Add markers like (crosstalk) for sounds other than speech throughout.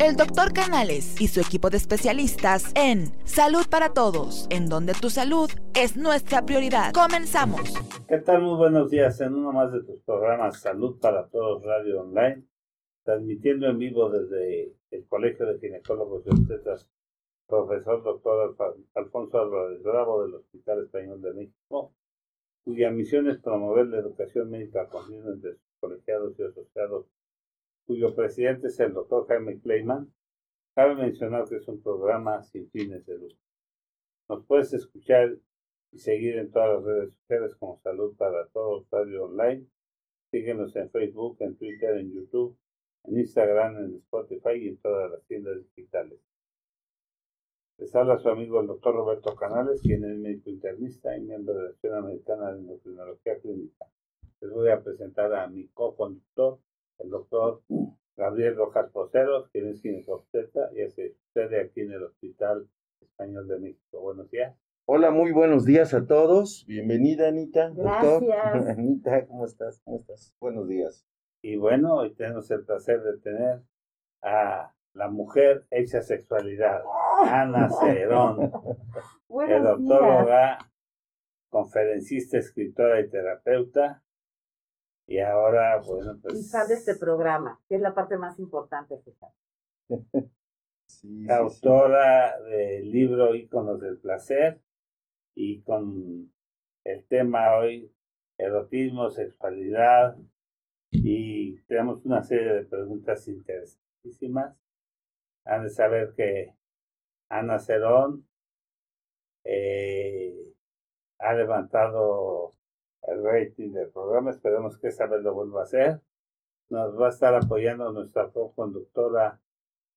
el doctor Canales y su equipo de especialistas en Salud para Todos, en donde tu salud es nuestra prioridad. Comenzamos. ¿Qué tal? Muy buenos días en uno más de tus programas Salud para Todos Radio Online, transmitiendo en vivo desde el Colegio de Ginecólogos y Obstetras, profesor doctor Alfonso Álvarez Bravo del Hospital Español de México, cuya misión es promover la educación médica continua entre sus colegiados y asociados cuyo presidente es el doctor Jaime Kleiman, cabe mencionar que es un programa sin fines de lucro. Nos puedes escuchar y seguir en todas las redes sociales como Salud para Todos Radio Online. Síguenos en Facebook, en Twitter, en YouTube, en Instagram, en Spotify y en todas las tiendas digitales. Les habla su amigo el doctor Roberto Canales, quien es médico internista y miembro de la Asociación Americana de Endocrinología Clínica. Les voy a presentar a mi co-conductor, el doctor Gabriel Rojas Poceros, quien es ginecobstetra y se sucede aquí en el Hospital Español de México. Buenos días. Hola, muy buenos días a todos. Bienvenida, Anita. Gracias. (laughs) Anita, ¿cómo estás? ¿Cómo estás? Buenos días. Y bueno, hoy tenemos el placer de tener a la mujer hecha sexualidad, Ana (laughs) Cerón, doctora, conferencista, escritora y terapeuta, y ahora, bueno, pues... Y de este programa, que es la parte más importante, fíjate. (laughs) autora del libro Íconos del Placer y con el tema hoy, erotismo, sexualidad, y tenemos una serie de preguntas interesantísimas. Han de saber que Ana Cerón eh, ha levantado el rating del programa. Esperemos que esta vez lo vuelva a hacer. Nos va a estar apoyando nuestra co-conductora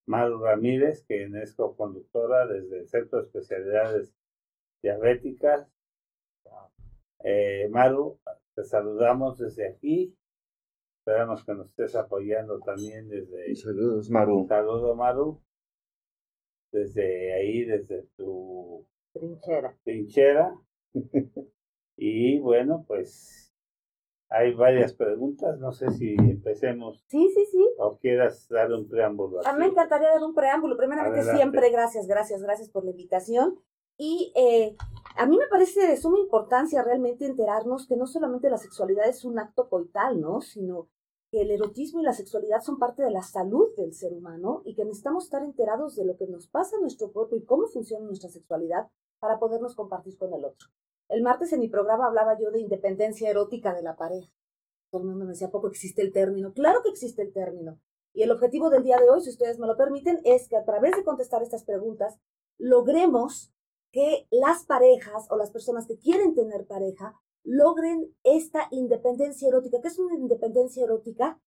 Maru Ramírez, que es co-conductora desde el Centro de Especialidades Diabéticas. Eh, Maru, te saludamos desde aquí. Esperamos que nos estés apoyando también desde. Saludos, Maru. Saludo, Maru. Desde ahí, desde tu trinchera. Trinchera. (laughs) Y bueno, pues hay varias preguntas. No sé si empecemos. Sí, sí, sí. O quieras dar un preámbulo. A mí me encantaría dar un preámbulo. Primeramente, siempre gracias, gracias, gracias por la invitación. Y eh, a mí me parece de suma importancia realmente enterarnos que no solamente la sexualidad es un acto coital, ¿no? Sino que el erotismo y la sexualidad son parte de la salud del ser humano y que necesitamos estar enterados de lo que nos pasa en nuestro cuerpo y cómo funciona nuestra sexualidad para podernos compartir con el otro. El martes en mi programa hablaba yo de independencia erótica de la pareja. Todo el mundo me decía, ¿poco existe el término? Claro que existe el término. Y el objetivo del día de hoy, si ustedes me lo permiten, es que a través de contestar estas preguntas, logremos que las parejas o las personas que quieren tener pareja logren esta independencia erótica. ¿Qué es una independencia erótica?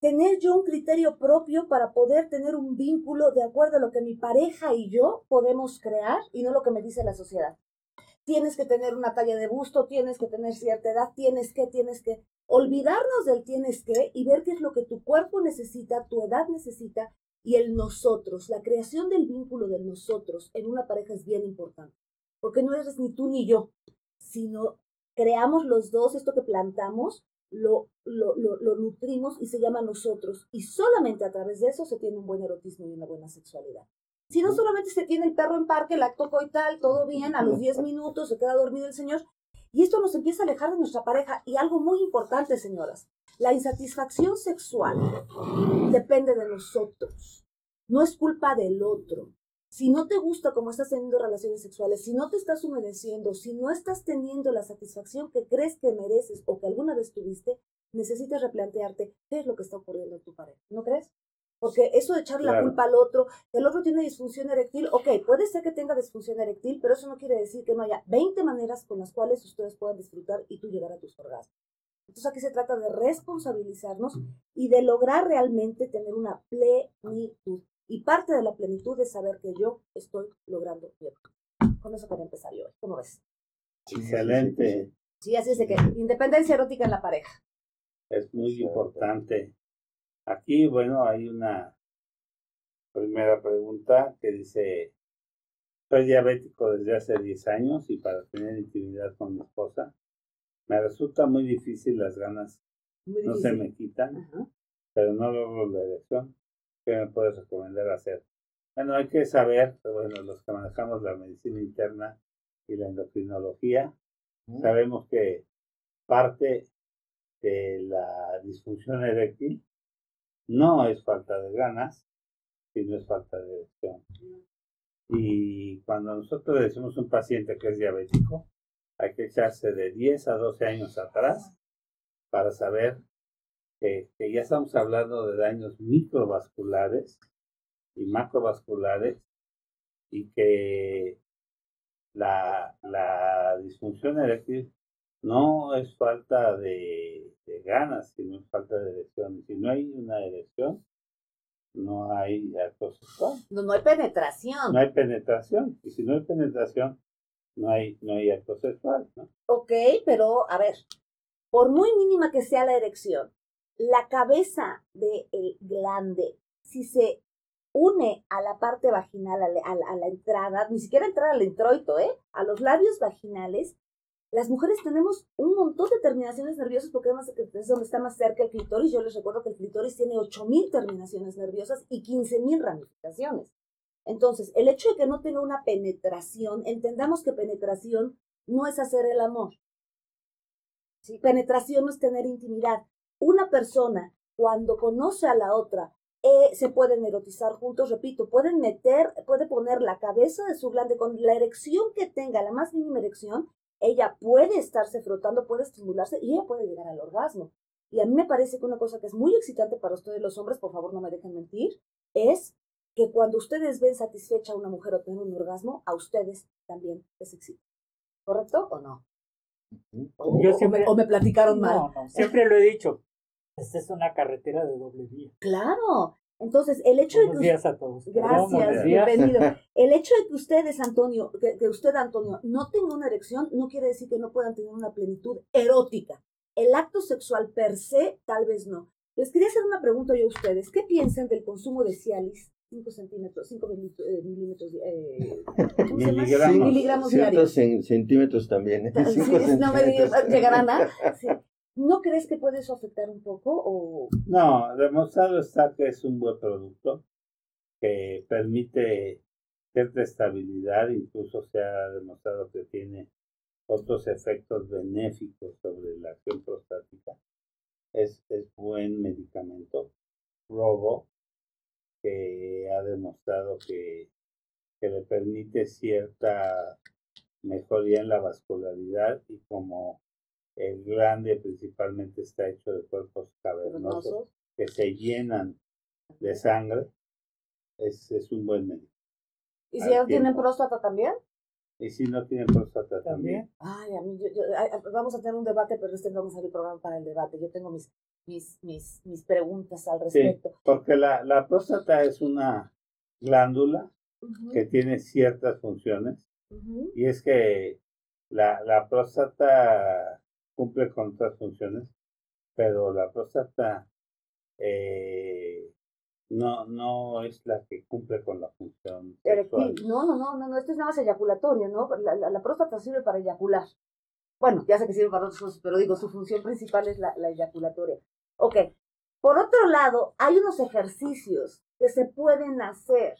Tener yo un criterio propio para poder tener un vínculo de acuerdo a lo que mi pareja y yo podemos crear y no lo que me dice la sociedad tienes que tener una talla de busto, tienes que tener cierta edad, tienes que, tienes que. Olvidarnos del tienes que y ver qué es lo que tu cuerpo necesita, tu edad necesita y el nosotros. La creación del vínculo del nosotros en una pareja es bien importante, porque no eres ni tú ni yo, sino creamos los dos esto que plantamos, lo, lo, lo, lo nutrimos y se llama nosotros. Y solamente a través de eso se tiene un buen erotismo y una buena sexualidad. Si no solamente se tiene el perro en parque, el acto coital, todo bien, a los 10 minutos se queda dormido el señor. Y esto nos empieza a alejar de nuestra pareja. Y algo muy importante, señoras, la insatisfacción sexual depende de nosotros. No es culpa del otro. Si no te gusta cómo estás teniendo relaciones sexuales, si no te estás humedeciendo, si no estás teniendo la satisfacción que crees que mereces o que alguna vez tuviste, necesitas replantearte qué es lo que está ocurriendo en tu pareja. ¿No crees? Porque eso de echarle la culpa al otro, que el otro tiene disfunción eréctil, ok, puede ser que tenga disfunción eréctil, pero eso no quiere decir que no haya 20 maneras con las cuales ustedes puedan disfrutar y tú llegar a tus orgasmos. Entonces aquí se trata de responsabilizarnos y de lograr realmente tener una plenitud. Y parte de la plenitud es saber que yo estoy logrando bien. Con eso para empezar yo. ¿Cómo ves? Excelente. Sí, así es de que independencia erótica en la pareja. Es muy importante. Aquí, bueno, hay una primera pregunta que dice, soy diabético desde hace 10 años y para tener intimidad con mi esposa, me resulta muy difícil las ganas, no se me quitan, pero no logro la erección. ¿qué me puedes recomendar hacer? Bueno, hay que saber, bueno, los que manejamos la medicina interna y la endocrinología, sabemos que parte de la disfunción eréctil no es falta de ganas, sino es falta de erección. Y cuando nosotros decimos a un paciente que es diabético, hay que echarse de 10 a 12 años atrás para saber que, ya estamos hablando de daños microvasculares y macrovasculares y que la, la disfunción eréctil no es falta de, ganas, sino es falta de erección. Si no hay una erección, no hay acto sexual. No, no hay penetración. No hay penetración. Y si no hay penetración, no hay, no hay acto sexual. ¿no? Ok, pero a ver, por muy mínima que sea la erección, la cabeza del glande, si se une a la parte vaginal, a la, a la, entrada, ni siquiera entrar al introito, ¿eh? a los labios vaginales, las mujeres tenemos un montón de terminaciones nerviosas porque además es donde está más cerca el clítoris. Yo les recuerdo que el clítoris tiene 8.000 terminaciones nerviosas y 15.000 ramificaciones. Entonces, el hecho de que no tenga una penetración, entendamos que penetración no es hacer el amor. ¿sí? Penetración no es tener intimidad. Una persona, cuando conoce a la otra, eh, se pueden erotizar juntos, repito, pueden meter, puede poner la cabeza de su glande con la erección que tenga, la más mínima erección, ella puede estarse frotando, puede estimularse y ella puede llegar al orgasmo. Y a mí me parece que una cosa que es muy excitante para ustedes los hombres, por favor no me dejen mentir, es que cuando ustedes ven satisfecha a una mujer o tener un orgasmo, a ustedes también les excita. ¿Correcto o no? O, Yo siempre, o, me, platicaron mal. No, siempre lo he dicho. Esta es una carretera de doble vía. Claro. Entonces, el hecho de que... días a todos. Gracias, bienvenido. (laughs) El hecho de que ustedes, Antonio, que, usted, Antonio, no tenga una erección, no quiere decir que no puedan tener una plenitud erótica. El acto sexual per se, tal vez no. Les quería hacer una pregunta yo a ustedes. ¿Qué piensan del consumo de Cialis 5 centímetros, 5 eh, milímetros, eh, miligramos, miligramos diarios. centímetros también. ¿eh? Sí, no me digas, llegarán a... (laughs) Sí. ¿No crees que puede eso afectar un poco? O... No, demostrado está que es un buen producto que permite cierta estabilidad, incluso se ha demostrado que tiene otros efectos benéficos sobre la acción prostática. Es, es buen medicamento. Robo, que ha demostrado que, que le permite cierta mejoría en la vascularidad y como el glande principalmente está hecho de cuerpos cavernosos que se llenan de sangre. Es, es un buen médico. ¿Y si ellos tienen próstata también? Y si no tienen próstata también. Ay, a mí, yo, vamos a tener un debate, pero este vamos a el programa para el debate. Yo tengo mis, mis, mis, mis preguntas al respecto. Sí, porque la, la próstata es una glándula que tiene ciertas funciones. Y es que la, la próstata cumple con otras funciones, pero la próstata eh, no, no es la que cumple con la función sexual. No, no, no, no, esto es nada más eyaculatorio, ¿no? La, la, próstata sirve para eyacular. Bueno, ya sé que sirve para otras cosas, pero digo, su función principal es la, la eyaculatoria. Ok. Por otro lado, hay unos ejercicios que se pueden hacer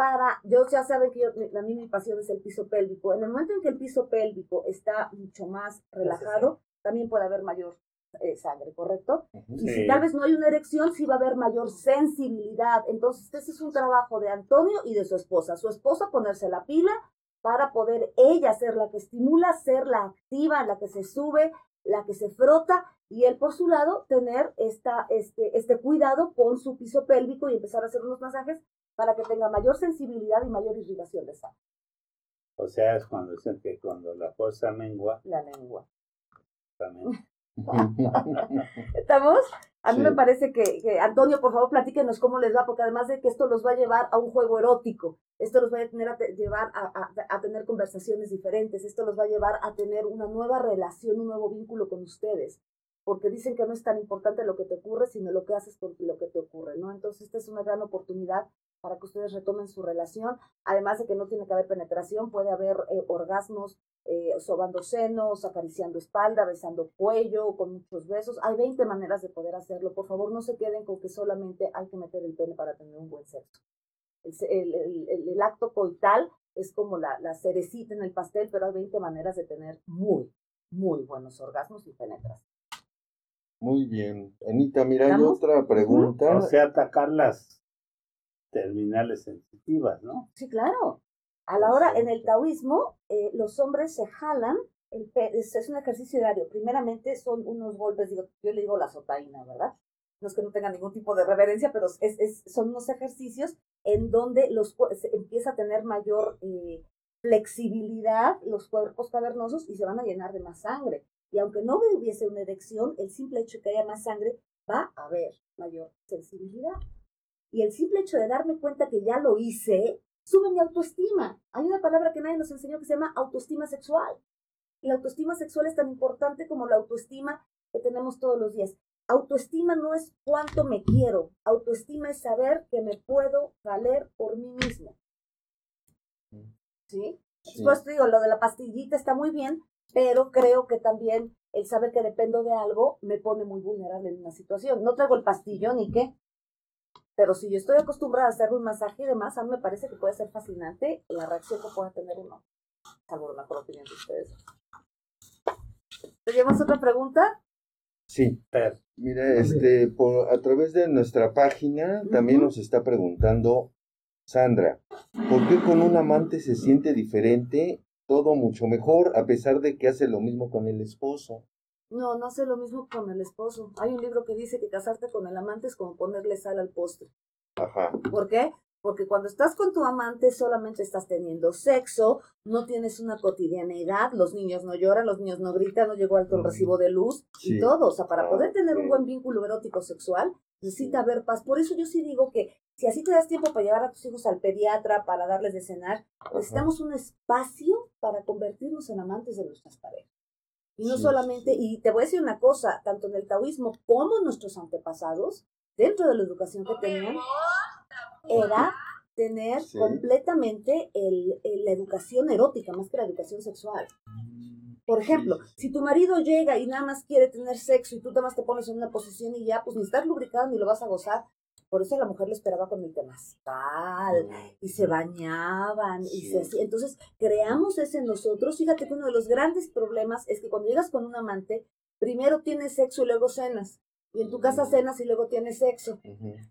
para, yo ya saben que a mí mi pasión es el piso pélvico. En el momento en que el piso pélvico está mucho más relajado, también puede haber mayor eh, sangre, ¿correcto? Y si tal vez no hay una erección, sí va a haber mayor sensibilidad. Entonces, este es un trabajo de Antonio y de su esposa. Su esposa ponerse la pila para poder ella ser la que estimula, ser la activa, la que se sube, la que se frota, y él por su lado tener esta, este, este cuidado con su piso pélvico y empezar a hacer unos masajes para que tenga mayor sensibilidad y mayor irrigación de sangre. O sea, es cuando dicen que cuando la fuerza mengua. La lengua. (laughs) ¿Estamos? A mí me parece que, Antonio, por favor, platíquenos cómo les va, porque además de que esto los va a llevar a un juego erótico, esto los va a, tener a llevar a, a, tener conversaciones diferentes, esto los va a llevar a tener una nueva relación, un nuevo vínculo con ustedes, porque dicen que no es tan importante lo que te ocurre, sino lo que haces con lo que te ocurre, ¿no? Entonces, esta es una gran oportunidad para que ustedes retomen su relación. Además de que no tiene que haber penetración, puede haber eh, orgasmos eh, sobando senos, acariciando espalda, besando cuello, con muchos besos. Hay 20 maneras de poder hacerlo. Por favor, no se queden con que solamente hay que meter el pene para tener un buen sexo. El, el, el, acto coital es como la, la, cerecita en el pastel, pero hay 20 maneras de tener muy, muy buenos orgasmos y penetras. Muy bien. Anita, mira, hay otra pregunta. O sea, atacar las terminales sensitivas, ¿no? Sí, claro. A la hora, en el taoísmo, eh, los hombres se jalan, el es, es, un ejercicio diario. Primeramente son unos golpes, digo, yo le digo la sotaína, ¿verdad? No es que no tenga ningún tipo de reverencia, pero es, es, son unos ejercicios en donde los, se empieza a tener mayor eh, flexibilidad los cuerpos cavernosos y se van a llenar de más sangre. Y aunque no hubiese una erección, el simple hecho de que haya más sangre va a haber mayor sensibilidad. Y el simple hecho de darme cuenta que ya lo hice, sube mi autoestima. Hay una palabra que nadie nos enseñó que se llama autoestima sexual. Y la autoestima sexual es tan importante como la autoestima que tenemos todos los días. Autoestima no es cuánto me quiero, autoestima es saber que me puedo valer por mí mismo. ¿Sí? Después te digo, lo de la pastillita está muy bien, pero creo que también el saber que dependo de algo me pone muy vulnerable en una situación. No traigo el pastillo ni qué, pero si yo estoy acostumbrada a hacer un masaje y demás, a mí me parece que puede ser fascinante la reacción que pueda tener uno. Salvo la opinión de ustedes. ¿Tenemos otra pregunta? Sí. Mira, este, por, a través de nuestra página también nos está preguntando Sandra, ¿por qué con un amante se siente diferente, todo mucho mejor, a pesar de que hace lo mismo con el esposo? No, no hace lo mismo con el esposo. Hay un libro que dice que casarte con el amante es como ponerle sal al postre. Ajá. ¿Por qué? Porque cuando estás con tu amante solamente estás teniendo sexo, no tienes una cotidianeidad, los niños no lloran, los niños no gritan, no llegó alto el recibo de luz y todo. O sea, para poder tener un buen vínculo erótico sexual, necesita haber paz. Por eso yo sí digo que si así te das tiempo para llevar a tus hijos al pediatra, para darles de cenar, necesitamos un espacio para convertirnos en amantes de nuestras parejas. Y no solamente, y te voy a decir una cosa, tanto en el taoísmo como nuestros antepasados, dentro de la educación que tenían, era tener completamente el, la educación erótica más que la educación sexual. Por ejemplo, si tu marido llega y nada más quiere tener sexo y tú nada más te pones en una posición y ya, pues ni estás lubricado ni lo vas a gozar. Por eso la mujer le esperaba con el temazcal y se bañaban y se hacía. Entonces, creamos ese en nosotros. Fíjate que uno de los grandes problemas es que cuando llegas con un amante, primero tienes sexo y luego cenas y en tu casa cenas y luego tienes sexo.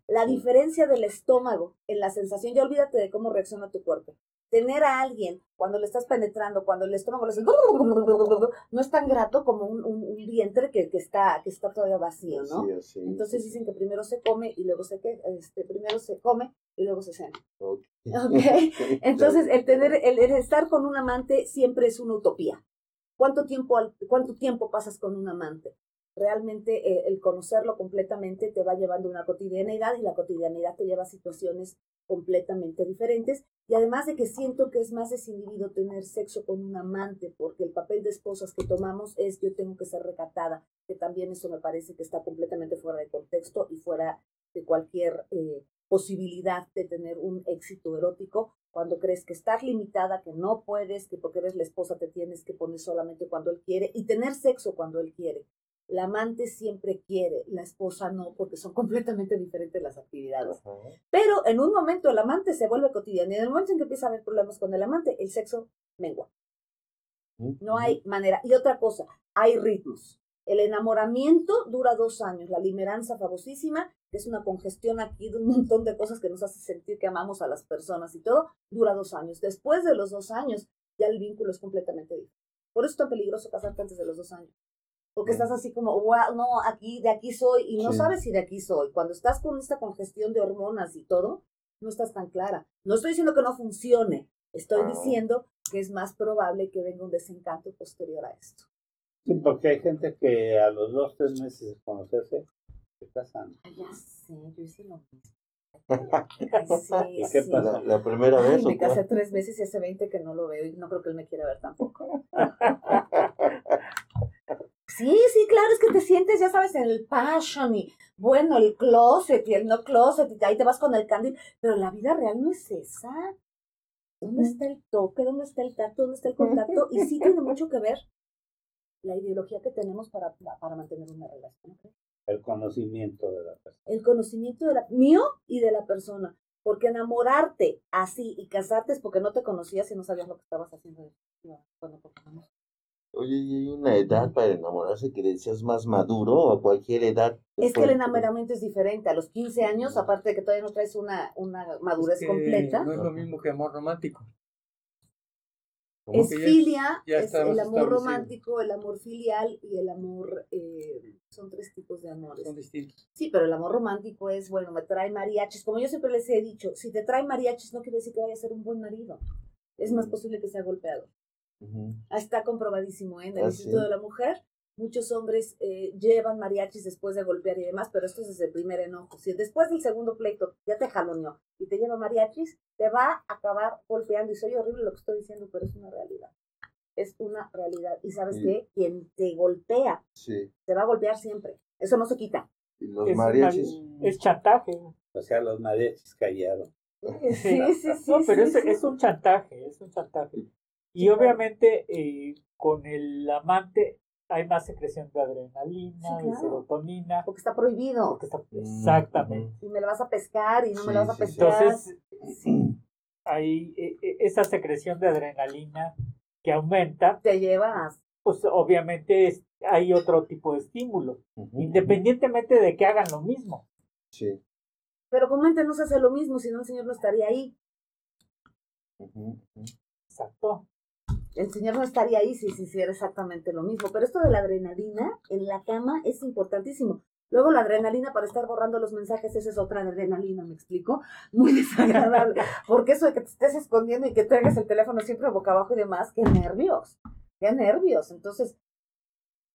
La diferencia del estómago en la sensación, ya olvídate de cómo reacciona tu cuerpo. Tener a alguien cuando le estás penetrando, cuando el estómago le hace no es tan grato como un, vientre que, que, está, que está todavía vacío, ¿no? Entonces dicen que primero se come y luego se este, primero se come y luego se cena. Okay. (laughs) Entonces el tener, el, el estar con un amante siempre es una utopía. ¿Cuánto tiempo, ¿Cuánto tiempo pasas con un amante? Realmente eh, el conocerlo completamente te va llevando a una cotidianidad y la cotidianidad te lleva a situaciones completamente diferentes. Y además de que siento que es más desinhibido tener sexo con un amante, porque el papel de esposas que tomamos es yo tengo que ser recatada, que también eso me parece que está completamente fuera de contexto y fuera de cualquier eh, posibilidad de tener un éxito erótico cuando crees que estás limitada, que no puedes, que porque eres la esposa te tienes que poner solamente cuando él quiere y tener sexo cuando él quiere. La amante siempre quiere, la esposa no, porque son (laughs) completamente diferentes las actividades. Pero en un momento el amante se vuelve cotidiano y en el momento en que empieza a haber problemas con el amante, el sexo mengua. No hay manera. Y otra cosa, hay ritmos. El enamoramiento dura dos años, la limeranza famosísima, que es una congestión aquí de un montón de cosas que nos hace sentir que amamos a las personas y todo, dura dos años. Después de los dos años, ya el vínculo es completamente diferente. Por eso es tan peligroso casarte antes de los dos años porque estás así como, wow, no, aquí, de aquí soy, y no sabes si de aquí soy. Cuando estás con esta congestión de hormonas y todo, no estás tan clara. No estoy diciendo que no funcione, estoy diciendo que es más probable que venga un desencanto posterior a esto. Sí, porque hay gente que a los dos, tres meses de conocerse, se casan. ya sé, yo hice lo mismo. (laughs) ¿Y qué pasa? ¿La, primera vez? me casé tres meses y hace 20 que no lo veo y no creo que él me quiera ver tampoco. (laughs) Sí, sí, claro, es que te sientes, ya sabes, en el passion y bueno, el closet y el no closet y ahí te vas con el candil, pero la vida real no es esa. ¿Dónde está el toque? ¿Dónde está el tacto? ¿Dónde está el contacto? Y sí tiene mucho que ver la ideología que tenemos para, para mantener una relación. El conocimiento de la persona. El conocimiento de la, mío y de la persona. Porque enamorarte así y casarte es porque no te conocías y no sabías lo que estabas haciendo cuando Oye, ¿y hay una edad para enamorarse que seas más maduro o cualquier edad? Es que el enamoramiento es diferente. A los 15 años, aparte de que todavía no traes una, una madurez completa. No es lo mismo que amor romántico. Es filia, es el amor romántico, el amor filial y el amor, eh, son tres tipos de amores. Son distintos. Sí, pero el amor romántico es, bueno, me trae mariachis. Como yo siempre les he dicho, si te trae mariachis no quiere decir que vaya a ser un buen marido. Es más posible que sea golpeado. Está comprobadísimo ¿eh? en el ah, Instituto de la Mujer. Muchos hombres eh, llevan mariachis después de golpear y demás, pero esto es desde el primer enojo. Si después del segundo pleito ya te jaloneó y te lleva mariachis, te va a acabar golpeando. Y soy horrible lo que estoy diciendo, pero es una realidad. Es una realidad. Y sabes qué? Quien te golpea, te va a golpear siempre. Eso no se quita. Y los mariachis. es chantaje. O sea, los mariachis callaron. Sí, sí, (laughs) sí. No, pero es, es, un chantaje, es un chantaje. Y obviamente eh, con el amante hay más secreción de adrenalina, de serotonina. Porque está prohibido. exactamente. Y me lo vas a pescar y no me lo vas a pescar. Entonces, sí, hay e, e, esa secreción de adrenalina que aumenta. Te llevas. Pues obviamente hay otro tipo de estímulo, independientemente de que hagan lo mismo. Sí. Pero comúnmente no se hace lo mismo, si no el señor no estaría ahí. Exacto el señor no estaría ahí si se hiciera exactamente lo mismo. Pero esto de la adrenalina en la cama es importantísimo. Luego la adrenalina para estar borrando los mensajes, esa es otra adrenalina, ¿me explico? Muy (laughs) desagradable. Porque eso de que te estés escondiendo y que traigas el teléfono siempre boca abajo y demás, qué nervios, qué nervios. Entonces,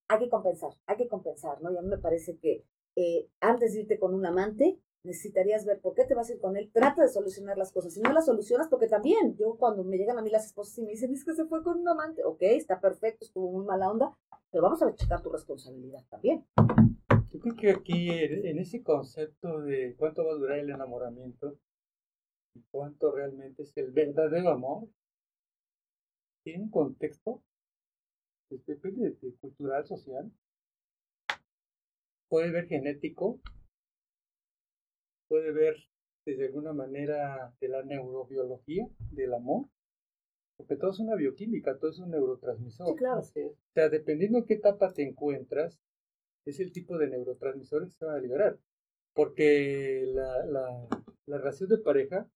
hay que compensar, hay que compensar, ¿no? Y a mí me parece que eh, antes de irte con un amante, necesitarías ver por qué te vas a ir con él, trata de solucionar las cosas. Si no las solucionas, porque también, yo cuando me llegan a mí las esposas y me dicen, es que se fue con un amante, ok, está perfecto, estuvo muy mala onda, pero vamos a checar tu responsabilidad también. Yo creo que aquí, en ese concepto de cuánto va a durar el enamoramiento cuánto realmente es el verdadero amor, tiene un contexto, depende de cultural, social, puede ver genético, puede ver desde alguna manera de la neurobiología del amor, porque todo es una bioquímica, todo es un neurotransmisor. Sí, claro. O sea, dependiendo en qué etapa te encuentras, es el tipo de neurotransmisores que se van a liberar. Porque la, la, la relación de pareja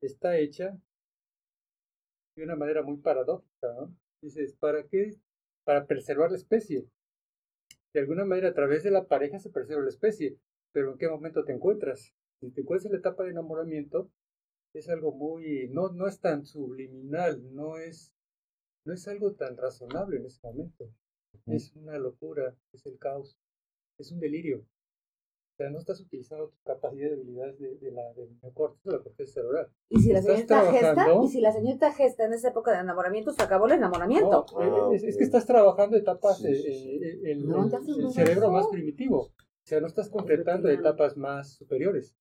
está hecha de una manera muy paradójica, ¿no? Dices, ¿para qué? Para preservar la especie. De alguna manera, a través de la pareja se preserva la especie, pero ¿en qué momento te encuentras? Si te encuentras en la etapa de enamoramiento, es algo muy, no, no es tan subliminal, no es, no es algo tan razonable en ese momento. Es una locura, es el caos, es un delirio. O sea, no estás utilizando tu capacidad de habilidades de, de la, del neocortes, de la corteza cerebral. Y si la señorita gesta, y si la señorita gesta en esa época de enamoramiento, se acabó el enamoramiento. No, es, que estás trabajando etapas, eh, eh, el, el, cerebro más primitivo. O sea, no estás completando etapas más superiores.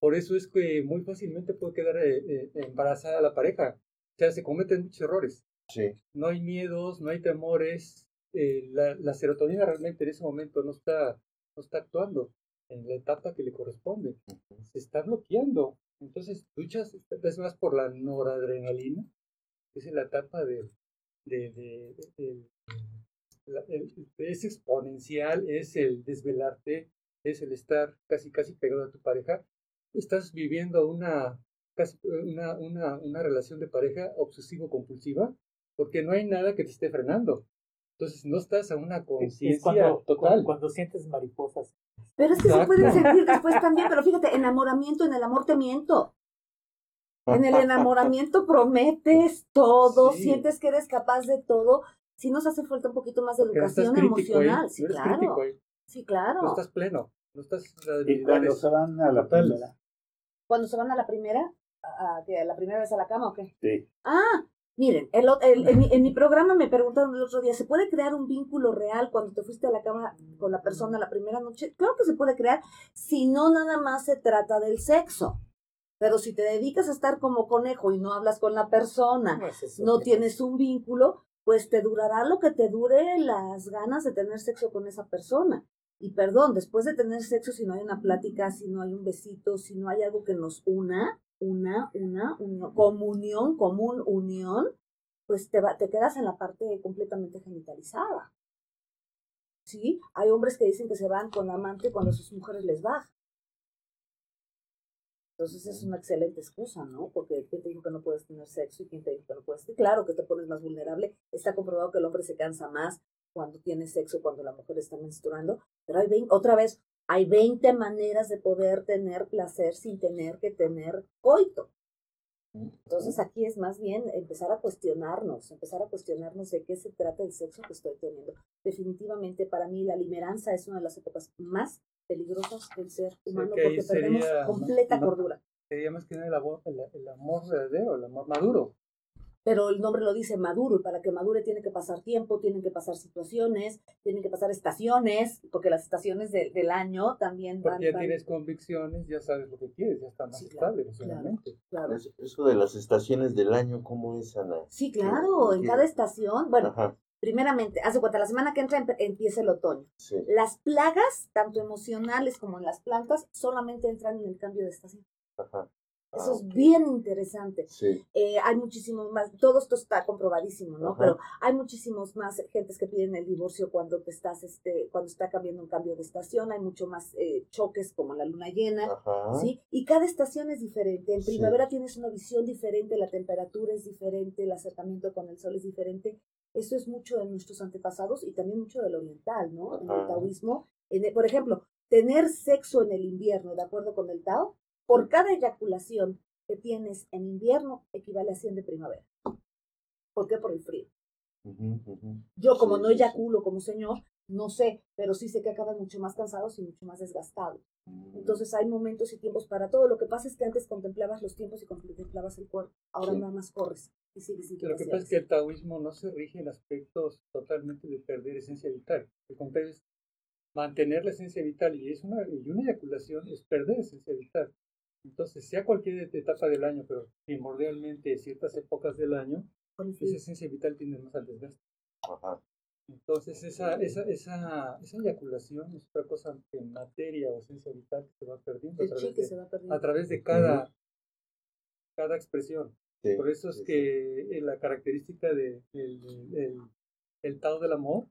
Por eso es que muy fácilmente puede quedar eh, eh, embarazada la pareja. O sea, se cometen muchos errores. Sí. No hay miedos, no hay temores. Eh, la, la, serotonina realmente en ese momento no está, no está actuando en la etapa que le corresponde. Se está bloqueando. Entonces, luchas es más por la noradrenalina, que es la etapa de, de, de, de es exponencial, es el desvelarte, es el estar casi casi pegado a tu pareja estás viviendo una, una, una, una relación de pareja obsesivo-compulsiva porque no hay nada que te esté frenando. Entonces no estás a una conciencia total. Cuando, sientes mariposas. Pero es que se puede sentir después (laughs) también, pero fíjate, enamoramiento, en el amor te miento. En el enamoramiento prometes todo, sientes que eres capaz de todo. Si nos hace falta un poquito más de educación emocional, sí, claro. Sí, claro. No estás pleno, no estás... Y cuando se van a la primera, cuando se van a la primera, a, a, la primera vez a la cama o qué? Sí. Ah, Miren, en, mi, programa me preguntaron el otro día, ¿se puede crear un vínculo real cuando te fuiste a la cama con la persona la primera noche? Claro que se puede crear, si no nada más se trata del sexo. Pero si te dedicas a estar como conejo y no hablas con la persona, no tienes un vínculo, pues te durará lo que te dure las ganas de tener sexo con esa persona. Y perdón, después de tener sexo, si no hay una plática, si no hay un besito, si no hay algo que nos una, una, una, unión, comunión, común, unión, pues te, te quedas en la parte completamente genitalizada. ¿Sí? Hay hombres que dicen que se van con amante cuando sus mujeres les bajan. Entonces es una excelente excusa, ¿no? Porque ¿quién te dijo que no puedes tener sexo y quién te dijo que no puedes? Claro que te pones más vulnerable. Está comprobado que el hombre se cansa más cuando tiene sexo, cuando la mujer está menstruando. Pero hay otra vez, hay 20 maneras de poder tener placer sin tener que tener coito. Entonces aquí es más bien empezar a cuestionarnos, empezar a cuestionarnos de qué se trata el sexo que estoy teniendo. Definitivamente para mí la limeranza es una de las épocas más peligrosas del ser humano porque perdemos completa cordura. Sería más que nada el amor, el, amor verdadero, el amor maduro. Pero el nombre lo dice maduro, y para que madure tiene que pasar tiempo, tienen que pasar situaciones, tienen que pasar estaciones, porque las estaciones del año también van... Porque ya tienes convicciones, ya sabes lo que quieres, ya está más estable claro, Eso de las estaciones del año, ¿cómo es, Ana? Sí, claro, en cada estación, bueno, Primeramente, hace cuenta, la semana que entra empieza el otoño. Las plagas, tanto emocionales como en las plantas, solamente entran en el cambio de estación. Ajá. Eso ah, es bien interesante. Eh, hay muchísimos más, todo esto está comprobadísimo, ¿no? Pero hay muchísimos más gentes que piden el divorcio cuando te estás, este, cuando está cambiando un cambio de estación, hay mucho más eh, choques como la luna llena, ¿sí? Y cada estación es diferente. En primavera tienes una visión diferente, la temperatura es diferente, el acercamiento con el sol es diferente. Eso es mucho de nuestros antepasados y también mucho del oriental, ¿no? En el taoísmo. por ejemplo, tener sexo en el invierno, de acuerdo con el Tao, por cada eyaculación que tienes en invierno equivale a 100 de primavera. ¿Por qué? Por el frío. Yo como no eyaculo como señor, no sé, pero sí sé que acaban mucho más cansados y mucho más desgastados. Mm. Entonces hay momentos y tiempos para todo. Lo que pasa es que antes contemplabas los tiempos y contemplabas el cuerpo. Ahora nada más corres y sigues. lo que pasa es que el taoísmo no se rige en aspectos totalmente de perder esencia vital. El contrario es mantener la esencia vital y, es una, y una eyaculación es perder esencia vital. Entonces, sea cualquier etapa del año, pero primordialmente ciertas épocas del año, esa esencia vital tiene más al desgaste. Ajá. Entonces, esa, esa, esa, esa eyaculación es otra cosa en materia o esencia vital que se va perdiendo, a través, de, a través de cada, cada expresión. Por eso es que la característica del de, el, el, el Tao del amor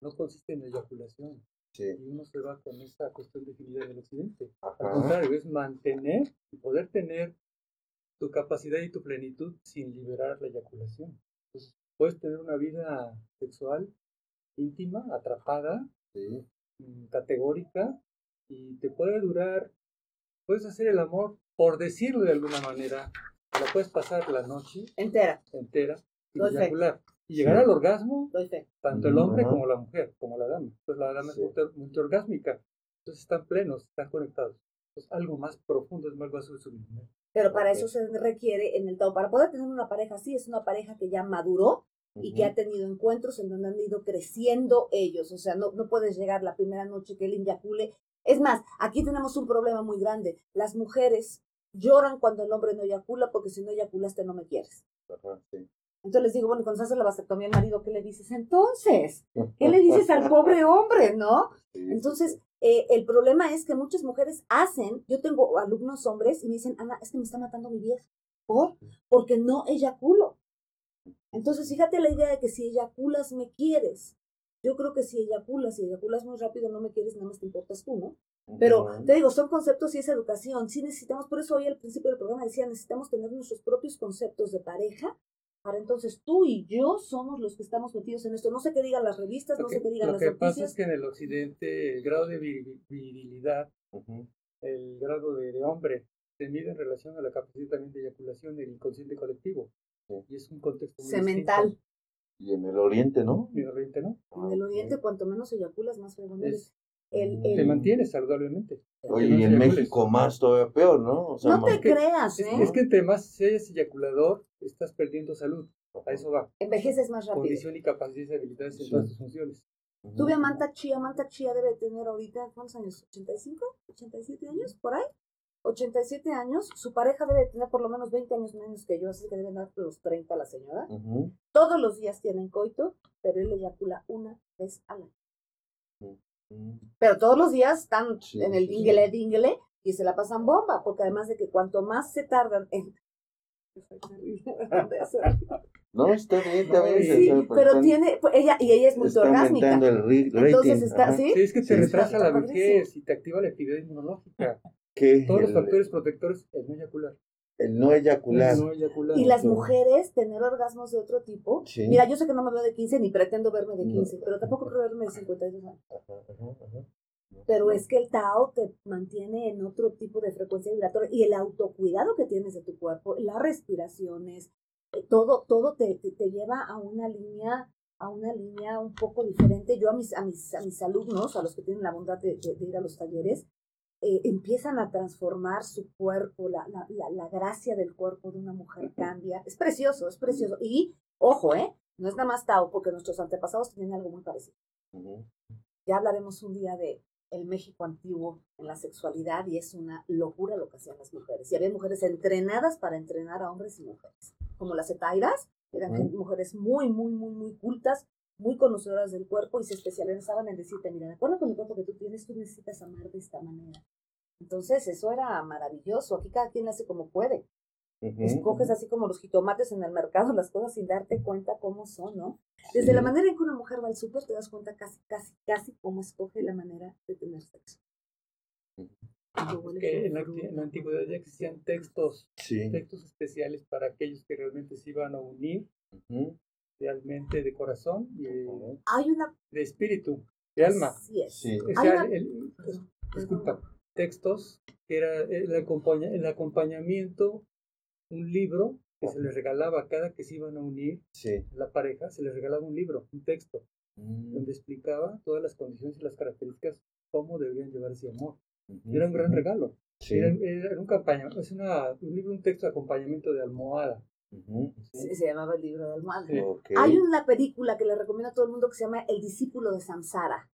no consiste en eyaculación. Y uno se va con esa cuestión definida en el occidente. Al contrario, es mantener y poder tener tu capacidad y tu plenitud sin liberar la eyaculación. Entonces, puedes tener una vida sexual íntima, atrapada, mm, categórica, y te puede durar, puedes hacer el amor, por decirlo de alguna manera, la puedes pasar la noche entera, entera, sin eyacular. Y llegar al orgasmo, tanto el hombre como la mujer, como la dama. Entonces la dama es multiorgásmica. Entonces están plenos, están conectados. Entonces algo más profundo es más vaso de su vida. Pero para eso se requiere en el Tao, para poder tener una pareja así, es una pareja que ya maduró, y que ha tenido encuentros en donde han ido creciendo ellos. O sea, no, no puedes llegar la primera noche que él inyacule. Es más, aquí tenemos un problema muy grande. Las mujeres lloran cuando el hombre no eyacula porque si no eyaculaste no me quieres. Entonces les digo, bueno, cuando se hace la vasectomía al marido, ¿qué le dices entonces? ¿Qué le dices al (laughs) pobre hombre, no? Entonces, eh, el problema es que muchas mujeres hacen, yo tengo alumnos hombres y me dicen, Ana, es que me está matando mi vieja. ¿Por? Porque no eyaculo. Entonces, fíjate la idea de que si eyaculas, me quieres. Yo creo que si eyaculas, si eyaculas muy rápido, no me quieres, nada más te importas tú, ¿no? Pero te digo, son conceptos y es educación. Sí necesitamos, por eso hoy al principio del programa decía, necesitamos tener nuestros propios conceptos de pareja para entonces tú y yo somos los que estamos metidos en esto. No sé qué digan las revistas, no sé qué digan las noticias. Lo que pasa es que en el occidente el grado de virilidad, el grado de, hombre, se mide en relación a la capacidad también de eyaculación del inconsciente colectivo. Y es un contexto muy Cemental. Y en el oriente, ¿no? En el oriente, ¿no? En el oriente, cuanto menos eyaculas, más fregón El, Te mantienes saludablemente. Oye, y en México más todavía peor, ¿no? no te creas, ¿eh? Es, que entre más seas eyaculador, estás perdiendo salud. A eso va. Envejeces más rápido. Condición y capacidades y habilidades en todas tus funciones. Tuve a Manta Chía. Manta Chía debe tener ahorita, ¿cuántos años? ¿85? ¿87 años? ¿Por ahí? 87 años. Su pareja debe tener por lo menos 20 años menos que yo, así que debe dar los 30 la señora. Todos los días tienen coito, pero él eyacula una vez al año. Pero todos los días están en el dingle dingle y se la pasan bomba, porque además de que cuanto más se tardan en... (laughs) No, está bien, está bien. Sí, pero tiene, pues, ella, y ella es muy orgásmica. El Entonces está, ¿sí? ¿sí? es que te retrasa la vejez y te activa la actividad inmunológica. ¿Qué? Todos los factores protectores, el no eyacular. No eyacular. Y las mujeres tener orgasmos de otro tipo. Mira, yo sé que no me veo de 15 ni pretendo verme de 15, pero tampoco creo verme de 52 años. Pero es que el Tao te mantiene en otro tipo de frecuencia vibratoria y el autocuidado que tienes de tu cuerpo, las respiraciones, eh, todo, todo te, te, lleva a una línea a una línea un poco diferente. Yo a mis, a mis, a mis alumnos, a los que tienen la bondad de, de, ir a los talleres, eh, empiezan a transformar su cuerpo, la, la, la, gracia del cuerpo de una mujer cambia. Es precioso, es precioso. Y, ojo, ¿eh? No es nada más Tao, porque nuestros antepasados tenían algo muy parecido. Ya hablaremos un día de, el México antiguo en la sexualidad y es una locura lo que hacían las mujeres. Y había mujeres entrenadas para entrenar a hombres y mujeres, como las etairas, eran mujeres muy, muy, muy, muy cultas, muy conocedoras del cuerpo y se especializaban en decirte, mira, de acuerdo con el cuerpo que tú tienes, tú necesitas amar de esta manera. Entonces, eso era maravilloso. Aquí cada quien hace como puede. Escoges así como los jitomates en el mercado las cosas sin darte cuenta cómo son, ¿no? Desde la manera en que una mujer va al súper te das cuenta casi, casi, casi cómo escoge la manera de tener sexo. en, la, antigüedad ya existían textos, textos especiales para aquellos que realmente se iban a unir realmente de corazón y Hay una... de espíritu, de alma. Sí es. disculpa, textos que era el, el acompañamiento un libro que se les regalaba cada que se iban a unir la pareja, se les regalaba un libro, un texto, mm. donde explicaba todas las condiciones y las características, cómo deberían llevar ese amor. Era un gran regalo. Era, un campaña, es una, un libro, un texto de acompañamiento de almohada. Se llamaba el libro de almohada. Hay una película que le recomiendo a todo el mundo que se llama El discípulo de Samsara.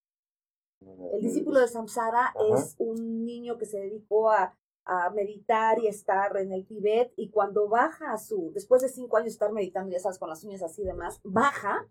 El discípulo de Samsara es un niño que se dedicó a a meditar y estar en el Tibet y cuando baja a su, después de cinco años de estar meditando, ya sabes, con las uñas así y demás, baja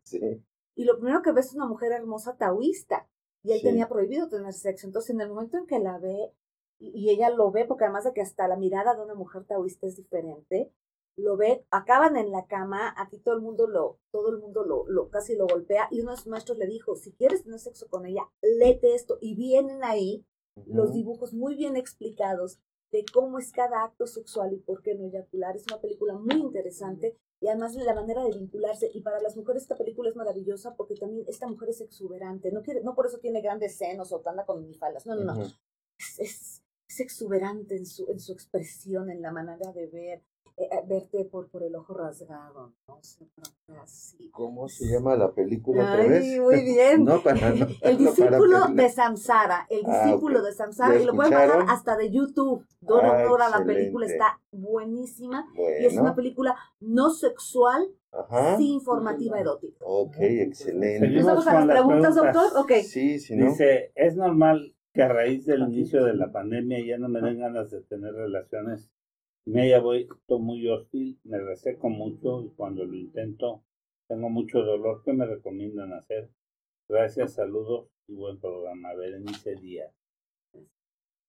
y lo primero que ve es una mujer hermosa taoísta y él tenía prohibido tener sexo. Entonces en el momento en que la ve y, ella lo ve, porque además de que hasta la mirada de una mujer taoísta es diferente, lo ve, acaban en la cama, aquí todo el mundo lo, todo el mundo lo, lo casi lo golpea y uno de sus maestros le dijo, si quieres tener sexo con ella, léete esto y vienen ahí los dibujos muy bien explicados de cómo es cada acto sexual y por qué no eyacular. Es una película muy interesante y además la manera de vincularse. Y para las mujeres esta película es maravillosa porque también esta mujer es exuberante. No, quiere, no por eso tiene grandes senos o anda con minifaldas. No, no, no. Es, es, es, exuberante en su, en su expresión, en la manera de ver. Eh, eh, verte por, por el ojo rasgado, ¿no? ¿Cómo se llama la película otra vez? Muy bien. (laughs) no, para, el discípulo de Samsara, el ah, discípulo de Samsara, y lo pueden bajar hasta de YouTube. Dora ah, Dora, la película está buenísima y es una película no sexual, sí informativa erótica. Ok, excelente. ¿Vamos a las preguntas, doctor? Ok. Sí, sí, ¿no? Dice, ¿es normal que a raíz del inicio de la pandemia ya no me den ganas de tener relaciones me haya vuelto muy hostil, me reseco mucho y cuando lo intento tengo mucho dolor. ¿Qué me recomiendan hacer? Gracias, saludos y buen programa. Berenice Díaz.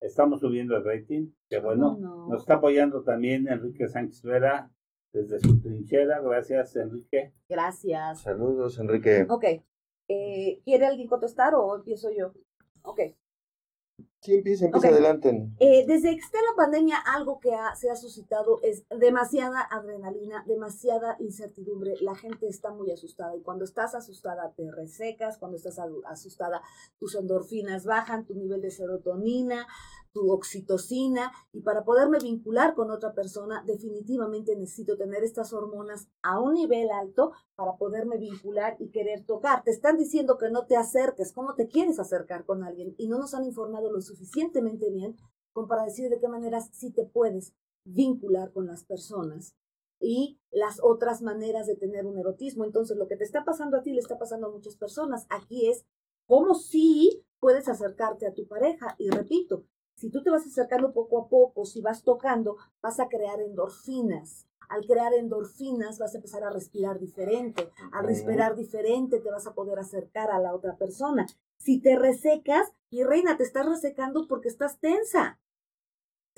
Estamos subiendo el rating, que bueno, nos está apoyando también Enrique Sánchez Vera desde su trinchera. Gracias, Enrique. Gracias. Saludos, Enrique. Ok. Eh, ¿Quiere alguien contestar o empiezo yo? Ok. Sí, empieza, empieza adelante. Eh, desde que está la pandemia, algo que se ha suscitado es demasiada adrenalina, demasiada incertidumbre. La gente está muy asustada y cuando estás asustada te resecas, cuando estás asustada tus endorfinas bajan, tu nivel de serotonina, tu oxitocina y para poderme vincular con otra persona definitivamente necesito tener estas hormonas a un nivel alto para poderme vincular y querer tocar. Te están diciendo que no te acerques, ¿cómo te quieres acercar con alguien? Y no nos han informado lo suficientemente bien como para decir de qué maneras sí te puedes vincular con las personas y las otras maneras de tener un erotismo. Entonces, lo que te está pasando a ti le está pasando a muchas personas. Aquí es cómo sí puedes acercarte a tu pareja. Y repito, si tú te vas acercando poco a poco, si vas tocando, vas a crear endorfinas. Al crear endorfinas vas a empezar a respirar diferente. Al respirar diferente te vas a poder acercar a la otra persona. Si te resecas, mi reina, te estás resecando porque estás tensa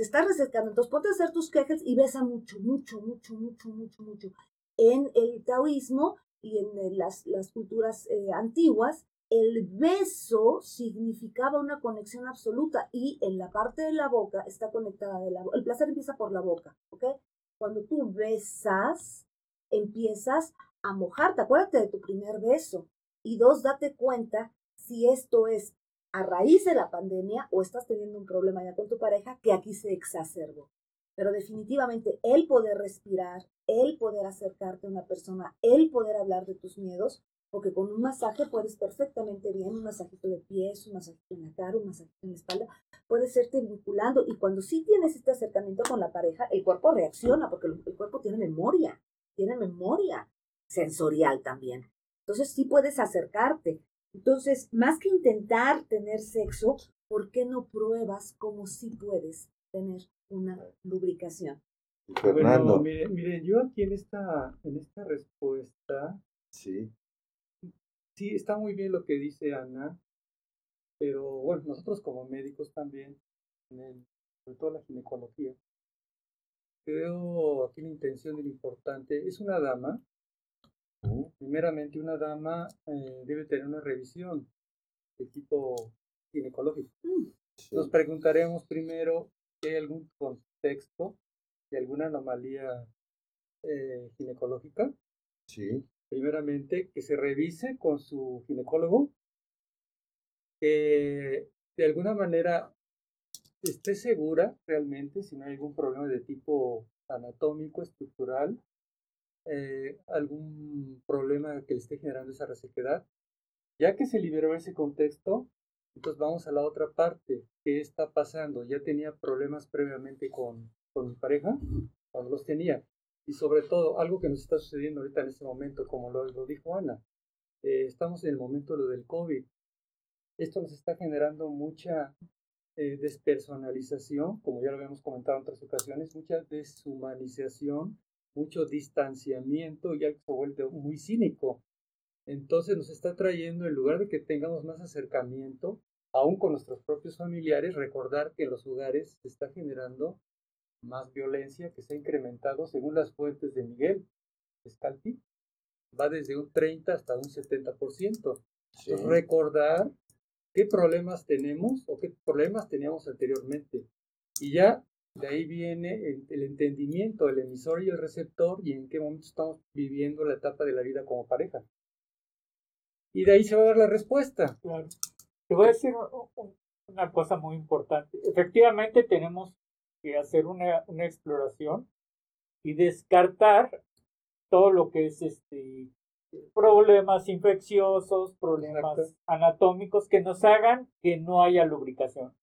te estás resecando. Entonces ponte a hacer tus quejas y besa mucho, mucho, mucho, mucho, mucho, mucho. En el taoísmo y en eh, las, las culturas eh, antiguas, el beso significaba una conexión absoluta y en la parte de la boca está conectada de la El placer empieza por la boca, ¿ok? Cuando tú besas, empiezas a mojarte. Acuérdate de tu primer beso. Y dos, date cuenta si esto es a raíz de la pandemia o estás teniendo un problema ya con tu pareja que aquí se exacerbó. Pero definitivamente el poder respirar, el poder acercarte a una persona, el poder hablar de tus miedos, porque con un masaje puedes perfectamente bien, un masajito de pies, un masajito en la cara, un masajito en la espalda, puedes irte vinculando y cuando sí tienes este acercamiento con la pareja, el cuerpo reacciona porque el cuerpo tiene memoria, tiene memoria sensorial también. Entonces sí puedes acercarte, entonces, más que intentar tener sexo, ¿por qué no pruebas cómo sí puedes tener una lubricación? Fernando. Bueno, yo aquí en esta, en esta respuesta, sí. Sí, está muy bien lo que dice Ana, pero bueno, nosotros como médicos también, en sobre todo la ginecología, creo aquí la intención de lo importante, es una dama Primeramente, una dama eh, debe tener una revisión de tipo ginecológico. Mm, Nos preguntaremos primero si hay algún contexto de alguna anomalía eh, ginecológica. Sí. Primeramente, que se revise con su ginecólogo, que de alguna manera esté segura realmente si no hay algún problema de tipo anatómico, estructural, eh, algún problema que le esté generando esa resequedad. Ya que se liberó ese contexto, entonces vamos a la otra parte. ¿Qué está pasando? Ya tenía problemas previamente con, con mi pareja, cuando los tenía. Y sobre todo, algo que nos está sucediendo ahorita en este momento, como lo, dijo Ana, eh, estamos en el momento lo del COVID. Esto nos está generando mucha eh, despersonalización, como ya lo habíamos comentado en otras ocasiones, mucha deshumanización mucho distanciamiento, ya se vuelve muy cínico. Entonces nos está trayendo, en lugar de que tengamos más acercamiento, aún con nuestros propios familiares, recordar que en los hogares se está generando más violencia que se ha incrementado según las fuentes de Miguel Scalpi, va desde un 30 hasta un 70%. recordar qué problemas tenemos o qué problemas teníamos anteriormente. Y ya de ahí viene el, entendimiento del emisor y el receptor y en qué momento estamos viviendo la etapa de la vida como pareja. Y de ahí se va a dar la respuesta. Claro. Te voy a decir una cosa muy importante. Efectivamente tenemos que hacer una, una exploración y descartar todo lo que es este problemas infecciosos, problemas anatómicos que nos hagan que no haya lubricación.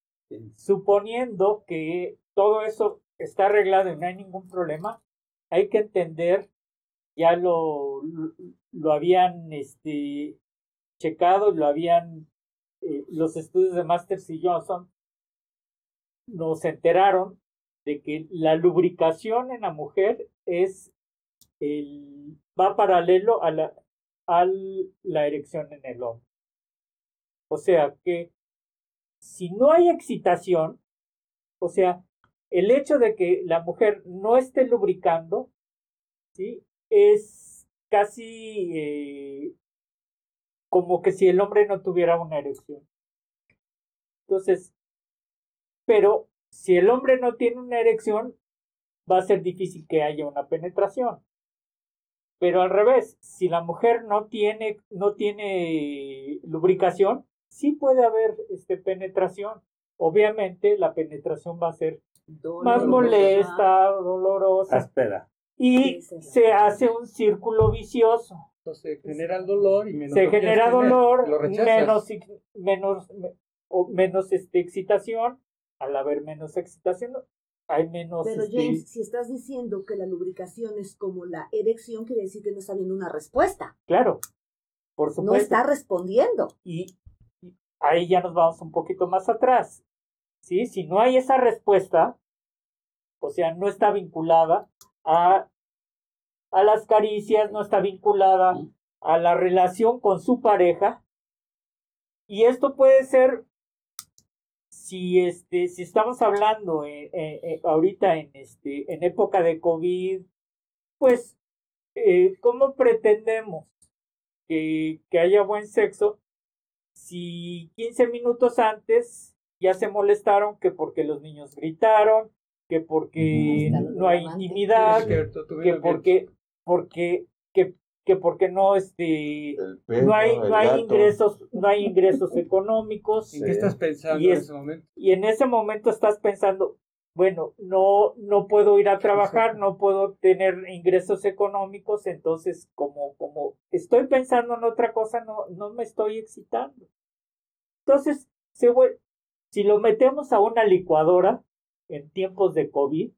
Suponiendo que todo eso está arreglado y no hay ningún problema, hay que entender, ya lo, lo habían este, checado, lo habían, eh, los estudios de Masters y Johnson nos enteraron de que la lubricación en la mujer es va paralelo a la, a la erección en el hombre. O sea que si no hay excitación, o sea, el hecho de que la mujer no esté lubricando, ¿sí? Es casi eh, como que si el hombre no tuviera una erección. Entonces, pero si el hombre no tiene una erección, va a ser difícil que haya una penetración. Pero al revés, si la mujer no tiene, no tiene lubricación, sí puede haber este, penetración. Obviamente la penetración va a ser más molesta, dolorosa. Espera. Y se hace un círculo vicioso. Entonces genera el dolor y menos se genera dolor, menos, menos, o menos este, excitación. Al haber menos excitación, hay menos... Pero este, James, si estás diciendo que la lubricación es como la erección, quiere decir que no está viendo una respuesta. Claro, por supuesto. No está respondiendo. Y, ahí ya nos vamos un poquito más atrás. ¿sí? Si no hay esa respuesta, o sea, no está vinculada a, a las caricias, no está vinculada a la relación con su pareja, y esto puede ser si este si estamos hablando eh, eh, eh, ahorita en este en época de covid pues cómo pretendemos que, que haya buen sexo si 15 minutos antes ya se molestaron que porque los niños gritaron que porque no hay intimidad que porque porque que que porque no este no hay no hay ingresos no hay ingresos económicos. ¿Y qué estás pensando en ese momento y en ese momento estás pensando bueno no no puedo ir a trabajar no puedo tener ingresos económicos entonces como como estoy pensando en otra cosa no no me estoy excitando. Entonces se si lo metemos a una licuadora en tiempos de covid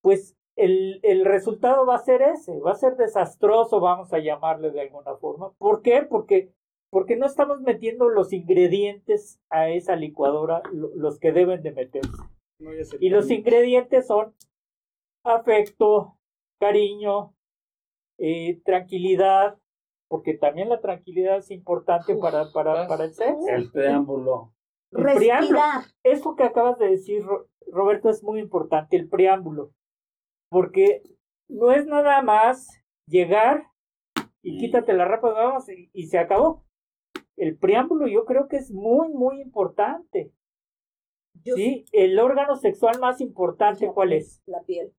pues el, el, resultado va a ser ese, va a ser desastroso, vamos a llamarle de alguna forma. ¿Por qué? Porque, porque no estamos metiendo los ingredientes a esa licuadora, los que deben de meterse. y los ingredientes son afecto, cariño, eh, tranquilidad, porque también la tranquilidad es importante para, para, para el sexo. El preámbulo. El preámbulo. Eso que acabas de decir, Roberto, es muy importante, el preámbulo porque no es nada más llegar y quítate la ropa, vamos, y, se acabó. El preámbulo yo creo que es muy, muy importante. sí, el órgano sexual más importante, ¿cuál es? La piel.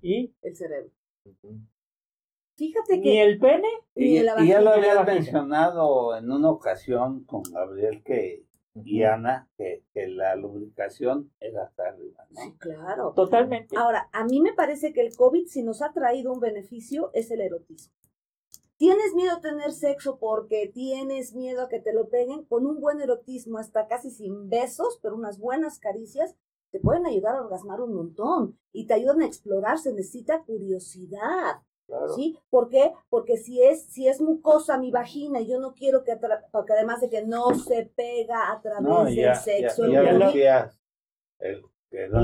¿Y? El cerebro. Fíjate que. Ni el pene. Y, y ya lo habías mencionado en una ocasión con Gabriel que y Ana, que, la lubricación era hasta arriba. Sí, claro. Totalmente. Ahora, a mí me parece que el COVID, si nos ha traído un beneficio, es el erotismo. ¿Tienes miedo a tener sexo porque tienes miedo a que te lo peguen? Con un buen erotismo, hasta casi sin besos, pero unas buenas caricias, te pueden ayudar a orgasmar un montón y te ayudan a explorar. Se necesita curiosidad. ¿Sí? ¿Por qué? Porque si es, si es mucosa mi vagina y yo no quiero que, porque además de que no se pega a través del sexo. Ya, ya, ya el, que no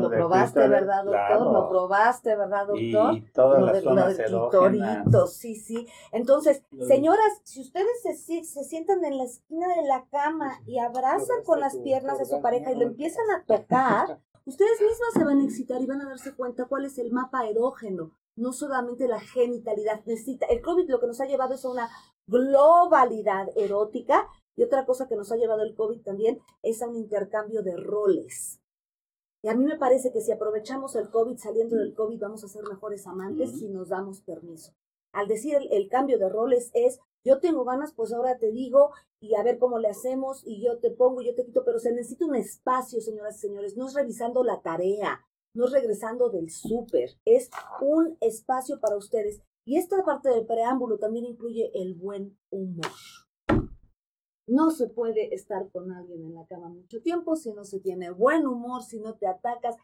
lo probaste, ¿verdad, doctor? Lo probaste, ¿verdad, doctor? Y todas las zonas Sí, sí. Entonces, señoras, si ustedes se, se sientan en la esquina de la cama y abrazan con las piernas de su pareja y lo empiezan a tocar, ustedes mismas se van a excitar y van a darse cuenta cuál es el mapa erógeno no solamente la genitalidad, necesita, el COVID lo que nos ha llevado es a una globalidad erótica y otra cosa que nos ha llevado el COVID también es a un intercambio de roles. Y a mí me parece que si aprovechamos el COVID, saliendo del COVID, vamos a ser mejores amantes si nos damos permiso. Al decir el, el, cambio de roles es, yo tengo ganas, pues ahora te digo y a ver cómo le hacemos y yo te pongo, yo te quito, pero se necesita un espacio, señoras y señores, no es revisando la tarea, no es regresando del súper, es un espacio para ustedes. Y esta parte del preámbulo también incluye el buen humor. No se puede estar con alguien en la cama mucho tiempo si no se tiene buen humor, si no te atacas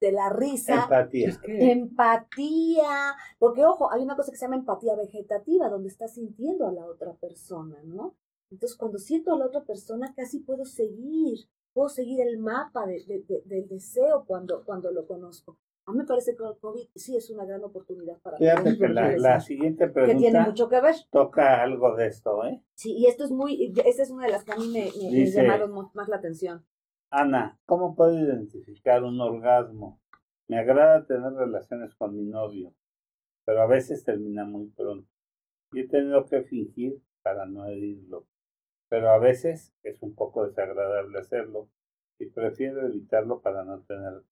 de la risa. Empatía. Empatía. Porque, ojo, hay una cosa que se llama empatía vegetativa, donde estás sintiendo a la otra persona, ¿no? Entonces, cuando siento a la otra persona, casi puedo seguir puedo seguir el mapa de, del deseo cuando, cuando lo conozco. A mí me parece que el COVID sí es una gran oportunidad para Fíjate que la, la, siguiente pregunta que tiene mucho que ver. toca algo de esto, ¿eh? Sí, y esto es muy, esta es una de las que a mí me, me, llamaron más la atención. Ana, ¿cómo puedo identificar un orgasmo? Me agrada tener relaciones con mi novio, pero a veces termina muy pronto. Y he tenido que fingir para no herirlo pero a veces es un poco desagradable hacerlo y prefiero evitarlo para no tener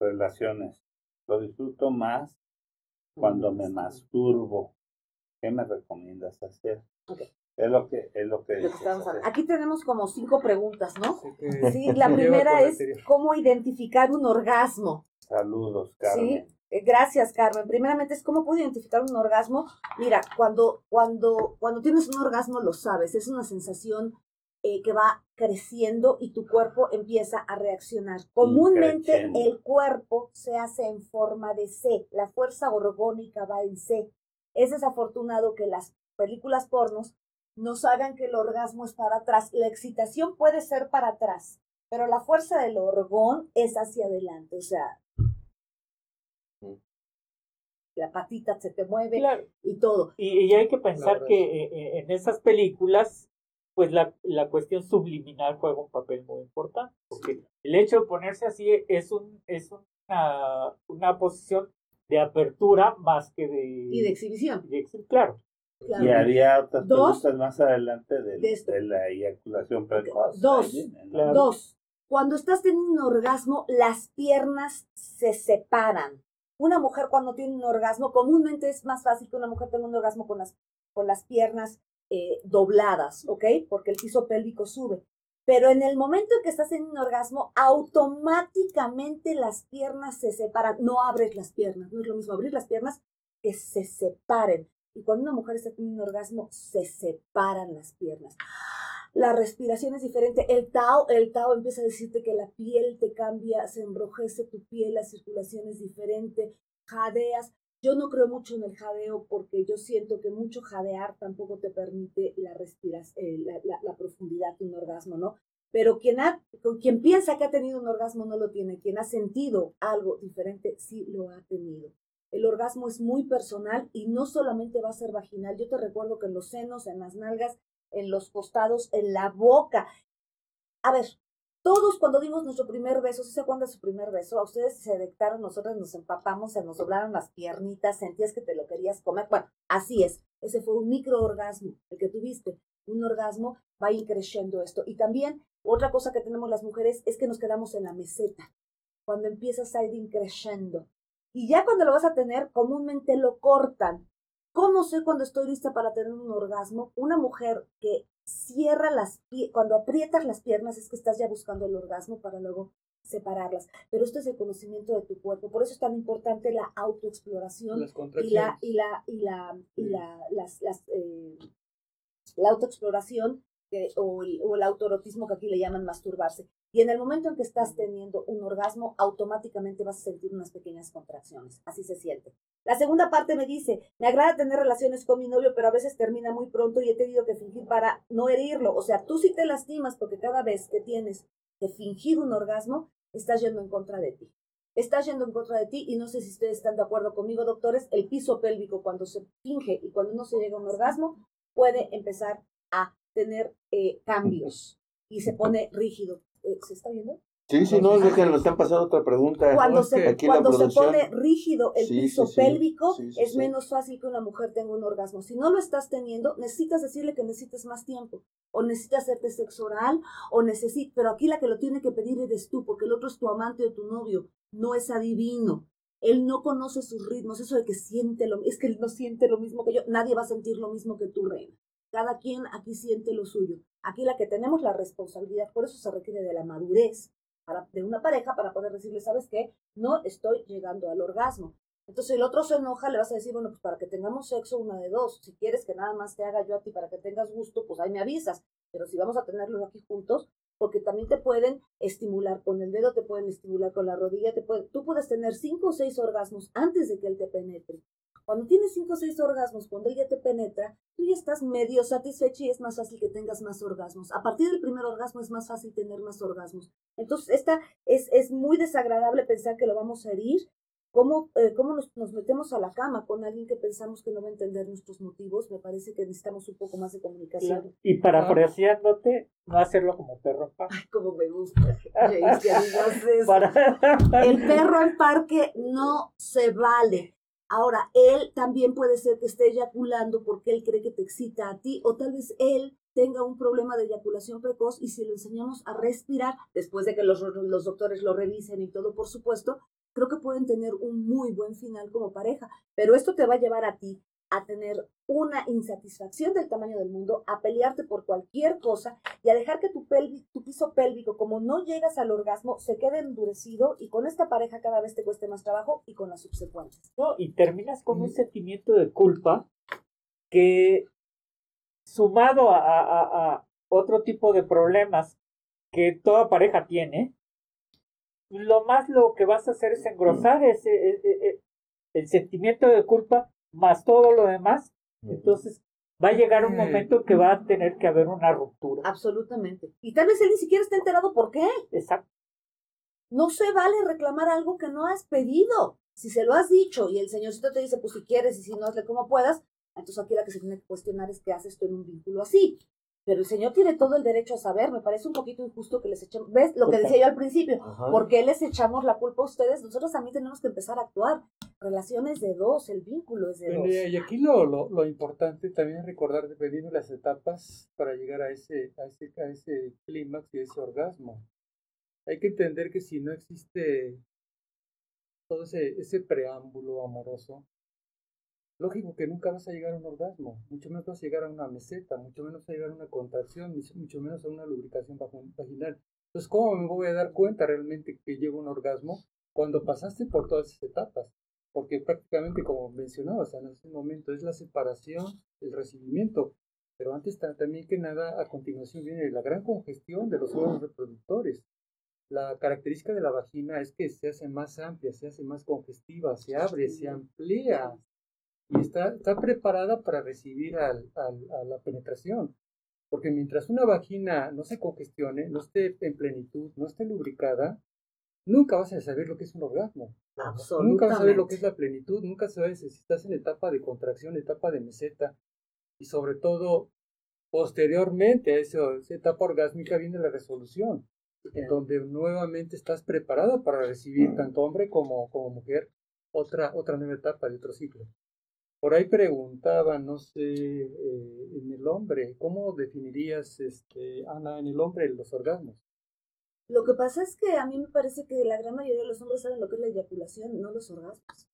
relaciones. Lo disfruto más cuando me masturbo. ¿Qué me recomiendas hacer? Es lo que es lo que, Aquí tenemos como cinco preguntas, ¿no? Sí, (laughs) la primera es cómo identificar un orgasmo. Saludos, Carmen. ¿Sí? Eh, gracias, Carmen. Primeramente es cómo puedo identificar un orgasmo. Mira, cuando, cuando, cuando tienes un orgasmo lo sabes, es una sensación eh, que va creciendo y tu cuerpo empieza a reaccionar. Comúnmente el cuerpo se hace en forma de C, la fuerza orgónica va en C. Es desafortunado que las películas pornos nos hagan que el orgasmo es para atrás. La excitación puede ser para atrás, pero la fuerza del orgón es hacia adelante, o sea, la patita se te mueve y todo. Y, hay que pensar que eh, eh, en esas películas, pues la, la cuestión subliminal juega un papel muy importante, porque el hecho de ponerse así es, un, es una, una posición de apertura más que de... Y de exhibición. claro. Y había otras Dos, más adelante de, la eyaculación precoz. Dos. Dos. Cuando estás teniendo un orgasmo, las piernas se separan. Una mujer cuando tiene un orgasmo, comúnmente es más fácil que una mujer tenga un orgasmo con las, con las piernas eh, dobladas, ¿ok? Porque el piso pélvico sube. Pero en el momento en que estás en un orgasmo, automáticamente las piernas se separan. No abres las piernas, no es lo mismo abrir las piernas que se separen. Y cuando una mujer está teniendo un orgasmo, se separan las piernas. La respiración es diferente. El Tao, el Tao empieza a decirte que la piel te cambia, se enrojece tu piel, la circulación es diferente, jadeas. Yo no creo mucho en el jadeo porque yo siento que mucho jadear tampoco te permite la respiración, eh, la, la, profundidad de un orgasmo, ¿no? Pero quien, ha, quien piensa que ha tenido un orgasmo no lo tiene. Quien ha sentido algo diferente sí lo ha tenido. El orgasmo es muy personal y no solamente va a ser vaginal. Yo te recuerdo que en los senos, en las nalgas, en los costados, en la boca. A ver, todos cuando dimos nuestro primer beso, ¿sí se acuerdan de su primer beso? A ustedes se detectaron, nosotros nos empapamos, se nos doblaron las piernitas, sentías que te lo querías comer. Bueno, así es. Ese fue un microorgasmo, el que tuviste. Un orgasmo va a esto. Y también otra cosa que tenemos las mujeres es que nos quedamos en la meseta. Cuando empiezas a ir creciendo. Y ya cuando lo vas a tener, comúnmente lo cortan. ¿Cómo sé cuando estoy lista para tener un orgasmo? Una mujer que cierra las piernas, cuando aprietas las piernas es que estás ya buscando el orgasmo para luego separarlas. Pero esto es el conocimiento de tu cuerpo. Por eso es tan importante la autoexploración y la y la y la y la las, las eh, la autoexploración o, el, autoerotismo que aquí le llaman masturbarse. Y en el momento en que estás teniendo un orgasmo, automáticamente vas a sentir unas pequeñas contracciones. Así se siente. La segunda parte me dice, me agrada tener relaciones con mi novio, pero a veces termina muy pronto y he tenido que fingir para no herirlo. O sea, tú sí te lastimas porque cada vez que tienes que fingir un orgasmo, estás yendo en contra de ti. Estás yendo en contra de ti y no sé si ustedes están de acuerdo conmigo, doctores, el piso pélvico cuando se finge y cuando no se llega a un orgasmo puede empezar a tener eh, cambios y se pone rígido. Eh, ¿Se está viendo? Sí, sí, no, déjenlo, están pasando otra pregunta. Cuando, se, cuando se pone rígido el piso pélvico, es menos fácil que una mujer tenga un orgasmo. Si no lo estás teniendo, necesitas decirle que necesitas más tiempo, o necesitas hacerte sexo oral, o necesitas, pero aquí la que lo tiene que pedir eres tú, porque el otro es tu amante o tu novio, no es adivino. Él no conoce sus ritmos, eso de que siente lo es que él no siente lo mismo que yo, nadie va a sentir lo mismo que tú, reina. Cada quien aquí siente lo suyo. Aquí la que tenemos la responsabilidad, por eso se requiere de la madurez de una pareja para poder decirle, ¿sabes qué? No estoy llegando al orgasmo. Entonces el otro se enoja, le vas a decir, bueno, pues para que tengamos sexo, una de dos. Si quieres que nada más te haga yo a ti para que tengas gusto, pues ahí me avisas. Pero si vamos a tenerlo aquí juntos, porque también te pueden estimular con el dedo, te pueden estimular con la rodilla, te puede, tú puedes tener cinco o seis orgasmos antes de que él te penetre. Cuando tienes cinco o seis orgasmos, cuando ella te penetra, tú ya estás medio satisfecho y es más fácil que tengas más orgasmos. A partir del primer orgasmo es más fácil tener más orgasmos. Entonces, esta es, es muy desagradable pensar que lo vamos a herir. ¿Cómo, eh, cómo nos, nos, metemos a la cama con alguien que pensamos que no va a entender nuestros motivos? Me parece que necesitamos un poco más de comunicación. Y, parafraseándote, no hacerlo como perro en parque. Ay, como me gusta. (laughs) El perro en parque no se vale. Ahora, él también puede ser que esté eyaculando porque él cree que te excita a ti, o tal vez él tenga un problema de eyaculación precoz y si lo enseñamos a respirar, después de que los, los doctores lo revisen y todo, por supuesto, creo que pueden tener un muy buen final como pareja. Pero esto te va a llevar a ti a tener una insatisfacción del tamaño del mundo, a pelearte por cualquier cosa y a dejar que tu, tu piso pélvico, como no llegas al orgasmo, se quede endurecido y con esta pareja cada vez te cueste más trabajo y con las subsecuentes. No, y terminas con un sentimiento de culpa que sumado a, otro tipo de problemas que toda pareja tiene, lo más lo que vas a hacer es engrosar ese, e, e, e, el sentimiento de culpa más todo lo demás. Entonces va a llegar un momento que va a tener que haber una ruptura. Absolutamente. Y tal vez él ni siquiera está enterado por qué. Exacto. No se vale reclamar algo que no has pedido. Si se lo has dicho y el señorcito te dice, pues si quieres y si no, hazle como puedas, entonces aquí la que se tiene que cuestionar es qué haces tú en un vínculo así. Pero el Señor tiene todo el derecho a saber. Me parece un poquito injusto que les echemos. ¿Ves lo que decía yo al principio? ¿Por qué les echamos la culpa a ustedes? Nosotros también tenemos que empezar a actuar. Relaciones de dos, el vínculo es de dos. Y aquí lo, lo, lo, importante también es recordar, dependiendo de las etapas para llegar a ese, a ese, a ese clímax y ese orgasmo. Hay que entender que si no existe todo ese, ese preámbulo amoroso, lógico que nunca vas a llegar a un orgasmo, mucho menos vas a llegar a una meseta, mucho menos vas a llegar a una contracción, mucho menos a una lubricación vaginal. Entonces, ¿cómo me voy a dar cuenta realmente que llego a un orgasmo cuando pasaste por todas esas etapas? Porque prácticamente, como mencionabas en ese momento, es la separación, el recibimiento. Pero antes también que nada, a continuación viene la gran congestión de los órganos reproductores. La característica de la vagina es que se hace más amplia, se hace más congestiva, se abre, se amplía, y está, está preparada para recibir al, al, a la penetración. Porque mientras una vagina no se congestione, no esté en plenitud, no esté lubricada, nunca vas a saber lo que es un orgasmo. Nunca vas a saber lo que es la plenitud, nunca sabes si estás en etapa de contracción, etapa de meseta. Y sobre todo, posteriormente a esa, esa etapa orgásmica viene la resolución, en donde nuevamente estás preparado para recibir tanto hombre como, como mujer otra, otra nueva etapa de otro ciclo. Por ahí preguntaba, no sé, eh, en el hombre, ¿cómo definirías, este, Ana, en el hombre los orgasmos? Lo que pasa es que a mí me parece que la gran mayoría de los hombres saben lo que es la eyaculación, no los orgasmos.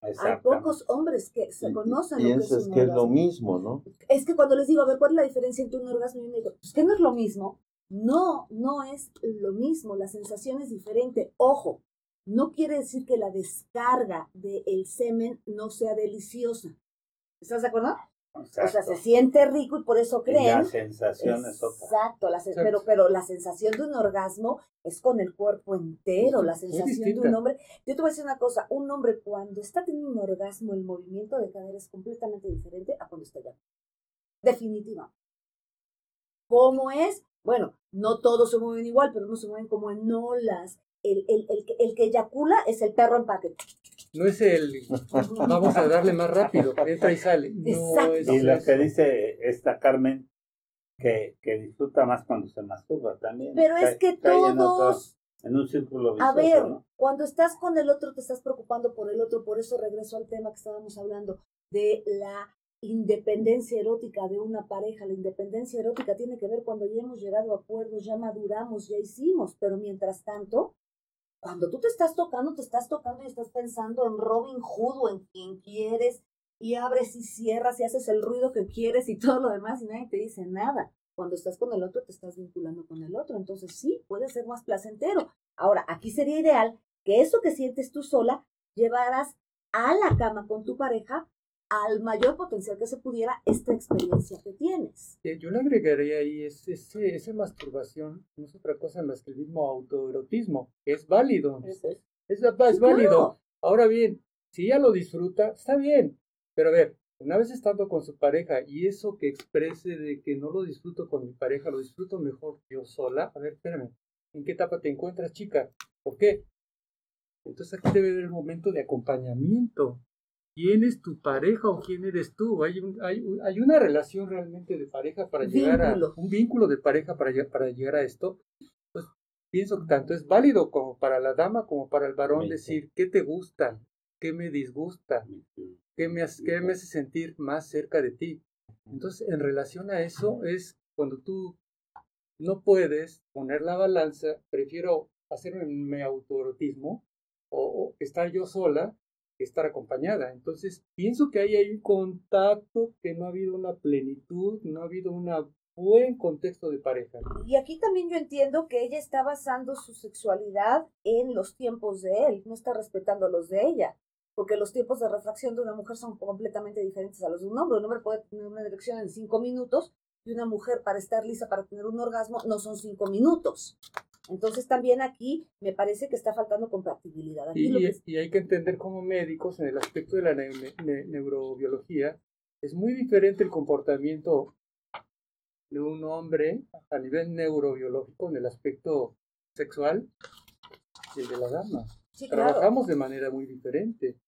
Hay pocos hombres que se conocen lo que es un que es lo mismo, ¿no? Es que cuando les digo, a ver, ¿cuál es la diferencia entre un orgasmo y un digo, pues que no es lo mismo. No, no es lo mismo, la sensación es diferente. Ojo, no quiere decir que la descarga del semen no sea deliciosa. ¿Estás de acuerdo? O sea, se siente rico y por eso creen. la sensación es otra. Exacto, pero, pero la sensación de un orgasmo es con el cuerpo entero, la sensación de un hombre. Yo te voy a decir una cosa, un hombre cuando está teniendo un orgasmo, el movimiento de cadera es completamente diferente a cuando está ya. Definitiva. ¿Cómo es? Bueno, no todos se mueven igual, pero no se mueven como en olas el, el, el, el, que eyacula es el perro en paquete. No es el vamos a darle más rápido, entra y sale. No es, y lo que dice esta Carmen, que, que disfruta más cuando se masturba también. Pero es que todos... En, un círculo vicioso, A ver, cuando estás con el otro te estás preocupando por el otro, por eso regreso al tema que estábamos hablando de la independencia erótica de una pareja. La independencia erótica tiene que ver cuando ya hemos llegado a acuerdos, ya maduramos, ya hicimos, pero mientras tanto, cuando tú te estás tocando, te estás tocando y estás pensando en Robin Hood o en quien quieres y abres y cierras y haces el ruido que quieres y (laughs) todo lo demás y nadie te dice nada. Cuando estás con el otro, te estás vinculando con el otro. Entonces sí, puede ser más placentero. Ahora, aquí sería ideal que eso que sientes tú sola llevaras a la cama con tu pareja al mayor potencial que se pudiera esta experiencia que tienes. Yo le agregaría ahí ese, esa masturbación, no es otra cosa más que el mismo autoerotismo, es válido. Es, es, válido. Ahora bien, si ella lo disfruta, está bien, pero a ver, una vez estando con su pareja y eso que exprese de que no lo disfruto con mi pareja, lo disfruto mejor yo sola, a ver, espérame, ¿en qué etapa te encuentras, chica? ¿Por qué? Entonces aquí debe haber el momento de acompañamiento, quién es tu pareja o quién eres tú. Hay, hay, hay una relación realmente de pareja para llegar a un vínculo de pareja para, para llegar a esto. Pues pienso que tanto es válido como para la dama como para el varón decir qué te gusta, qué me disgusta, qué me, qué me hace sentir más cerca de ti. Entonces, en relación a eso es cuando tú no puedes poner la balanza, prefiero hacerme mi autorotismo o estar yo sola estar acompañada. Entonces, pienso que ahí hay un contacto, que no ha habido una plenitud, no ha habido un buen contexto de pareja. Y aquí también yo entiendo que ella está basando su sexualidad en los tiempos de él, no está respetando los de ella, porque los tiempos de refracción de una mujer son completamente diferentes a los de un hombre. Un hombre puede tener una erección en cinco minutos y una mujer para estar lista para tener un orgasmo no son cinco minutos. Entonces también aquí me parece que está faltando compatibilidad. y, hay que entender como médicos en el aspecto de la neurobiología, es muy diferente el comportamiento de un hombre a nivel neurobiológico en el aspecto sexual y el de la dama. Trabajamos de manera muy diferente.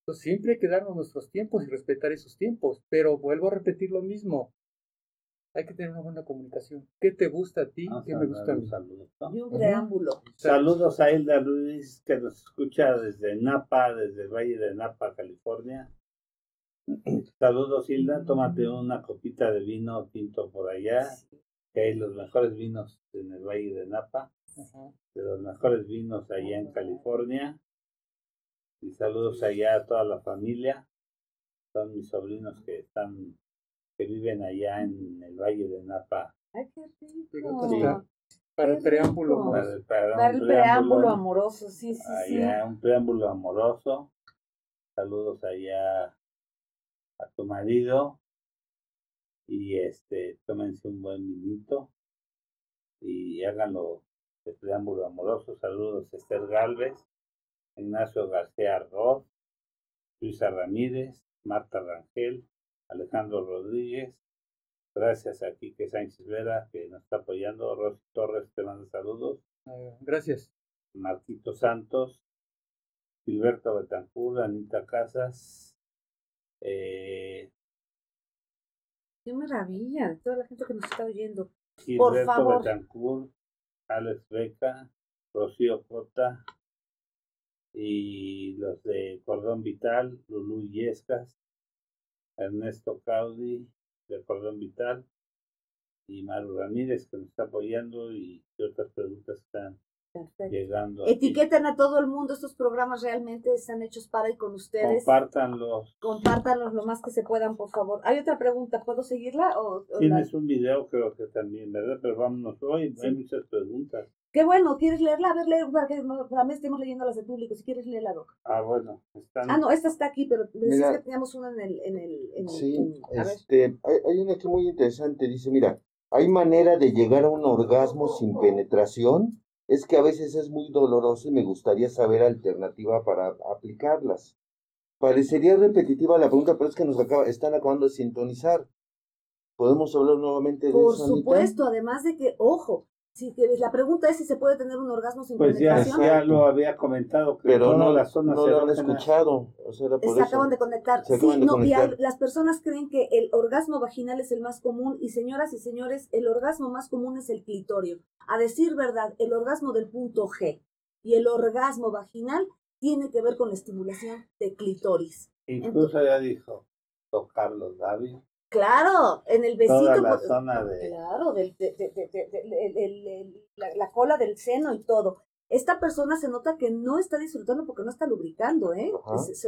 Entonces siempre hay que darnos nuestros tiempos y respetar esos tiempos. Pero vuelvo a repetir lo mismo hay que tener una buena comunicación. ¿Qué te gusta a ti? ¿Qué me gusta a mí? Y un preámbulo. Saludos a Hilda Luis, que nos escucha desde Napa, desde el Valle de Napa, California. (clears throat) Saludos, Hilda. Tómate una copita de vino tinto por allá, que hay los mejores vinos en el Valle de Napa, de los mejores vinos allá en California. Y saludos allá a toda la familia. Son mis sobrinos que están que viven allá en el Valle de Napa. Ay, qué rico. Para el preámbulo. Para, el preámbulo amoroso, sí, sí, allá, Un preámbulo amoroso. Saludos allá a tu marido. Y este, tómense un buen vinito. Y háganlo de preámbulo amoroso. Saludos a Esther Galvez, Ignacio García Roth, Luisa Ramírez, Marta Rangel, Alejandro Rodríguez, gracias a Quique Sánchez Vera que nos está apoyando, Rosy Torres te manda saludos. Ah, gracias. Marquito Santos, Gilberto Betancur, Anita Casas. Eh, Qué maravilla, toda la gente que nos está oyendo. Gilberto Por favor. Betancur, Alex Beca, Rocío Cota y los de Cordón Vital, Lulú Yescas, Ernesto Caudi de Cordón Vital y Maru Ramírez que nos está apoyando y otras preguntas están llegando. Etiqueten a todo el mundo, estos programas realmente están hechos para y con ustedes. Compártanlos. Compártanlos lo más que se puedan, por favor. Hay otra pregunta, ¿puedo seguirla? O, Tienes un video creo que también, ¿verdad? Pero vámonos hoy, hay muchas preguntas. Qué bueno, ¿quieres leerla? A ver, leer, para que también estemos leyendo las del público. Si quieres leerla, Doc. Ah, bueno. Ah, no, esta está aquí, pero decías que teníamos una en el... En el, en sí, este, hay, hay, una aquí muy interesante. Dice, mira, ¿hay manera de llegar a un orgasmo sin penetración? Es que a veces es muy doloroso y me gustaría saber alternativa para aplicarlas. Parecería repetitiva la pregunta, pero es que nos acaba, están acabando de sintonizar. ¿Podemos hablar nuevamente de Por eso? Por supuesto, además de que, ojo, si la pregunta es si se puede tener un orgasmo sin pues penetración. Pues ya, lo había comentado, pero no, las zonas no lo han escuchado. O sea, se acaban de conectar. sí, no, Y las personas creen que el orgasmo vaginal es el más común y señoras y señores, el orgasmo más común es el clitorio. A decir verdad, el orgasmo del punto G y el orgasmo vaginal tiene que ver con la estimulación de clitoris. Incluso ya dijo tocar los labios. Claro, en el besito. Toda la zona de... Claro, del, la, la, cola del seno y todo. Esta persona se nota que no está disfrutando porque no está lubricando, ¿eh?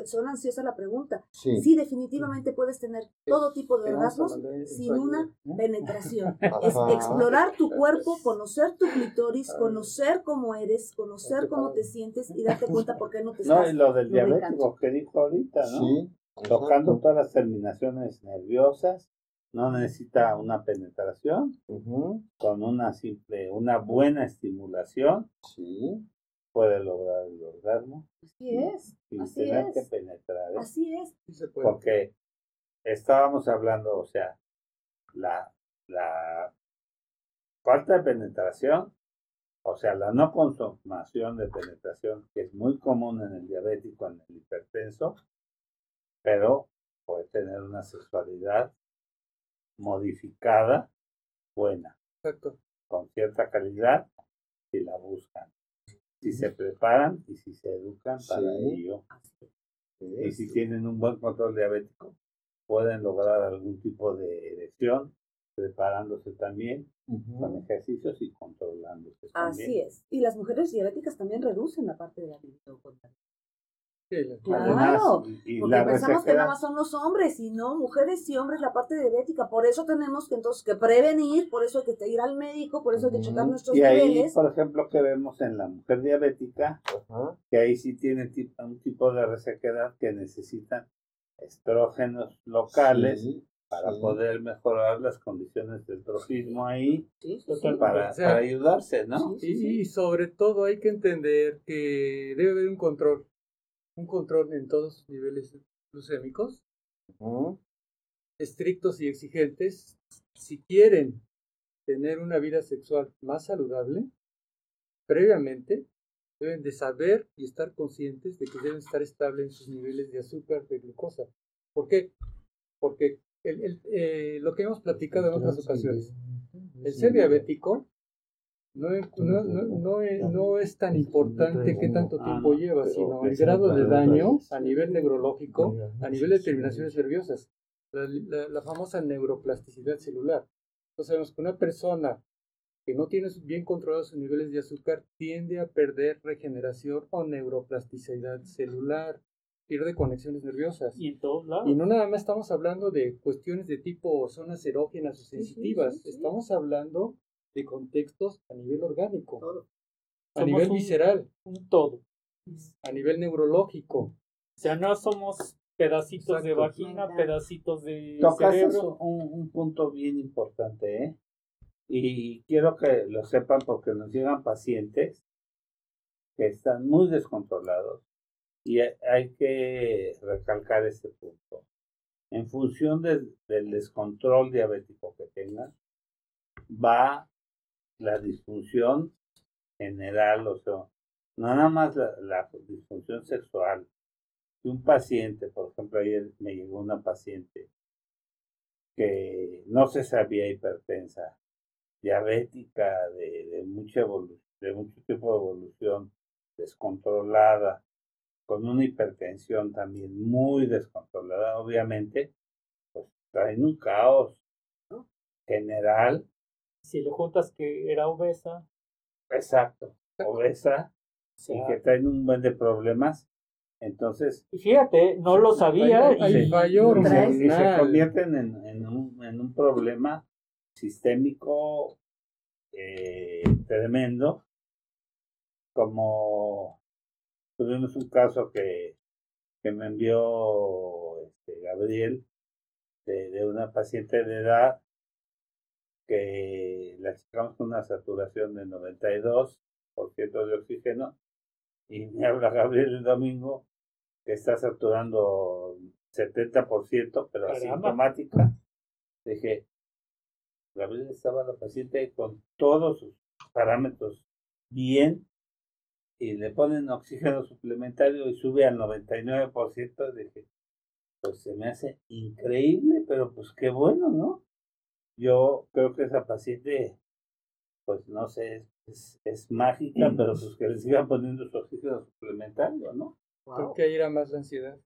son ansiosa la pregunta. Sí. definitivamente puedes tener todo tipo de orgasmos sin una penetración. (laughs) Es explorar tu cuerpo, conocer tu clitoris, conocer cómo eres, conocer cómo te sientes y darte cuenta por qué no te estás No, y lo del diabético que dijo ahorita, ¿no? Sí tocando todas las terminaciones nerviosas, no necesita una penetración, con una simple, una buena estimulación, sí. puede lograr el orgasmo. Así es. Sin así tener es. que penetrar. ¿eh? Así es. Porque estábamos hablando, o sea, la, la falta de penetración, o sea, la no consumación de penetración, que es muy común en el diabético, en el hipertenso, pero puede tener una sexualidad modificada, buena, con cierta calidad, si la buscan, si se preparan y si se educan para ello. Y si tienen un buen control diabético, pueden lograr algún tipo de erección, preparándose también con ejercicios y controlándose. Así es. Y las mujeres diabéticas también reducen la parte de la Claro, porque pensamos que nada más son los hombres, y no mujeres y hombres la parte diabética. Por eso tenemos que entonces que prevenir, por eso hay que ir al médico, por eso hay que checar nuestros y ahí, por ejemplo, que vemos en la mujer diabética, que ahí sí tiene un tipo de resequedad que necesitan estrógenos locales para poder mejorar las condiciones del trofismo ahí, para, para, ayudarse, ¿no? Y, sobre todo hay que entender que debe haber un control, un control en todos los niveles glucémicos, estrictos y exigentes, si quieren tener una vida sexual más saludable, previamente deben de saber y estar conscientes de que deben estar estables en sus niveles de azúcar, de glucosa. ¿Por qué? Porque el, eh, lo que hemos platicado en otras ocasiones, el ser diabético no, no, no, no, es tan importante qué tanto ah, tiempo lleva, sino el grado de daño a nivel neurológico, a nivel de terminaciones nerviosas, la, la, famosa neuroplasticidad celular. Entonces sabemos que una persona que no tiene bien controlados sus niveles de azúcar tiende a perder regeneración o neuroplasticidad celular pierde conexiones nerviosas. Y en todos lados. Y no nada más estamos hablando de cuestiones de tipo zonas erógenas o sensitivas, estamos hablando de contextos a nivel orgánico, a nivel visceral, un todo, a nivel neurológico. O sea, no somos pedacitos de vagina, pedacitos de cerebro. Un, un punto bien importante, ¿eh? Y quiero que lo sepan porque nos llegan pacientes que están muy descontrolados y hay que recalcar este punto. En función del descontrol diabético que tengan, va la disfunción general, o sea, nada más la, disfunción sexual. Si un paciente, por ejemplo, ayer me llegó una paciente que no se sabía hipertensa, diabética de, de mucha de mucho tipo de evolución, descontrolada, con una hipertensión también muy descontrolada, obviamente, pues traen un caos general. Si le juntas que era obesa. Exacto, obesa, y que traen un buen de problemas. Entonces. Y fíjate, no lo sabía y, se convierten en, en, un, en un problema sistémico eh, tremendo, como tuvimos un caso que, que me envió este, Gabriel de, de, una paciente de edad que la checamos con una saturación de 92% de oxígeno y me habla Gabriel el domingo que está saturando 70%, pero asintomática. Dije, Gabriel estaba la paciente con todos sus parámetros bien y le ponen oxígeno suplementario y sube al 99%, dije, pues se me hace increíble, pero pues qué bueno, ¿no? Yo creo que esa paciente, pues no sé, es, es mágica, pero (clears throat) pues que le sigan poniendo su oxígeno suplementario, ¿no? Creo que ahí era más la ansiedad.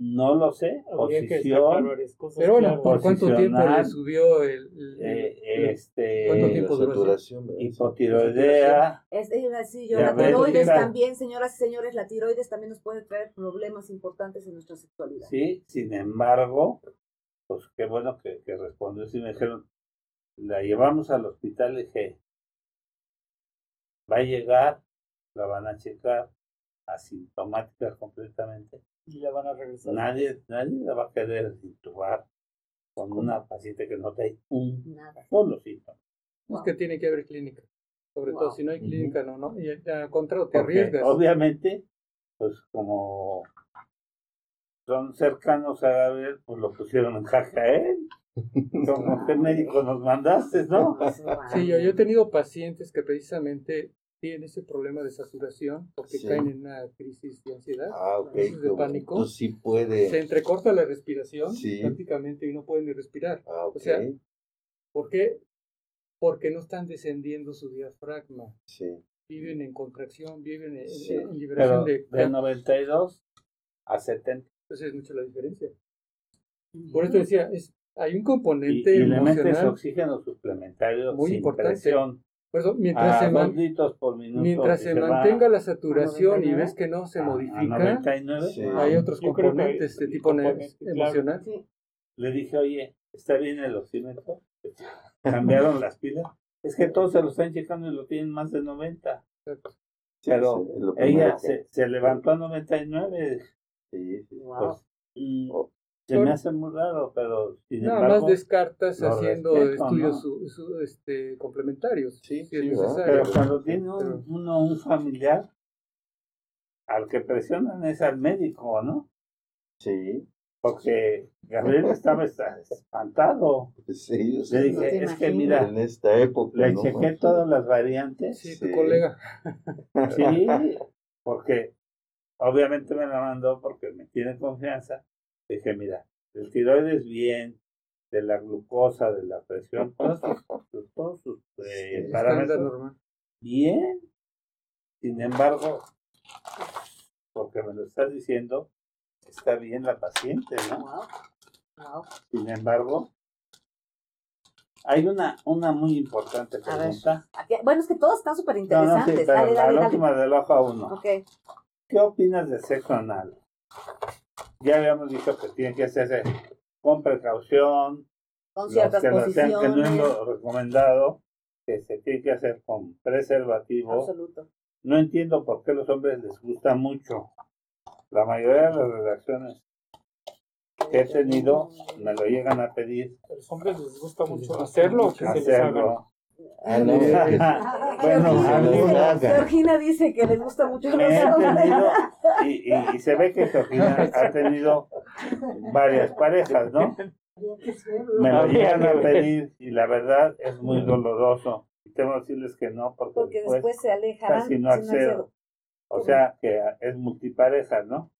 No lo sé, posición. Pero bueno, ¿por cuánto tiempo le subió el, eh, este, ¿Cuánto tiempo saturación? Hipotiroidea. Es, sí, yo, la tiroides también, señoras y señores, la tiroides también nos puede traer problemas importantes en nuestra sexualidad. Sí, sin embargo, pues qué bueno que, que respondió. Si me dijeron, la llevamos al hospital, le dije, va a llegar, la van a checar, asintomática completamente y la van a regresar. Nadie, nadie la va a querer intubar con una paciente que no trae un Nada. solo síntoma. Es que tiene que haber clínica. Sobre todo si no hay clínica, no, no. Y al contrario, te arriesgas. Obviamente, pues como son cercanos a Gabriel, pues lo pusieron en caja a él. Como que médico nos mandaste, ¿no? Sí, yo, yo he tenido pacientes que precisamente tienen ese problema de saturación porque caen en una crisis de ansiedad, ah, crisis de pánico. sí puede. Se entrecorta la respiración prácticamente y no pueden ni respirar. Ah, o sea, ¿por qué? Porque no están descendiendo su diafragma. Viven en contracción, viven en, liberación de... De 92 a 70. Entonces es mucha la diferencia. Por eso decía, es, hay un componente y, emocional oxígeno suplementario muy importante mientras, se, mientras se, mantenga la saturación y ves que no se modifica, hay otros componentes de tipo emocional. Le dije, oye, ¿está bien el oxímetro? (laughs) Cambiaron las pilas. Es que todos se lo están checando y lo tienen más de 90. Pero ella se, se, levantó a 99. Sí, Pues, y Se me hace muy raro, pero sin Nada más descartas haciendo estudios este, complementarios. Sí, sí, Pero cuando tiene uno un familiar, al que presionan es al médico, ¿no? Sí. Porque Gabriel estaba espantado. (laughs) Sí, Le dije, es que mira, en esta época. Le chequé todas las variantes. Sí, tu colega. Sí, (laughs) porque obviamente me la mandó porque me tiene confianza. Dije, mira, el tiroides bien, de la glucosa, de la presión, todos sus, (laughs) todos sus eh, parámetros bien. Sin embargo, porque me lo estás diciendo, está bien la paciente, ¿no? Sin embargo, hay una, una muy importante pregunta. bueno, es que todos están súper interesantes. No, no, la última del ojo uno. ¿Qué opinas de sexo anal? Ya habíamos dicho que tiene que hacerse con precaución. Con ciertas que posiciones. que no es lo recomendado, que se tiene que hacer con preservativo. Absoluto. No entiendo por qué a los hombres les gusta mucho. La mayoría de las redacciones que he tenido me lo llegan a pedir. A los hombres les gusta mucho hacerlo. Que hacerlo. Ah, no, (laughs) bueno, Georgina dice que les gusta mucho (laughs) y, y, y, se ve que Georgina (laughs) ha tenido varias parejas, ¿no? Me lo llegan a pedir y la verdad es muy doloroso. Y tengo que decirles que no, porque, porque después, se alejarán. Casi no accedo. O sea que es multipareja, ¿no?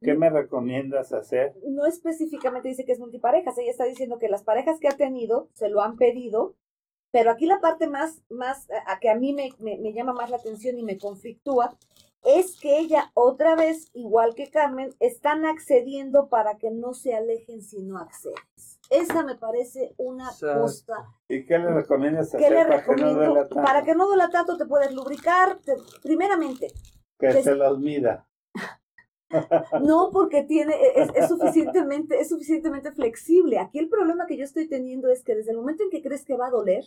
¿Qué me recomiendas hacer? No específicamente dice que es multiparejas, ella está diciendo que las parejas que ha tenido se lo han pedido, pero aquí la parte más, más a que a mí me, me, llama más la atención y me conflictúa es que ella otra vez, igual que Carmen, están accediendo para que no se alejen si no accedes. Esa me parece una costa. ¿Y qué le recomiendas hacer para que no duela tanto? Para que no duela tanto te puedes lubricar, primeramente. Que se los mida. No, porque tiene, e, es, es, suficientemente, es suficientemente flexible. Aquí el problema que yo estoy teniendo es que desde el momento en que crees que va a doler,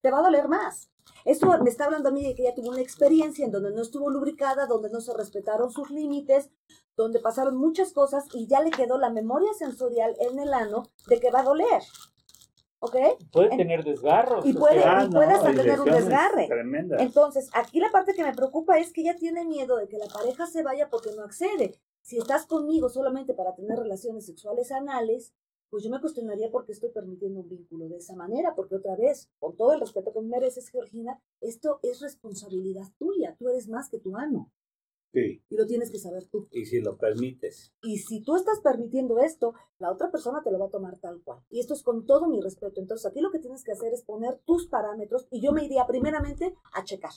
te va a doler más. Esto me está hablando a mí de que ella tuvo una experiencia en donde no estuvo lubricada, donde no se respetaron sus límites, donde pasaron muchas cosas y ya le quedó la memoria sensorial en el ano de que va a doler. ¿Ok? Puede tener desgarros. Y puede, y puede hasta tener un desgarre. Entonces, aquí la parte que me preocupa es que ella tiene miedo de que la pareja se vaya porque no accede. Si estás conmigo solamente para tener relaciones sexuales anales, pues yo me cuestionaría por qué estoy permitiendo un vínculo de esa manera, porque otra vez, con todo el respeto que mereces, Georgina, esto es responsabilidad tuya, tú eres más que tu amo. Sí. Y lo tienes que saber tú. Y si lo permites. Y si tú estás permitiendo esto, la otra persona te lo va a tomar tal cual. Y esto es con todo mi respeto. Entonces aquí lo que tienes que hacer es poner tus parámetros y yo me iría primeramente a checar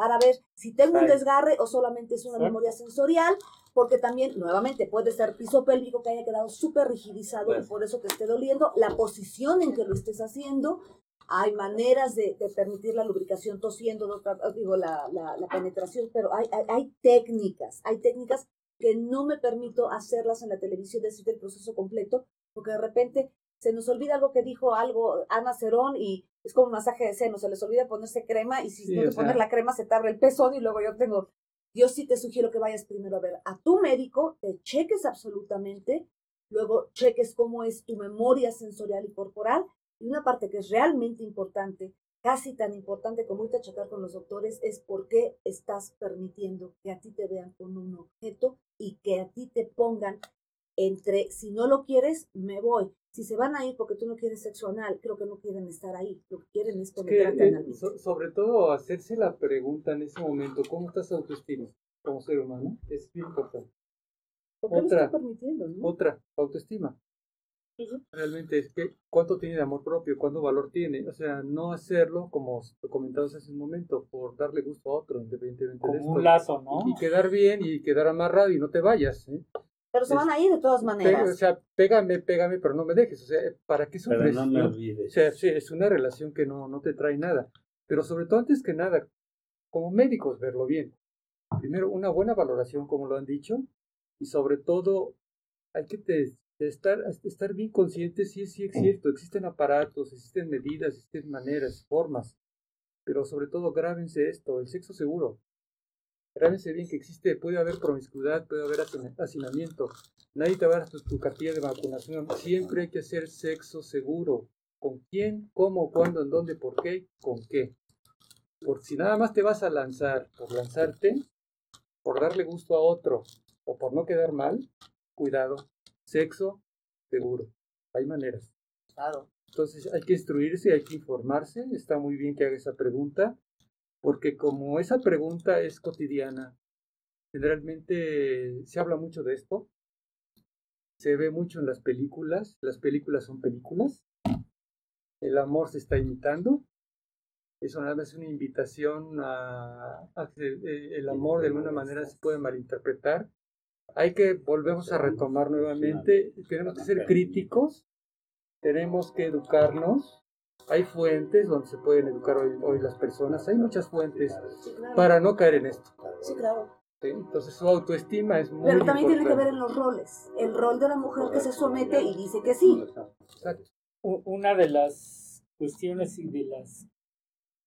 para ver si tengo un desgarre o solamente es una memoria sensorial, porque también, nuevamente, puede ser piso pélvico que haya quedado súper rigidizado y pues. por eso te esté doliendo, la posición en que lo estés haciendo, hay maneras de, permitir la lubricación tosiendo, digo, la, la, penetración, pero hay, hay, técnicas, hay técnicas que no me permito hacerlas en la televisión, decirte el proceso completo, porque de repente se nos olvida algo que dijo algo Ana Cerón y es como un masaje de seno, se les olvida ponerse crema y si no te pones la crema se te abre el pezón y luego yo tengo, yo sí te sugiero que vayas primero a ver a tu médico, te cheques absolutamente, luego cheques cómo es tu memoria sensorial y corporal y una parte que es realmente importante, casi tan importante como irte a checar con los doctores, es por qué estás permitiendo que a ti te vean con un objeto y que a ti te pongan entre, si no lo quieres, me voy. Si se van a ir porque tú no quieres sexo anal, creo que no quieren estar ahí. Lo que quieren es penetrarte eh, sobre todo, hacerse la pregunta en ese momento, ¿cómo estás autoestima como ser humano? Es bien importante. otra, permitiendo, Otra, autoestima. Realmente es que cuánto tiene de amor propio, cuánto valor tiene. O sea, no hacerlo como comentabas hace un momento, por darle gusto a otro, independientemente como de esto. un lazo, ¿no? Y, quedar bien y quedar amarrado y no te vayas. ¿eh? Pero se van a ir de todas maneras. o sea, pégame, pégame, pero no me dejes. O sea, ¿para qué sufres? Pero no me olvides. O sea, sí, es una relación que no, no te trae nada. Pero sobre todo, antes que nada, como médicos, verlo bien. Primero, una buena valoración, como lo han dicho. Y sobre todo, hay que te, estar, estar bien conscientes si sí es cierto, existen aparatos, existen medidas, existen maneras, formas, pero sobre todo grábense esto, el sexo seguro. Grábense bien que existe, puede haber promiscuidad, puede haber hacinamiento. Nadie te va a dar tu, cartilla de vacunación. Siempre hay que hacer sexo seguro. ¿Con quién? ¿Cómo? ¿Cuándo? ¿En dónde? ¿Por qué? ¿Con qué? Porque si nada más te vas a lanzar por lanzarte, por darle gusto a otro o por no quedar mal, cuidado. Sexo seguro. Hay maneras. Claro. Entonces hay que instruirse, hay que informarse. Está muy bien que haga esa pregunta, porque como esa pregunta es cotidiana, generalmente se habla mucho de esto, se ve mucho en las películas, las películas son películas, el amor se está imitando, eso nada más es una invitación a, eh, el amor de alguna manera se puede malinterpretar. Hay que, volvemos a retomar nuevamente, tenemos que ser críticos tenemos que educarnos. Hay fuentes donde se pueden educar hoy, las personas, hay muchas fuentes para no caer en esto. Sí, claro. Entonces su autoestima es muy Pero también tiene que ver en los roles. El rol de la mujer que se somete y dice que sí. Una de las cuestiones y de las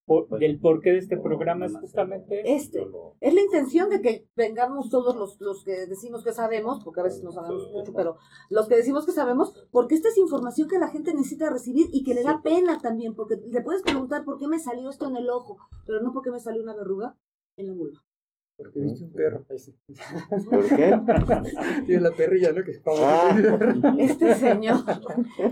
del porqué de este programa es justamente este. Es la intención de que vengamos todos los, los que decimos que sabemos, porque a veces no sabemos mucho, pero los que decimos que sabemos, porque esta es información que la gente necesita recibir y que le da pena también, porque le puedes preguntar por qué me salió esto en el ojo, pero no porque me salió una verruga en la vulva. Porque viste un perro. ¿Por qué? (laughs) Tiene la perrilla, ¿no? Que ah. Este señor,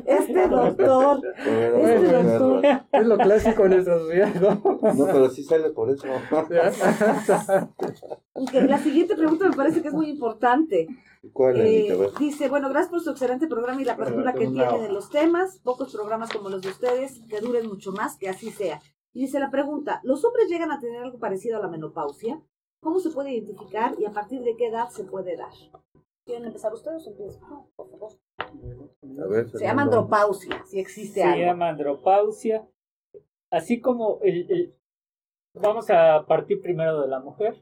este doctor, este doctor. Es lo clásico en nuestra sociedad, ¿no? No, pero sí sale por eso. (laughs) la siguiente pregunta me parece que es muy importante. ¿Cuál, eh, dice, bueno, gracias por su excelente programa y la apertura que tiene de los temas. Pocos programas como los de ustedes que duren mucho más, que así sea. Y dice la pregunta, ¿los hombres llegan a tener algo parecido a la menopausia? ¿Cómo se puede identificar y a partir de qué edad se puede dar? ¿Quieren empezar ustedes o empiezo? No, por favor. se llama andropausia, si existe algo. Se llama andropausia. Así como el, Vamos a partir primero de la mujer.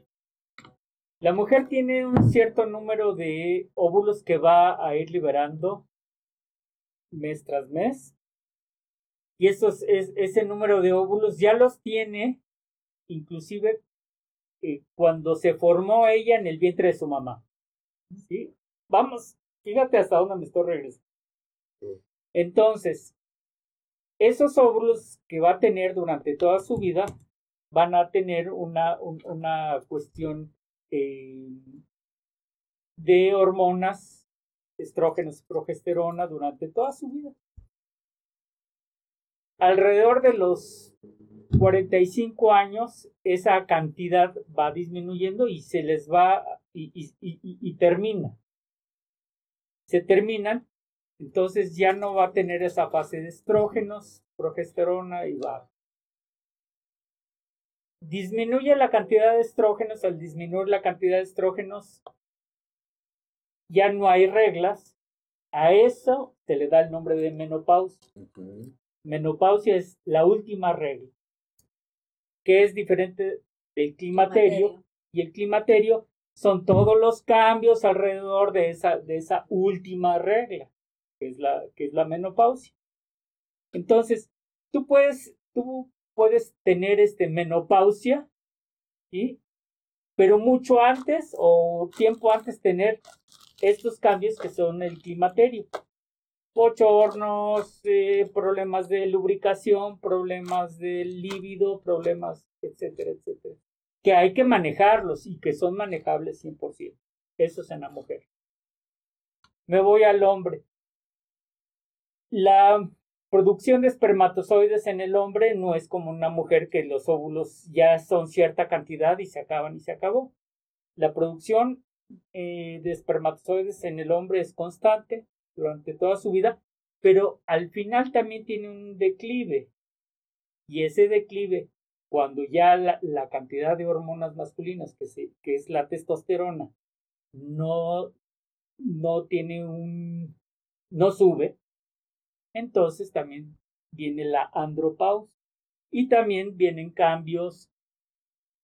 La mujer tiene un cierto número de óvulos que va a ir liberando mes tras mes. Y esos, es, ese número de óvulos ya los tiene inclusive eh, cuando se formó ella en el vientre de su mamá. ¿Sí? Vamos, fíjate hasta dónde me estoy regresando. Entonces, esos óvulos que va a tener durante toda su vida van a tener una, una cuestión eh, de hormonas, estrógenos y progesterona durante toda su vida. Alrededor de los 45 años esa cantidad va disminuyendo y se les va y, termina. Se terminan, entonces ya no va a tener esa fase de estrógenos, progesterona y va. Disminuye la cantidad de estrógenos, al disminuir la cantidad de estrógenos ya no hay reglas. A eso se le da el nombre de menopausia. Menopausia es la última regla que es diferente del climaterio, y el climaterio son todos los cambios alrededor de esa, de esa última regla, que es la, que es la menopausia. Entonces, tú puedes, tú puedes tener este menopausia, ¿sí? pero mucho antes o tiempo antes tener estos cambios que son el climaterio bochornos, eh, problemas de lubricación, problemas de líbido, problemas, etcétera, etcétera. Que hay que manejarlos y que son manejables 100%. Eso es en la mujer. Me voy al hombre. La producción de espermatozoides en el hombre no es como una mujer que los óvulos ya son cierta cantidad y se acaban y se acabó. La producción eh, de espermatozoides en el hombre es constante, durante toda su vida, pero al final también tiene un declive. Y ese declive, cuando ya la, cantidad de hormonas masculinas, que, se, es la testosterona, no, no tiene un, no sube, entonces también viene la andropausia. Y también vienen cambios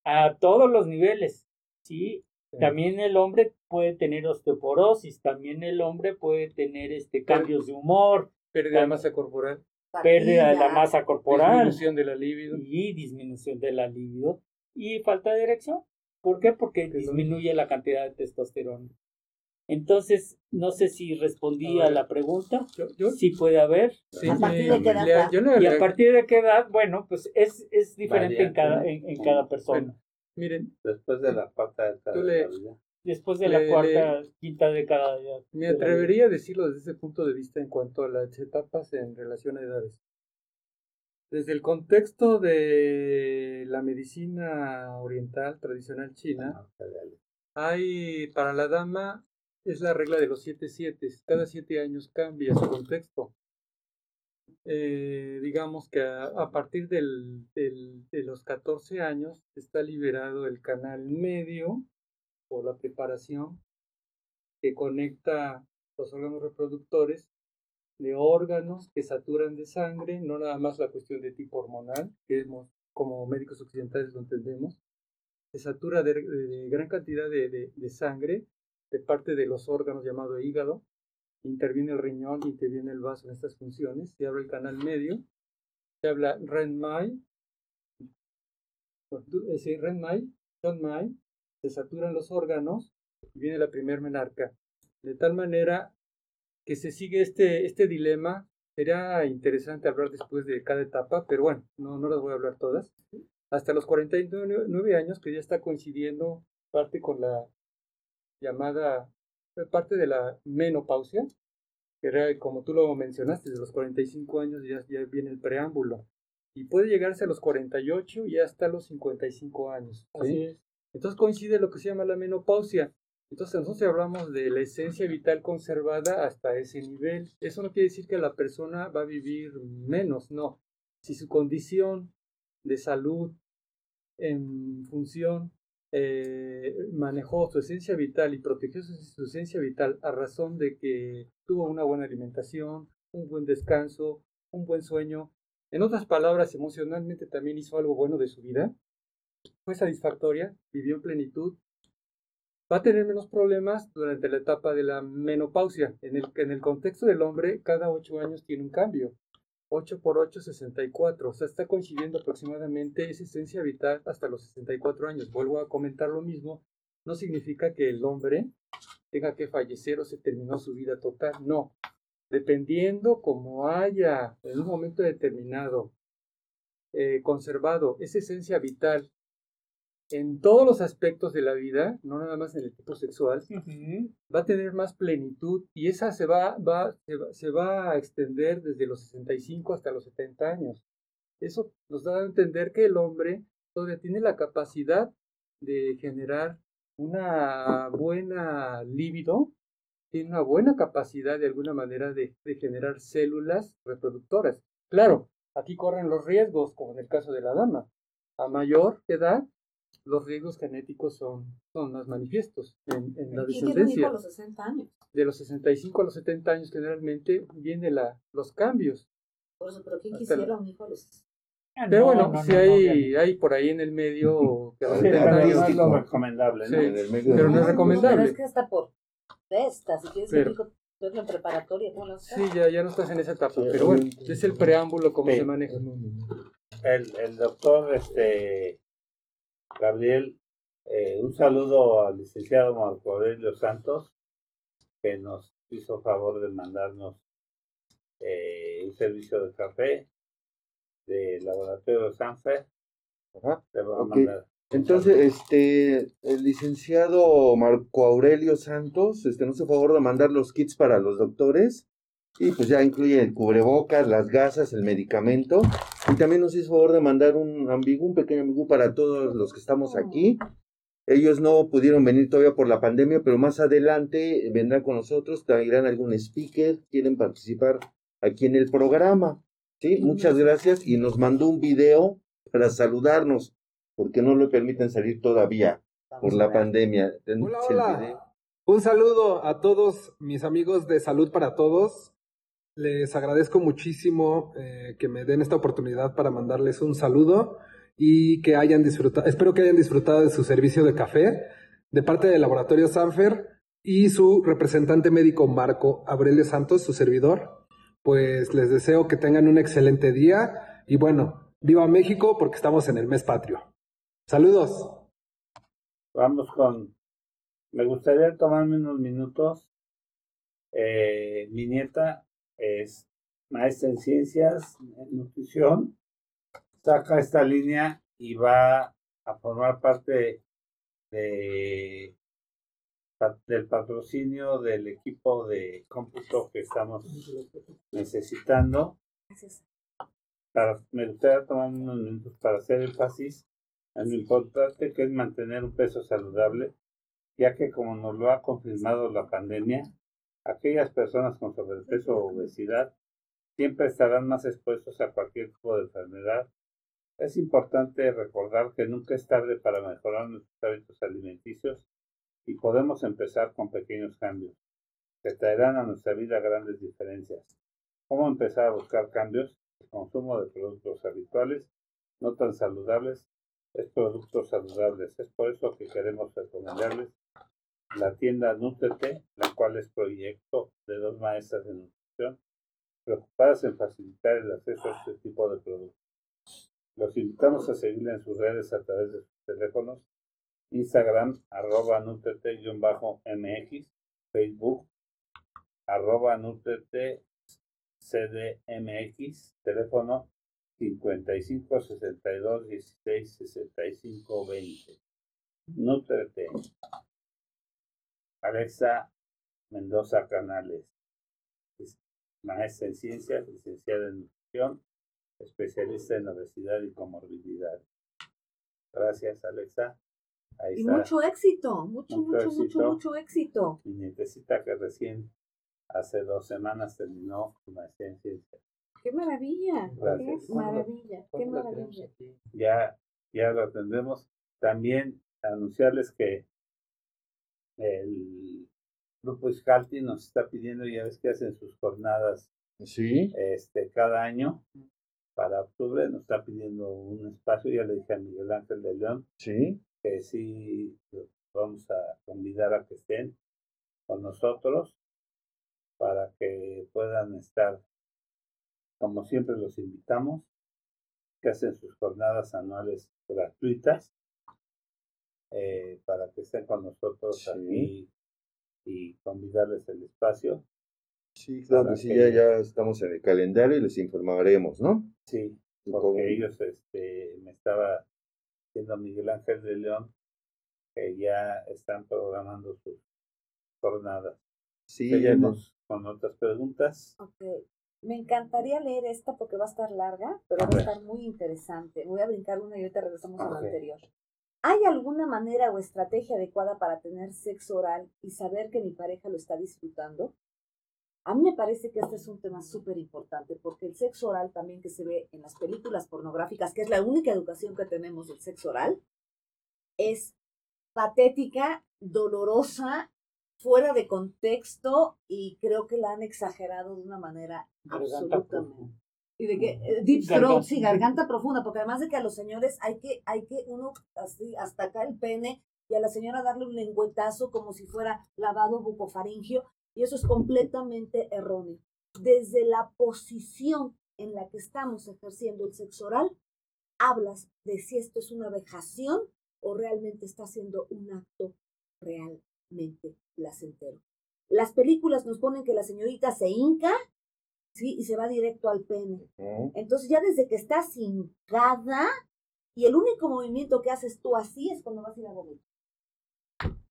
a todos los niveles, ¿sí? También el hombre puede tener osteoporosis, también el hombre puede tener este cambios de humor, pérdida de masa corporal, pérdida de la masa corporal, disminución de la libido y disminución de la libido y falta de erección. ¿Por qué? Porque disminuye la cantidad de testosterona. Entonces, no sé si respondí a, la pregunta. Yo, Sí puede haber. ¿A partir de qué edad? y a partir de qué edad, bueno, pues es, es diferente en cada, en, cada persona. Miren. Después de la cuarta década Después de la cuarta, quinta década. Me atrevería a decirlo desde ese punto de vista en cuanto a las etapas en relación a edades. Desde el contexto de la medicina oriental tradicional china, ah, hay para la dama es la regla de los siete siete. Cada siete años cambia su contexto. Eh, digamos que a, partir del, de los 14 años está liberado el canal medio o la preparación que conecta los órganos reproductores de órganos que saturan de sangre, no nada más la cuestión de tipo hormonal, que como médicos occidentales lo entendemos, se satura de, gran cantidad de, de, sangre de parte de los órganos llamado hígado, interviene el riñón, interviene el vaso en estas funciones, se abre el canal medio, se habla Renmai, ese Renmai, Mai, se saturan los órganos y viene la primer menarca. De tal manera que se sigue este, este dilema. Sería interesante hablar después de cada etapa, pero bueno, no, no las voy a hablar todas. Hasta los 49 años, que ya está coincidiendo parte con la llamada, parte de la menopausia, que era, como tú lo mencionaste, de los 45 años ya, ya viene el preámbulo. Y puede llegarse a los 48 y hasta los 55 años. Entonces coincide lo que se llama la menopausia. Entonces nosotros hablamos de la esencia vital conservada hasta ese nivel. Eso no quiere decir que la persona va a vivir menos, no. Si su condición de salud en función eh, manejó su esencia vital y protegió su, esencia vital a razón de que tuvo una buena alimentación, un buen descanso, un buen sueño, en otras palabras, emocionalmente también hizo algo bueno de su vida, fue satisfactoria, vivió en plenitud, va a tener menos problemas durante la etapa de la menopausia. En el, en el contexto del hombre, cada ocho años tiene un cambio. 8 por 8, 64. O sea, está coincidiendo aproximadamente esa esencia vital hasta los 64 años. Vuelvo a comentar lo mismo. No significa que el hombre tenga que fallecer o se terminó su vida total. No. Dependiendo como haya en un momento determinado eh, conservado esa esencia vital en todos los aspectos de la vida, no nada más en el tipo sexual, va a tener más plenitud y esa se va, va, se va, a extender desde los 65 hasta los 70 años. Eso nos da a entender que el hombre todavía tiene la capacidad de generar una buena libido, tiene una buena capacidad de alguna manera de, de generar células reproductoras. Claro, aquí corren los riesgos, como en el caso de la dama. A mayor edad, los riesgos genéticos son, son más manifiestos en, en la descendencia. a los 60 años? De los 65 a los 70 años generalmente vienen la, los cambios. Por eso, pero ¿quién quisiera un hijo a los ah, pero bueno, si hay, hay por ahí en el medio que pero no es lo recomendable, ¿no? en el medio pero no es recomendable. Pero es que hasta por esta, si quieres pero, un hijo en preparatoria, ¿cómo Sí, ya, ya no estás en esa etapa, pero bueno, es el preámbulo cómo se maneja. El, el doctor este Gabriel, eh, un saludo al licenciado Marco Aurelio Santos, que nos hizo favor de mandarnos eh, un servicio de café de Laboratorio Sanfer. Entonces, este, el licenciado Marco Aurelio Santos, este, nos hizo favor de mandar los kits para los doctores y pues ya incluye el cubrebocas, las gasas, el medicamento. Y también nos hizo favor de mandar un ambigú, un pequeño ambigú para todos los que estamos aquí. Ellos no pudieron venir todavía por la pandemia, pero más adelante vendrán con nosotros, traerán algún speaker, quieren participar aquí en el programa. Sí, muchas gracias. Y nos mandó un video para saludarnos, porque no le permiten salir todavía por la pandemia. Hola, hola. Un saludo a todos mis amigos de Salud para Todos. Les agradezco muchísimo eh, que me den esta oportunidad para mandarles un saludo y que hayan disfrutado, espero que hayan disfrutado de su servicio de café de parte del laboratorio Sanfer y su representante médico Marco Aurelio Santos, su servidor. Pues les deseo que tengan un excelente día y bueno, viva México porque estamos en el mes patrio. Saludos. vamos con, me gustaría tomarme unos minutos. Eh, mi nieta es maestra en ciencias, en nutrición, saca esta línea y va a formar parte de, del patrocinio del equipo de cómputo que estamos necesitando. Para, me gustaría tomar unos minutos para hacer énfasis en lo importante que es mantener un peso saludable, ya que como nos lo ha confirmado la pandemia, aquellas personas con sobrepeso o obesidad siempre estarán más expuestos a cualquier tipo de enfermedad. Es importante recordar que nunca es tarde para mejorar nuestros hábitos alimenticios y podemos empezar con pequeños cambios que traerán a nuestra vida grandes diferencias. ¿Cómo empezar a buscar cambios? El consumo de productos habituales, no tan saludables, es productos saludables. Es por eso que queremos recomendarles la tienda Nutrete, la cual es proyecto de dos maestras de nutrición preocupadas en facilitar el acceso a este tipo de productos. Los invitamos a seguirle en sus redes a través de sus teléfonos, Instagram, arroba nutrete-mx, Facebook, arroba nutrete cdmx, teléfono 55 62 16 65 20. Nutrete. Alexa Mendoza Canales maestra en ciencias, licenciada en nutrición, especialista en obesidad y comorbilidad. Gracias, Alexa. Ahí y mucho éxito, mucho, mucho, mucho, mucho, éxito. Y necesita que recién hace dos semanas terminó su maestría en ciencias. ¡Qué maravilla! ¡Qué maravilla! ¡Qué maravilla! Ya, ya lo atendemos. También anunciarles que el Grupo Iscalti nos está pidiendo, ya ves que hacen sus jornadas ¿Sí? este, cada año. Para octubre nos está pidiendo un espacio, ya le dije a Miguel Ángel de León ¿Sí? que sí vamos a convidar a que estén con nosotros para que puedan estar, como siempre los invitamos, que hacen sus jornadas anuales gratuitas eh, para que estén con nosotros aquí y convidarles el espacio. Sí, claro que sí, ya, ya estamos en el calendario y les informaremos, ¿no? Sí, porque ellos, este, me estaba diciendo Miguel Ángel de León que ya están programando sus jornadas. Sí, Seguimos con otras preguntas. Ok. Me encantaría leer esta porque va a estar larga, pero va a estar muy interesante. Voy a brincar una y ahorita regresamos a la anterior. ¿Hay alguna manera o estrategia adecuada para tener sexo oral y saber que mi pareja lo está disfrutando? A mí me parece que este es un tema súper importante porque el sexo oral también que se ve en las películas pornográficas, que es la única educación que tenemos del sexo oral, es patética, dolorosa, fuera de contexto y creo que la han exagerado de una manera absolutamente y de que eh, deep throat, sí, garganta profunda, porque además de que a los señores hay que, hay que uno así hasta acá el pene y a la señora darle un lengüetazo como si fuera lavado bucofaringio, y eso es completamente erróneo. Desde la posición en la que estamos ejerciendo el sexo oral, hablas de si esto es una vejación o realmente está siendo un acto realmente placentero. Las películas nos ponen que la señorita se hinca ¿sí? Y se va directo al pene. Entonces ya desde que estás hincada y el único movimiento que haces tú así es cuando vas a ir a vomitar.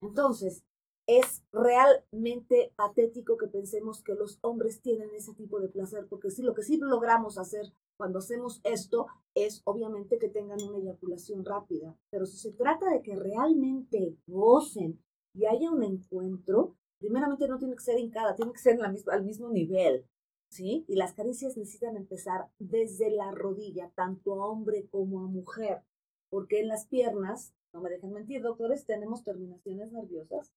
Entonces, es realmente patético que pensemos que los hombres tienen ese tipo de placer, porque sí, lo que sí logramos hacer cuando hacemos esto es obviamente que tengan una eyaculación rápida, pero si se trata de que realmente gocen y haya un encuentro, primeramente no tiene que ser hincada, tiene que ser al mismo nivel. ¿Sí? Y las caricias necesitan empezar desde la rodilla, tanto a hombre como a mujer, porque en las piernas, no me dejen mentir, doctores, tenemos terminaciones nerviosas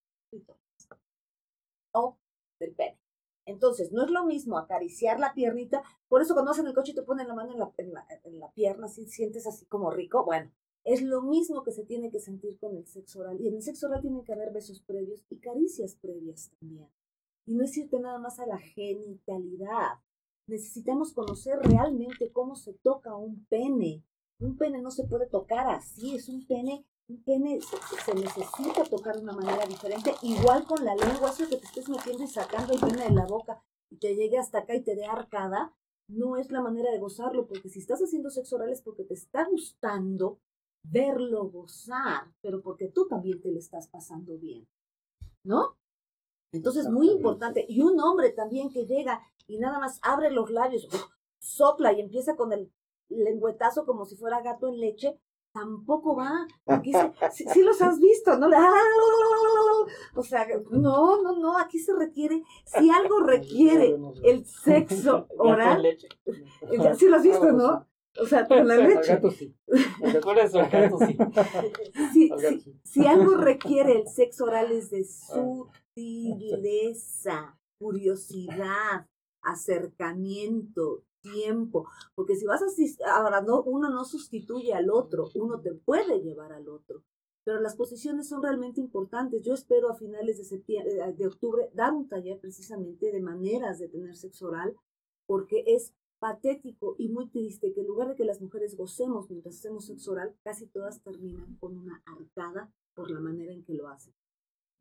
o del pene. Entonces, no es lo mismo acariciar la piernita, por eso cuando vas en el coche y te ponen la mano en la, en la, en la pierna, si sientes así como rico, bueno, es lo mismo que se tiene que sentir con el sexo oral. Y en el sexo oral tiene que haber besos previos y caricias previas también. Y no es irte nada más a la genitalidad. Necesitamos conocer realmente cómo se toca un pene. Un pene no se puede tocar así, es un pene un pene se, necesita tocar de una manera diferente, igual con la lengua, eso que te estés metiendo y sacando el pene de la boca y te llegue hasta acá y te dé arcada, no es la manera de gozarlo, porque si estás haciendo sexo oral es porque te está gustando verlo gozar, pero porque tú también te lo estás pasando bien, ¿no? Entonces, muy importante. Y un hombre también que llega y nada más abre los labios, sopla y empieza con el lengüetazo como si fuera gato en leche, tampoco va. Aquí (laughs) sí, los has visto, ¿no? O sea, no, no, no, aquí se requiere, si algo (laughs) requiere el sexo (laughs) oral, sí lo has visto, ¿no? O sea, con la leche. Sí. Si, algo requiere el sexo oral es de sutileza, curiosidad, acercamiento, tiempo, porque si vas a ahora no, uno no sustituye al otro, uno te puede llevar al otro, pero las posiciones son realmente importantes. Yo espero a finales de septiembre, eh, de octubre dar un taller precisamente de maneras de tener sexo oral, porque es patético y muy triste que en lugar de que las mujeres gocemos mientras hacemos sexo oral, casi todas terminan con una arcada por la manera en que lo hacen.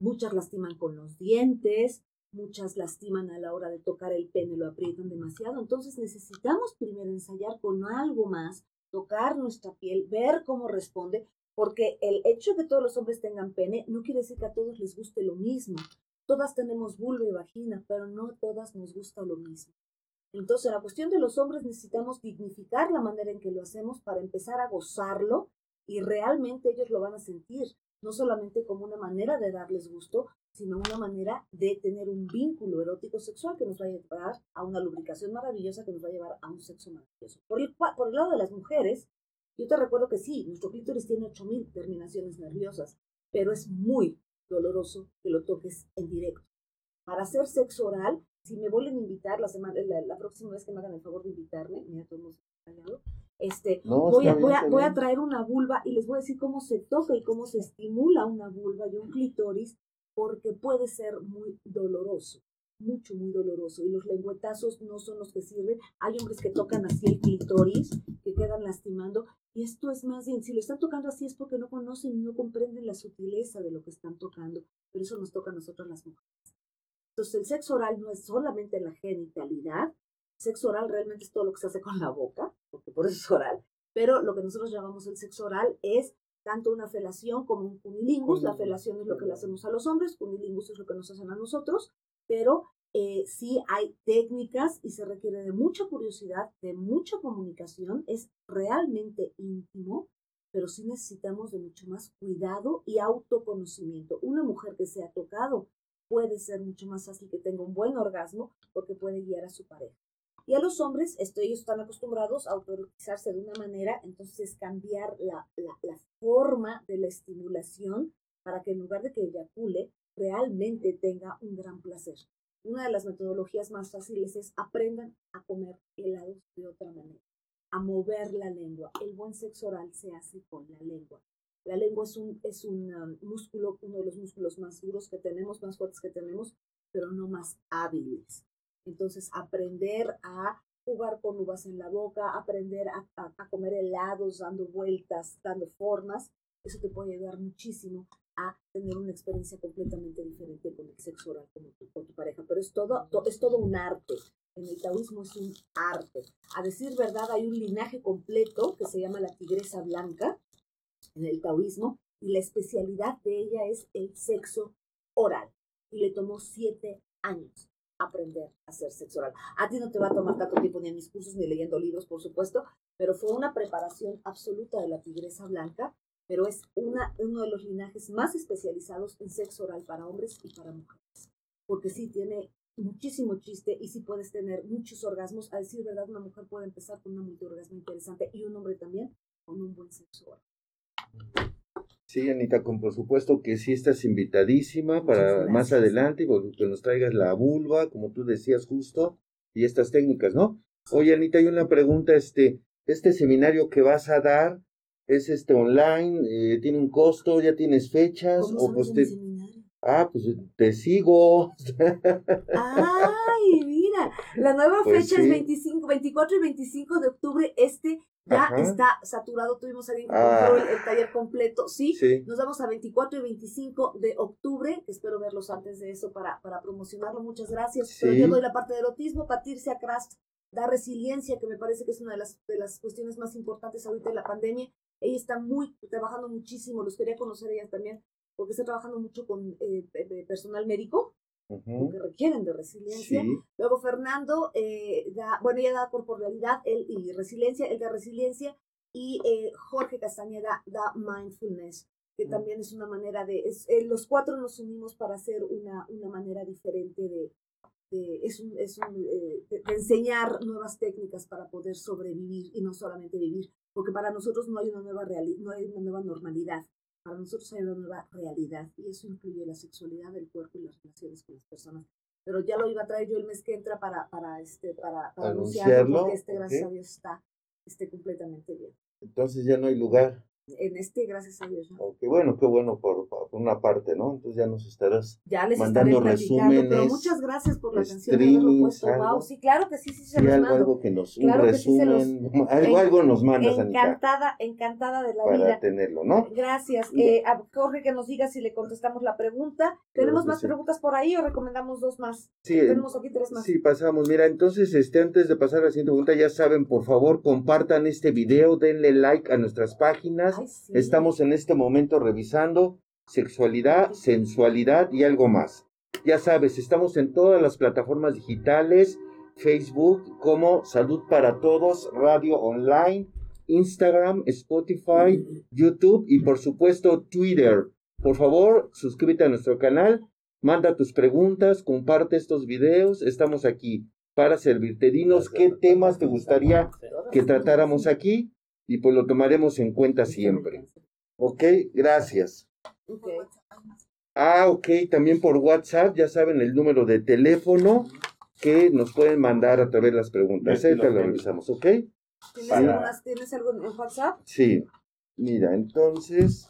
Muchas lastiman con los dientes, muchas lastiman a la hora de tocar el pene, lo aprietan demasiado. Entonces necesitamos primero ensayar con algo más, tocar nuestra piel, ver cómo responde, porque el hecho de que todos los hombres tengan pene no quiere decir que a todos les guste lo mismo. Todas tenemos vulva y vagina, pero no todas nos gusta lo mismo. Entonces, en la cuestión de los hombres necesitamos dignificar la manera en que lo hacemos para empezar a gozarlo y realmente ellos lo van a sentir, no solamente como una manera de darles gusto, sino una manera de tener un vínculo erótico sexual que nos va a llevar a una lubricación maravillosa, que nos va a llevar a un sexo maravilloso. Por el, lado de las mujeres, yo te recuerdo que sí, nuestro clítoris tiene 8000 terminaciones nerviosas, pero es muy doloroso que lo toques en directo. Para hacer sexo oral si me vuelven a invitar la semana, la, próxima vez que me hagan el favor de invitarme, mira, todos hemos este, voy, a, voy, a, voy a traer una vulva y les voy a decir cómo se toca y cómo se estimula una vulva y un clitoris, porque puede ser muy doloroso, mucho, muy doloroso. Y los lengüetazos no son los que sirven. Hay hombres que tocan así el clitoris, que quedan lastimando. Y esto es más bien, si lo están tocando así es porque no conocen y no comprenden la sutileza de lo que están tocando. Pero eso nos toca a nosotros las mujeres. Entonces, el sexo oral no es solamente la genitalidad, sexo oral realmente es todo lo que se hace con la boca, porque por eso es oral, pero lo que nosotros llamamos el sexo oral es tanto una felación como un cunilingus. La felación es lo que le hacemos a los hombres, cunilingus es lo que nos hacen a nosotros, pero eh, sí hay técnicas y se requiere de mucha curiosidad, de mucha comunicación, es realmente íntimo, pero sí necesitamos de mucho más cuidado y autoconocimiento. Una mujer que se ha tocado puede ser mucho más fácil que tenga un buen orgasmo porque puede guiar a su pareja. Y a los hombres, esto, ellos están acostumbrados a autorizarse de una manera, entonces cambiar la, la, forma de la estimulación para que en lugar de que eyacule, realmente tenga un gran placer. Una de las metodologías más fáciles es aprendan a comer helados de otra manera, a mover la lengua. El buen sexo oral se hace con la lengua. La lengua es un, es un um, músculo, uno de los músculos más duros que tenemos, más fuertes que tenemos, pero no más hábiles. Entonces, aprender a jugar con uvas en la boca, aprender a, comer helados, dando vueltas, dando formas, eso te puede ayudar muchísimo a tener una experiencia completamente diferente con el sexo oral con tu, pareja. Pero es todo, es todo un arte. En el taoísmo es un arte. A decir verdad, hay un linaje completo que se llama la tigresa blanca, en el taoísmo y la especialidad de ella es el sexo oral. Y le tomó siete años aprender a hacer sexo oral. A ti no te va a tomar tanto tiempo ni en mis cursos ni leyendo libros, por supuesto, pero fue una preparación absoluta de la tigresa blanca, pero es una, uno de los linajes más especializados en sexo oral para hombres y para mujeres. Porque sí tiene muchísimo chiste y sí puedes tener muchos orgasmos. A decir verdad, una mujer puede empezar con una multiorgasmo interesante y un hombre también con un buen sexo oral. Sí, Anita, con por supuesto que sí estás invitadísima para más adelante, que nos traigas la vulva, como tú decías justo, y estas técnicas, ¿no? Oye, Anita, hay una pregunta, este, este seminario que vas a dar, ¿es este online? Eh, ¿Tiene un costo? ¿Ya tienes fechas? o pues te... Ah, pues te sigo. Ay, mira, la nueva (laughs) pues fecha es 25, 24 y 25 de octubre. Este ya está saturado, tuvimos ahí ah. el, taller completo, ¿sí? Nos vamos a 24 y 25 de octubre, espero verlos antes de eso para, para promocionarlo, muchas gracias. Pero yo doy la parte del autismo, Patricia Krast da resiliencia, que me parece que es una de las, de las cuestiones más importantes ahorita en la pandemia. Ella está muy, trabajando muchísimo, los quería conocer ella también, porque está trabajando mucho con eh, personal médico, que requieren de resiliencia. Luego Fernando, eh, da, bueno, ella da corporalidad él, y resiliencia, él da resiliencia, y eh, Jorge Castañeda da mindfulness, que también es una manera de, eh, los cuatro nos unimos para hacer una, una manera diferente de, de es un, es un, de, enseñar nuevas técnicas para poder sobrevivir y no solamente vivir, porque para nosotros no hay una nueva, no hay una nueva normalidad, para nosotros hay una nueva realidad y eso incluye la sexualidad del cuerpo y las relaciones con las personas. Pero ya lo iba a traer yo el mes que entra para, para, este, para, anunciarlo, porque este, gracias a Dios, está, esté completamente bien. Entonces ya no hay lugar en este, gracias a Dios. Qué bueno, qué bueno por, por, una parte, ¿no? Entonces ya nos estarás ya les mandando resúmenes. Pero muchas gracias por la atención de puesto. Wow, sí, claro que sí, sí se sí, algo, algo que nos, un resumen, (laughs) algo, algo nos mandas, Encantada, encantada de la para vida. Para tenerlo, ¿no? Gracias. Eh, a Jorge que nos diga si le contestamos la pregunta. ¿Tenemos más preguntas por ahí o recomendamos dos más? Sí. Tenemos aquí tres más. Sí, pasamos. Mira, entonces, este, antes de pasar a la siguiente pregunta, ya saben, por favor, compartan este video, denle like a nuestras páginas Estamos en este momento revisando sexualidad, sensualidad y algo más. Ya sabes, estamos en todas las plataformas digitales, Facebook como Salud para Todos, Radio Online, Instagram, Spotify, YouTube y por supuesto Twitter. Por favor, suscríbete a nuestro canal, manda tus preguntas, comparte estos videos, estamos aquí para servirte. Dinos qué temas te gustaría que tratáramos aquí y pues lo tomaremos en cuenta siempre. Ok, gracias. Ah, ok, también por WhatsApp, ya saben el número de teléfono que nos pueden mandar a través de las preguntas. Ahí te lo revisamos, ¿ok? ¿Tienes, algo en WhatsApp? Sí. Mira, entonces.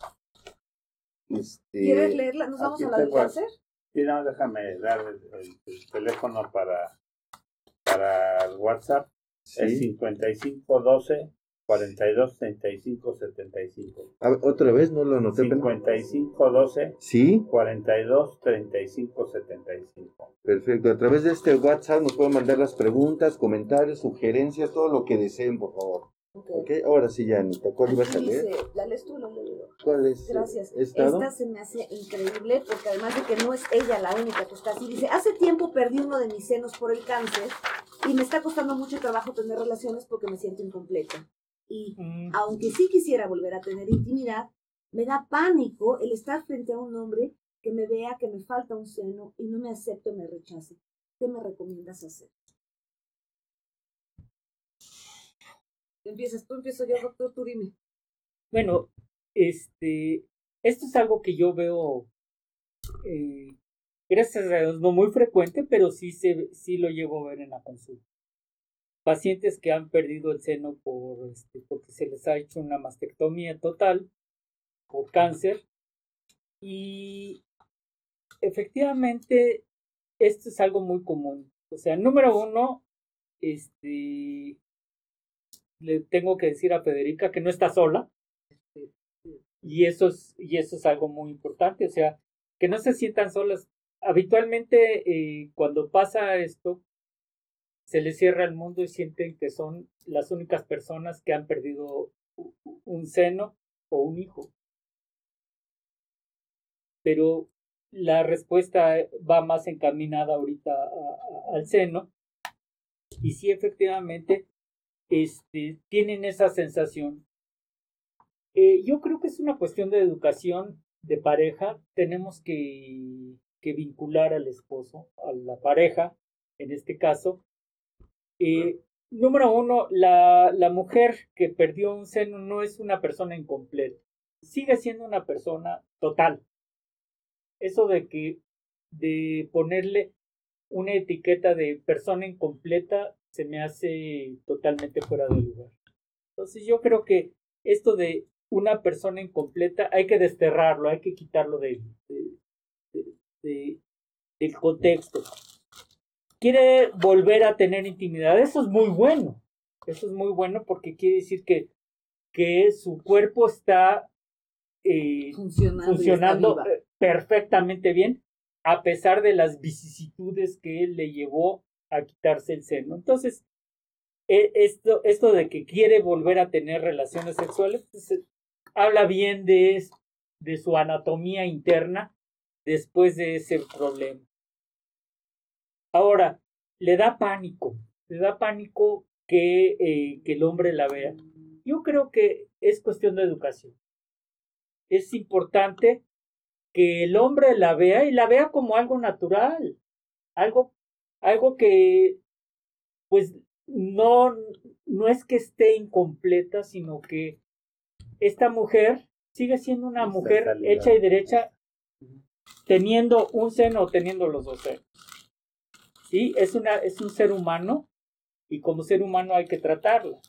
Este, ¿Quieres leerla? ¿Nos vamos a la de cáncer? Sí, no, déjame dar el, teléfono para, para el WhatsApp. ¿Sí? Es 5512 42 35 75. A ver, otra vez no lo anoté. 55 12. Sí. 42 35 75. Perfecto. A través de este WhatsApp nos pueden mandar las preguntas, comentarios, sugerencias, todo lo que deseen, por favor. Okay. Ahora sí, ya, Anita, ¿cuál ibas a leer? la lees tú, la leo ¿Cuál es? Gracias. Esta se me hace increíble porque además de que no es ella la única que está así, dice, hace tiempo perdí uno de mis senos por el cáncer y me está costando mucho trabajo tener relaciones porque me siento incompleta. Y mm. aunque sí quisiera volver a tener intimidad, me da pánico el estar frente a un hombre que me vea que me falta un seno y no me acepte o me rechace. ¿Qué me recomiendas hacer? Empiezas tú, empiezo yo, doctor, tú dime. Bueno, este, esto es algo que yo veo, eh, gracias a Dios, no muy frecuente, pero sí, se, sí lo llevo a ver en la consulta pacientes que han perdido el seno por, este, porque se les ha hecho una mastectomía total por cáncer. Y efectivamente, esto es algo muy común. O sea, número uno, este, le tengo que decir a Federica que no está sola. Y eso es, y eso es algo muy importante. O sea, que no se sientan solas. Habitualmente, eh, cuando pasa esto, se les cierra el mundo y sienten que son las únicas personas que han perdido un seno o un hijo. Pero la respuesta va más encaminada ahorita al seno. Y sí, efectivamente, este, tienen esa sensación. Eh, yo creo que es una cuestión de educación de pareja. Tenemos que, que vincular al esposo, a la pareja, en este caso, eh, número uno, la, mujer que perdió un seno no es una persona incompleta, sigue siendo una persona total. Eso de que de ponerle una etiqueta de persona incompleta se me hace totalmente fuera de lugar. Entonces yo creo que esto de una persona incompleta hay que desterrarlo, hay que quitarlo de, de, del contexto quiere volver a tener intimidad, eso es muy bueno, Eso es muy bueno porque quiere decir que, que su cuerpo está eh, funcionando, eh, perfectamente bien, a pesar de las vicisitudes que él le llevó a quitarse el seno. Entonces, e, esto, esto de que quiere volver a tener relaciones sexuales, pues, eh, habla bien de, de su anatomía interna después de ese problema. Ahora, le da pánico, le da pánico que, eh, que el hombre la vea. Yo creo que es cuestión de educación. Es importante que el hombre la vea y la vea como algo natural, algo, algo que, pues, no, no es que esté incompleta, sino que esta mujer sigue siendo una mujer hecha y derecha, teniendo un seno o teniendo los dos senos. Sí, es, una, es un ser humano y como ser humano hay que tratarlo.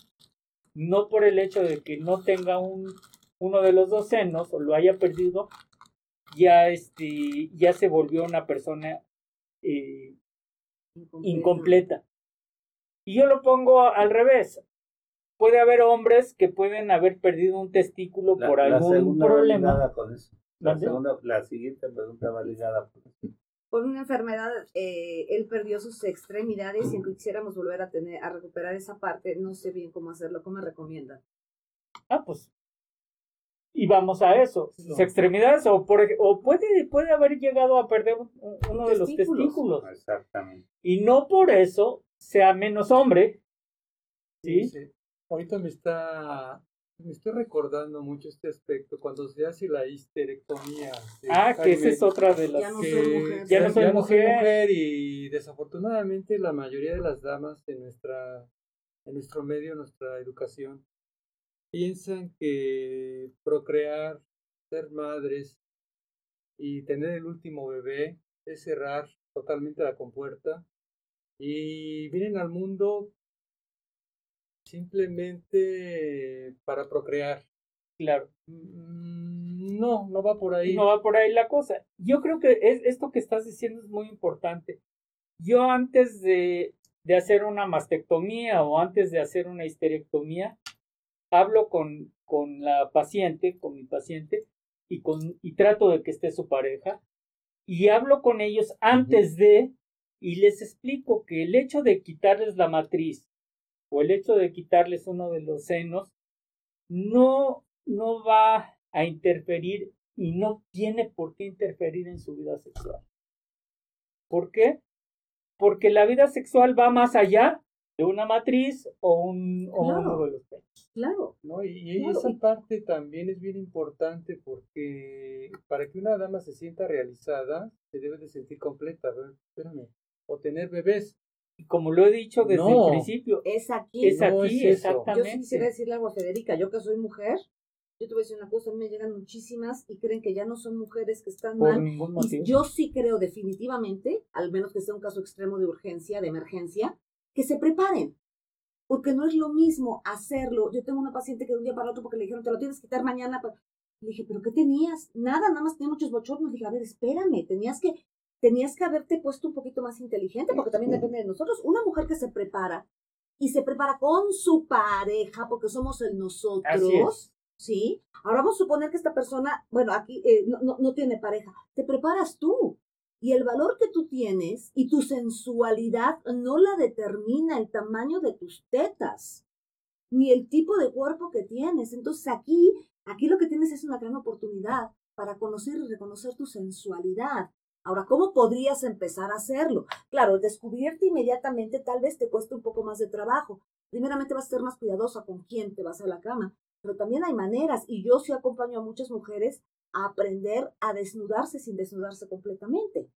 No por el hecho de que no tenga un, uno de los dos senos o lo haya perdido, ya, este, ya se volvió una persona eh, incompleta. Y yo lo pongo al revés. Puede haber hombres que pueden haber perdido un testículo por algún problema. La, segunda, la siguiente pregunta va ligada por una enfermedad, eh, él perdió sus extremidades y aunque quisiéramos volver a tener, a recuperar esa parte, no sé bien cómo hacerlo. ¿Cómo me recomiendan? Ah, pues. Y vamos a eso. Sus extremidades, o, por, o puede, puede haber llegado a perder uno de los testículos. Exactamente. Y no por eso sea menos hombre. ¿sí? sí. Ahorita me está me estoy recordando mucho este aspecto cuando se hace la histerectomía. Ah, que esa es otra de las ya no que mujer. Ya, no soy, mujer. y desafortunadamente la mayoría de las damas en nuestra en nuestro medio, nuestra educación, piensan que procrear, ser madres y tener el último bebé es cerrar totalmente la compuerta y vienen al mundo simplemente para procrear. Claro. Mm, no, no va por ahí. No va por ahí la cosa. Yo creo que es, esto que estás diciendo es muy importante. Yo antes de, de hacer una mastectomía o antes de hacer una histerectomía, hablo con, con la paciente, con mi paciente, y, con, y trato de que esté su pareja, y hablo con ellos antes de, y les explico que el hecho de quitarles la matriz o el hecho de quitarles uno de los senos no, no va a interferir y no tiene por qué interferir en su vida sexual. ¿Por qué? Porque la vida sexual va más allá de una matriz o, un, uno de los pechos. Claro. ¿no? Y, esa parte también es bien importante porque para que una dama se sienta realizada, se debe de sentir completa. espérame, o tener bebés como lo he dicho desde el principio. Es aquí. Es aquí, exactamente. Yo quisiera decirle algo a Federica, yo que soy mujer, yo te voy a decir una cosa, a mí me llegan muchísimas y creen que ya no son mujeres que están Por mal. Ningún motivo. yo sí creo definitivamente, al menos que sea un caso extremo de urgencia, de emergencia, que se preparen. Porque no es lo mismo hacerlo. Yo tengo una paciente que de un día para otro porque le dijeron, te lo tienes que quitar mañana. Le dije, ¿pero qué tenías? Nada, nada más tenía muchos bochornos. Le dije, a ver, espérame, tenías que tenías que haberte puesto un poquito más inteligente, porque también depende de nosotros. Una mujer que se prepara y se prepara con su pareja, porque somos el nosotros, ¿sí? Ahora vamos a suponer que esta persona, bueno, aquí eh, no, no tiene pareja, te preparas tú. Y el valor que tú tienes y tu sensualidad no la determina el tamaño de tus tetas, ni el tipo de cuerpo que tienes. Entonces aquí, aquí lo que tienes es una gran oportunidad para conocer y reconocer tu sensualidad, Ahora, ¿cómo podrías empezar a hacerlo? Claro, descubrirte inmediatamente tal vez te cueste un poco más de trabajo. Primeramente vas a ser más cuidadosa con quién te vas a la cama, pero también hay maneras y yo sí acompaño a muchas mujeres a aprender a desnudarse sin desnudarse completamente.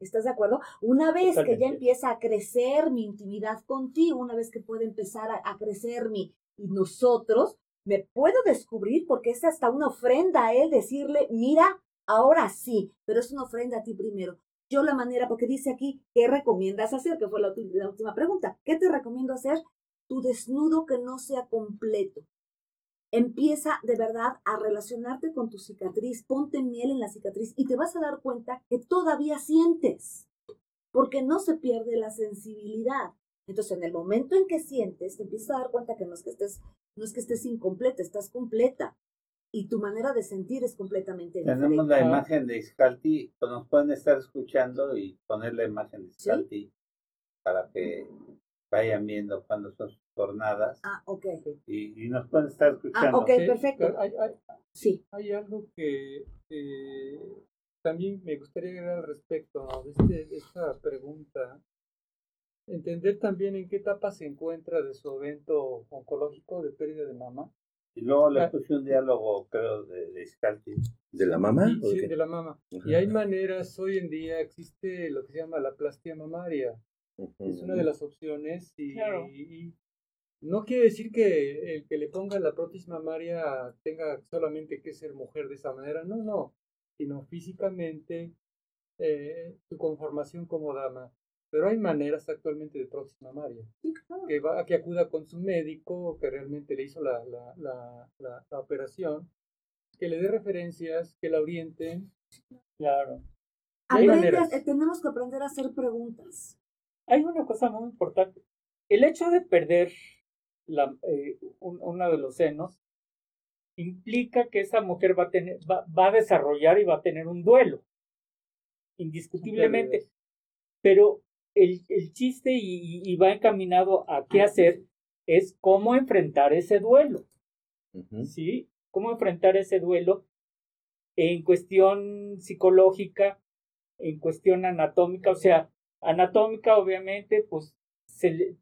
¿Estás de acuerdo? Una vez que ya empieza a crecer mi intimidad contigo, una vez que puede empezar a, a crecer mi y nosotros, me puedo descubrir porque es hasta una ofrenda a él decirle, mira, Ahora sí, pero es una ofrenda a ti primero. Yo la manera, porque dice aquí, ¿qué recomiendas hacer? Que fue la, última pregunta. ¿Qué te recomiendo hacer? Tu desnudo que no sea completo. Empieza de verdad a relacionarte con tu cicatriz, ponte miel en la cicatriz y te vas a dar cuenta que todavía sientes, porque no se pierde la sensibilidad. Entonces, en el momento en que sientes, te empiezas a dar cuenta que no es que estés, no es que estés incompleta, estás completa. Y tu manera de sentir es completamente diferente. Tenemos la imagen de Iscalti, pues nos pueden estar escuchando y poner la imagen de Iscalti para que vayan viendo cuando son sus jornadas. Ah, ok. Y, nos pueden estar ah, escuchando. Ah, ok, perfecto. Hay, sí. Hay algo que también me gustaría agregar al respecto de, este, de esta pregunta. Entender también en qué etapa se encuentra de su evento oncológico de pérdida de mama. Y luego le puse un diálogo, creo, de, de ¿De la mamá? sí, de la mama. Y hay maneras, hoy en día existe lo que se llama la plastia mamaria. Es una de las opciones y, no quiere decir que el que le ponga la prótesis mamaria tenga solamente que ser mujer de esa manera, no, no, sino físicamente eh, su conformación como dama. Pero hay maneras actualmente de prótesis mamaria. Que, va, que acuda con su médico que realmente le hizo la, la, la, la, operación, que le dé referencias, que la orienten. Claro. Eh, tenemos que aprender a hacer preguntas hay una cosa muy importante. El hecho de perder la, eh, uno de los senos implica que esa mujer va a, tener, va, a desarrollar y va a tener un duelo, indiscutiblemente. Pero el, el chiste y, va encaminado a qué hacer es cómo enfrentar ese duelo. ¿Sí? Cómo enfrentar ese duelo en cuestión psicológica, en cuestión anatómica, o sea, Anatómica, obviamente, pues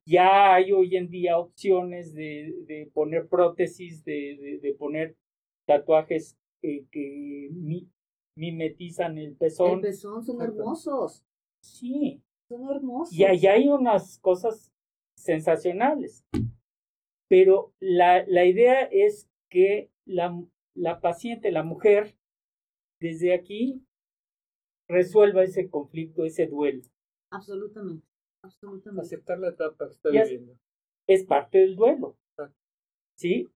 ya hay hoy en día opciones de, de poner prótesis, de, de, poner tatuajes eh, que mimetizan el pezón. El pezón son hermosos. Sí. Son hermosos. Y allá hay unas cosas sensacionales. Pero la, la idea es que la, la paciente, la mujer, desde aquí resuelva ese conflicto, ese duelo. Absolutamente, absolutamente. Aceptar la etapa que está viviendo. Es parte del duelo. ¿Sí?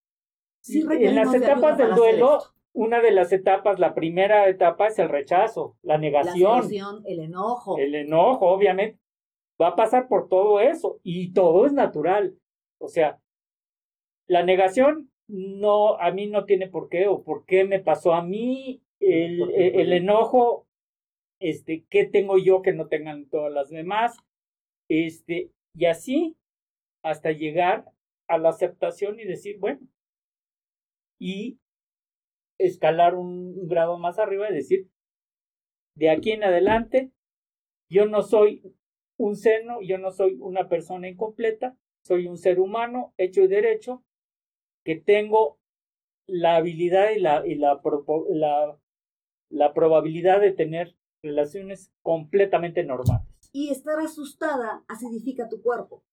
sí en las etapas del duelo, una de las etapas, la primera etapa es el rechazo, la negación. La el enojo. El enojo, obviamente. Va a pasar por todo eso y todo es natural. O sea, la negación no, a mí no tiene por qué o por qué me pasó a mí. El, el enojo este, qué tengo yo que no tengan todas las demás, este, y así hasta llegar a la aceptación y decir, bueno, y escalar un grado más arriba y decir, de aquí en adelante, yo no soy un seno, yo no soy una persona incompleta, soy un ser humano hecho y derecho, que tengo la habilidad y la, y la, la, la probabilidad de tener relaciones completamente normales. Y estar asustada acidifica tu cuerpo.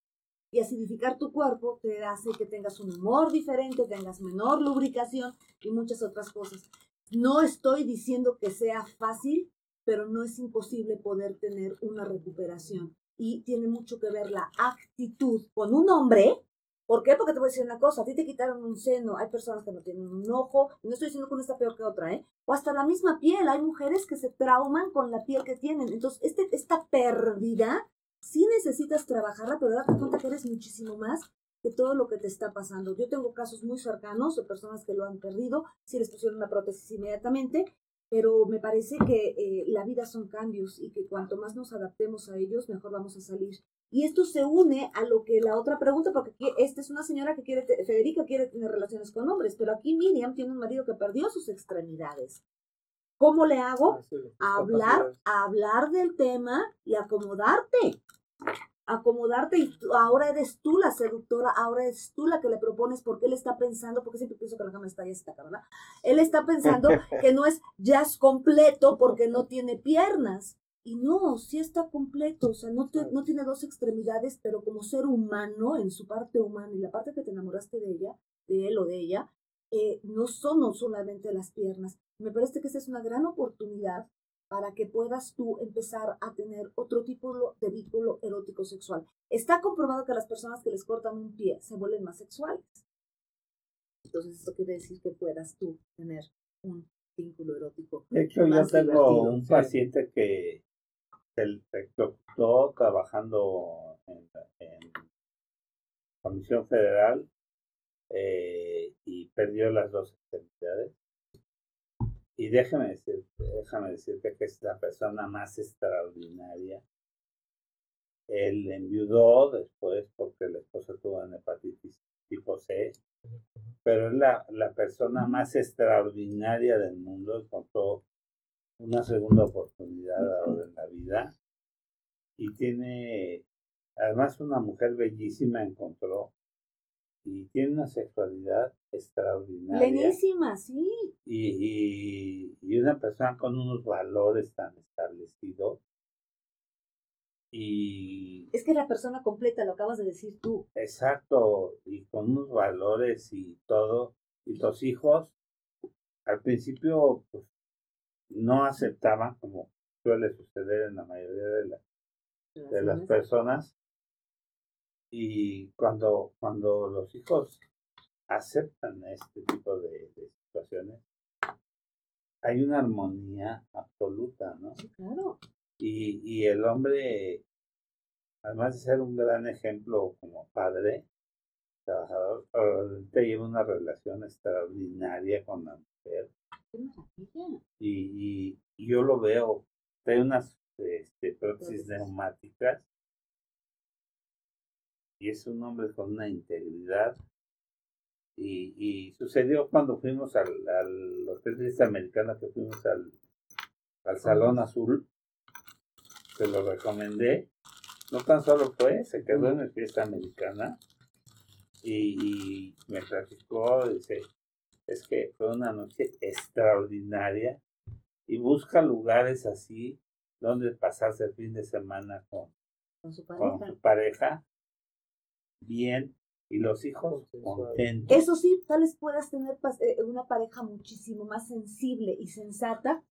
Y acidificar tu cuerpo te hace que tengas un humor diferente, tengas menor lubricación y muchas otras cosas. No estoy diciendo que sea fácil, pero no es imposible poder tener una recuperación. Y tiene mucho que ver la actitud con un hombre ¿Por qué? Porque te voy a decir una cosa, a ti te quitaron un seno, hay personas que no tienen un ojo, no estoy diciendo que una está peor que otra, ¿eh? O hasta la misma piel, hay mujeres que se trauman con la piel que tienen. Entonces, este, esta pérdida, sí necesitas trabajarla, pero date cuenta que eres muchísimo más que todo lo que te está pasando. Yo tengo casos muy cercanos de personas que lo han perdido, si les pusieron una prótesis inmediatamente, pero me parece que eh, la vida son cambios y que cuanto más nos adaptemos a ellos, mejor vamos a salir. Y esto se une a lo que la otra pregunta, porque esta es una señora que quiere, Federica quiere tener relaciones con hombres, pero aquí Miriam tiene un marido que perdió sus extremidades. ¿Cómo le hago? Ah, hablar, hablar del tema y acomodarte. Acomodarte y ahora eres tú la seductora, ahora eres tú la que le propones porque él está pensando, porque siempre pienso que la cama está ya está, ¿verdad? Él está pensando que no es jazz completo porque no tiene piernas. Y no, sí está completo, o sea, no, no tiene dos extremidades, pero como ser humano, en su parte humana y la parte que te enamoraste de ella, de él o de ella, eh, no son solamente las piernas. Me parece que esa es una gran oportunidad para que puedas tú empezar a tener otro tipo de vínculo erótico sexual. Está comprobado que las personas que les cortan un pie se vuelven más sexuales. Entonces, esto quiere decir que puedas tú tener un vínculo erótico. De hecho, yo tengo un paciente que se electrocutó trabajando en, en Comisión Federal eh, y perdió las dos extremidades. Y déjame decirte, déjame decirte que es la persona más extraordinaria. Él enviudó después porque la esposa tuvo una hepatitis tipo C, pero es la, la persona más extraordinaria del mundo. Encontró una segunda oportunidad ahora en la vida y tiene, además, una mujer bellísima encontró y tiene una sexualidad extraordinaria. Plenísima, sí. Y, y, una persona con unos valores tan establecidos. Y... Es que es la persona completa, lo acabas de decir tú. Exacto, y con unos valores y todo. Y los hijos, al principio, pues, no aceptaban, como suele suceder en la mayoría de, de las personas, y cuando, cuando los hijos aceptan este tipo de, situaciones, hay una armonía absoluta, ¿no? claro. Y, y el hombre, además de ser un gran ejemplo como padre, trabajador, te lleva una relación extraordinaria con la mujer. Y, y, yo lo veo, hay unas este, prótesis neumáticas y es un hombre con una integridad. Y, y sucedió cuando fuimos al, al Hotel Fiesta Americana, que fuimos al, al Salón Azul, se lo recomendé. No tan solo fue, se quedó en el Fiesta Americana y, y me platicó, dice, es que fue una noche extraordinaria y busca lugares así donde pasarse el fin de semana con, con su pareja. Con su pareja bien y los hijos contentos. Eso sí, tal vez puedas tener eh, una pareja muchísimo más sensible y sensata,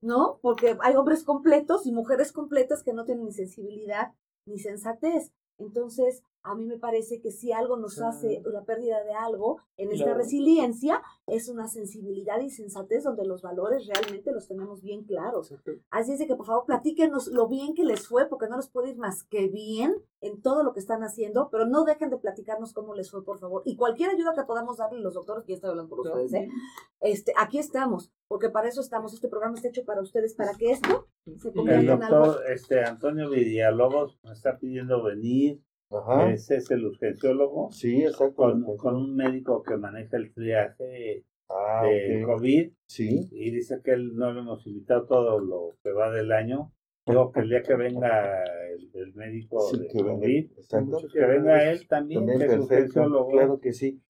¿no? Porque hay hombres completos y mujeres completas que no tienen ni sensibilidad ni sensatez. Entonces, a mí me parece que si algo nos hace la pérdida de algo en esta resiliencia, es una sensibilidad y sensatez donde los valores realmente los tenemos bien claros. Así es de que por favor platíquenos lo bien que les fue, porque no les puede ir más que bien en todo lo que están haciendo, pero no dejen de platicarnos cómo les fue, por favor. Y cualquier ayuda que podamos darle los doctores, que ya estoy hablando por ustedes, ¿eh? este, aquí estamos, porque para eso estamos. Este programa está hecho para ustedes, para que esto se convierta en algo. Este, Antonio Villalobos me está pidiendo venir ese es el urgenciólogo. Sí, exacto. Con, un médico que maneja el triaje ah, de COVID. Sí. Y dice que él no lo hemos invitado todo lo que va del año. Digo que el día que venga el, médico de COVID, que venga él también, que es urgenciólogo. Claro que sí.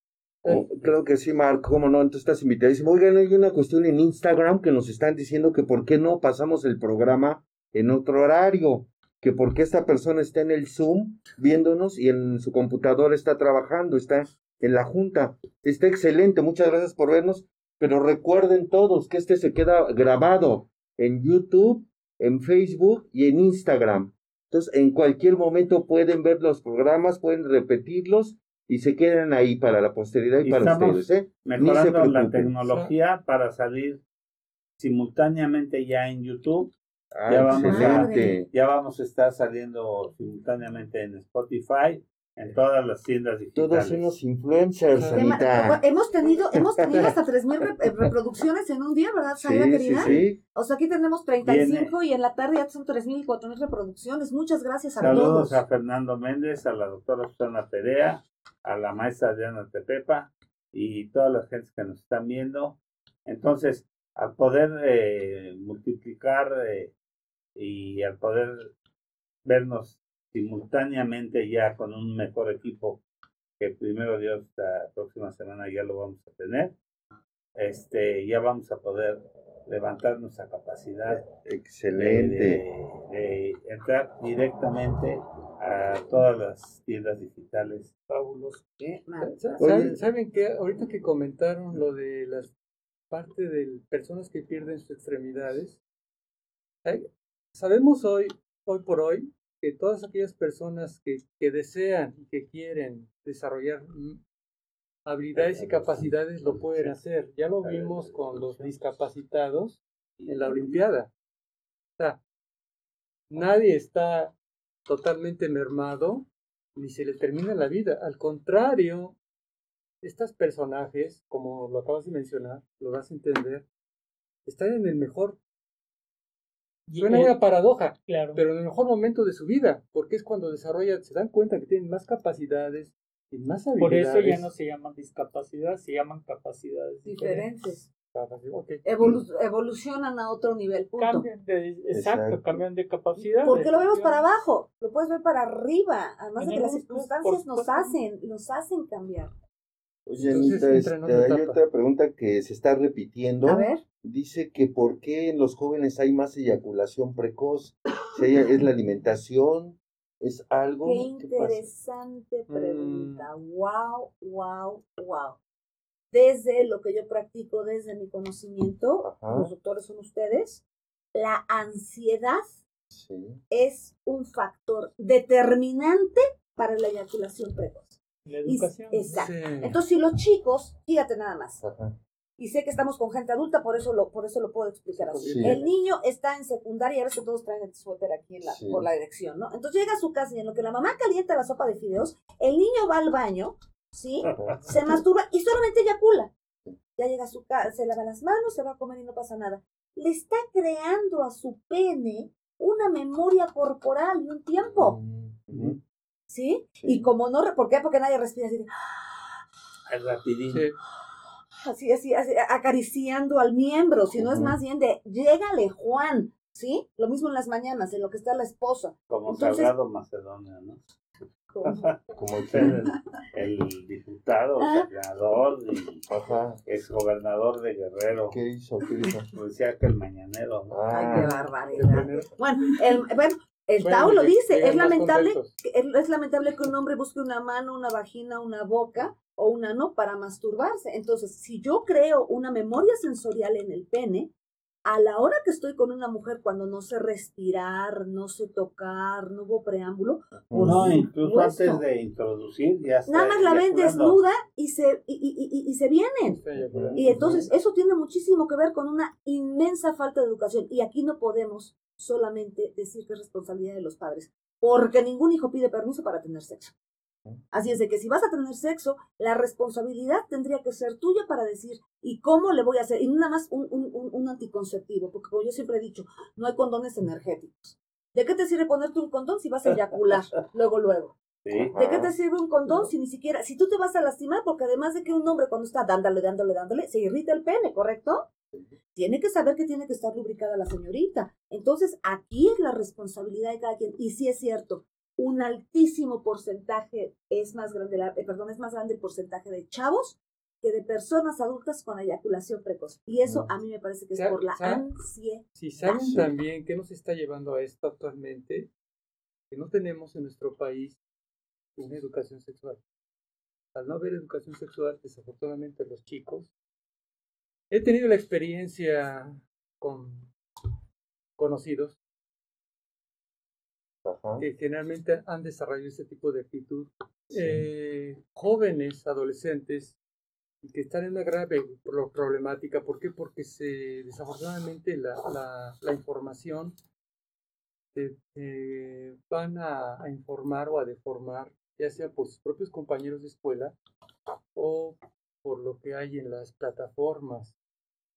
Oh, claro que sí, Marco, cómo no, entonces estás invitadísimo. Oigan, hay una cuestión en Instagram que nos están diciendo que por qué no pasamos el programa en otro horario que porque esta persona está en el Zoom viéndonos y en su computadora está trabajando, está en la junta. Está excelente, muchas gracias por vernos, pero recuerden todos que este se queda grabado en YouTube, en Facebook y en Instagram. Entonces, en cualquier momento pueden ver los programas, pueden repetirlos y se quedan ahí para la posteridad y, para ustedes. ¿eh? Mejorando la tecnología para salir simultáneamente ya en YouTube Ah, ya, vamos a, ya vamos a estar saliendo simultáneamente en Spotify, en todas las tiendas digitales. Todos unos influencers, Anita. Hemos tenido, hemos tenido hasta 3.000 eh, reproducciones en un día, ¿verdad, sí, querida? Sí, O sea, aquí tenemos 35 y en la tarde ya son 3.000 y 4.000 reproducciones. Muchas gracias a todos. Saludos a Fernando Méndez, a la doctora Susana Perea, a la maestra Diana Tepepa y todas las gentes que nos están viendo. Entonces, al poder eh, multiplicar eh, y al poder vernos simultáneamente ya con un mejor equipo que primero Dios la próxima semana ya lo vamos a tener este ya vamos a poder levantar nuestra capacidad excelente. de, entrar directamente a todas las tiendas digitales. Fabuloso. ¿Saben, ¿Saben que ahorita que comentaron lo de las parte de personas que pierden sus extremidades Sabemos hoy, hoy por hoy, que todas aquellas personas que, que desean y que quieren desarrollar habilidades y capacidades lo pueden hacer. Ya lo vimos con los discapacitados en la Olimpiada. O sea, nadie está totalmente mermado ni se le termina la vida. Al contrario, estos personajes, como lo acabas de mencionar, lo vas a entender, están en el mejor. Suena una paradoja, claro. pero en el mejor momento de su vida, porque es cuando desarrollan, se dan cuenta que tienen más capacidades y más habilidades. Por eso ya no se llaman discapacidades, se llaman capacidades diferentes evolucionan a otro nivel. Cambian de, exacto, cambian de capacidad. Porque lo vemos para abajo, lo puedes ver para arriba, además de que las circunstancias nos hacen, nos hacen cambiar. Oye, Anita, este, hay otra pregunta que se está repitiendo. A ver. Dice que por qué en los jóvenes hay más eyaculación precoz. Si es la alimentación, es algo. Qué interesante pregunta. Wow, wow, wow desde lo que yo practico, desde mi conocimiento, los doctores son ustedes, la ansiedad es un factor determinante para la eyaculación precoz. La educación. exacto. Entonces, si los chicos, fíjate nada más, y sé que estamos con gente adulta, por eso lo, por eso lo puedo explicar así. El niño está en secundaria, a que todos traen el suéter aquí en la, por la dirección, ¿no? Entonces llega a su casa y en lo que la mamá calienta la sopa de fideos, el niño va al baño, ¿sí? Se masturba y solamente eyacula. Ya llega a su casa, se lava las manos, se va a comer y no pasa nada. Le está creando a su pene una memoria corporal y un tiempo. Mm, ¿Sí? Y como no, ¿por qué? Porque nadie respira así. Así, así, así, acariciando al miembro, si no es más bien de, llégale Juan, ¿sí? Lo mismo en las mañanas, en lo que está la esposa. Como Entonces, Salgado Macedonia, ¿no? (laughs) Como el, el diputado, senador y ex gobernador de Guerrero. ¿Qué hizo? ¿Qué hizo? Decía que el mañanero. Ay, qué barbaridad. Bueno, el, bueno, el Tao lo dice, es lamentable, es lamentable que un hombre busque una mano, una vagina, una boca o un ano para masturbarse. Entonces, si yo creo una memoria sensorial en el pene, a la hora que estoy con una mujer cuando no sé respirar, no sé tocar, no hubo preámbulo. No, incluso antes de introducir ya Nada más la ven desnuda y se, y, y, y, se vienen. Y entonces eso tiene muchísimo que ver con una inmensa falta de educación. Y aquí no podemos solamente decir que es responsabilidad de los padres, porque ningún hijo pide permiso para tener sexo. Así es de que si vas a tener sexo, la responsabilidad tendría que ser tuya para decir, ¿y cómo le voy a hacer? Y nada más un, un, un, anticonceptivo, porque como yo siempre he dicho, no hay condones energéticos. ¿De qué te sirve ponerte un condón si vas a eyacular (laughs) luego, luego? ¿De qué te sirve un condón si ni siquiera, si tú te vas a lastimar, porque además de que un hombre cuando está dándole, dándole, dándole, se irrita el pene, ¿correcto? Tiene que saber que tiene que estar lubricada la señorita. Entonces, aquí es la responsabilidad de cada quien. Y sí es cierto, un altísimo porcentaje es más grande, eh, perdón, es más grande el porcentaje de chavos que de personas adultas con eyaculación precoz. Y eso a mí me parece que es por la ansiedad. Si saben también qué nos está llevando a esto actualmente, que no tenemos en nuestro país una educación sexual. Al no haber educación sexual, desafortunadamente los chicos, he tenido la experiencia con conocidos que generalmente han desarrollado este tipo de actitud. Eh, jóvenes, adolescentes, que están en una grave problemática. ¿Por qué? Porque se, desafortunadamente la, la, la información se, van a, a, informar o a deformar, ya sea por sus propios compañeros de escuela o por lo que hay en las plataformas.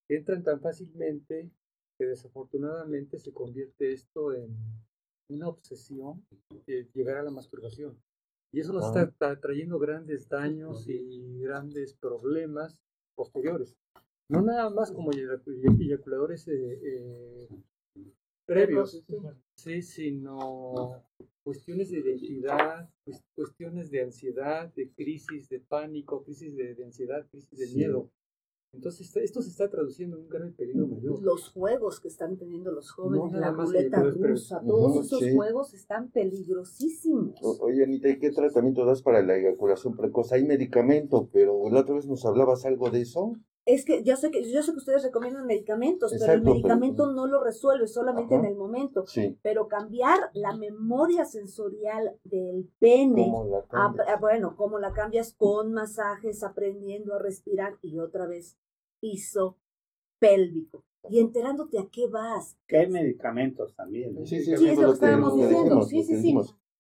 Entran tan fácilmente que desafortunadamente se convierte esto en una obsesión de llegar a la masturbación. Y eso nos está trayendo grandes daños y grandes problemas posteriores. No nada más como eyaculadores eh, eh, previos, sí, sino cuestiones de identidad, cuestiones de ansiedad, de crisis de pánico, crisis de, ansiedad, crisis de miedo. Entonces esto se está traduciendo en un gran peligro mayor. Los juegos que están teniendo los jóvenes, la ruleta rusa, todos esos juegos están peligrosísimos. oye, Anita, ¿y qué tratamiento das para la eyaculación precoz? Hay medicamento, pero la otra vez nos hablabas algo de eso. Es que yo sé que yo sé que ustedes recomiendan medicamentos, pero el medicamento no lo resuelve solamente en el momento. Pero cambiar la memoria sensorial del pene, bueno, como la cambias con masajes, aprendiendo a respirar y otra vez piso pélvico. y enterándote a qué vas. Que hay medicamentos también. Sí, sí, sí, es lo que estábamos diciendo. Sí, sí, sí.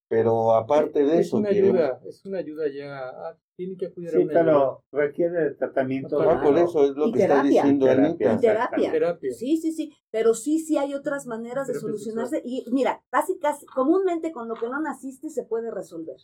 Pero aparte de eso, una ayuda, es una ayuda ya, tiene que acudir a una pero requiere de tratamiento. No, por eso es lo que está diciendo Anita. Y terapia. terapia. Sí, sí, sí, pero sí, sí hay otras maneras de solucionarse. Y mira, casi, casi, comúnmente con lo que no naciste se puede resolver.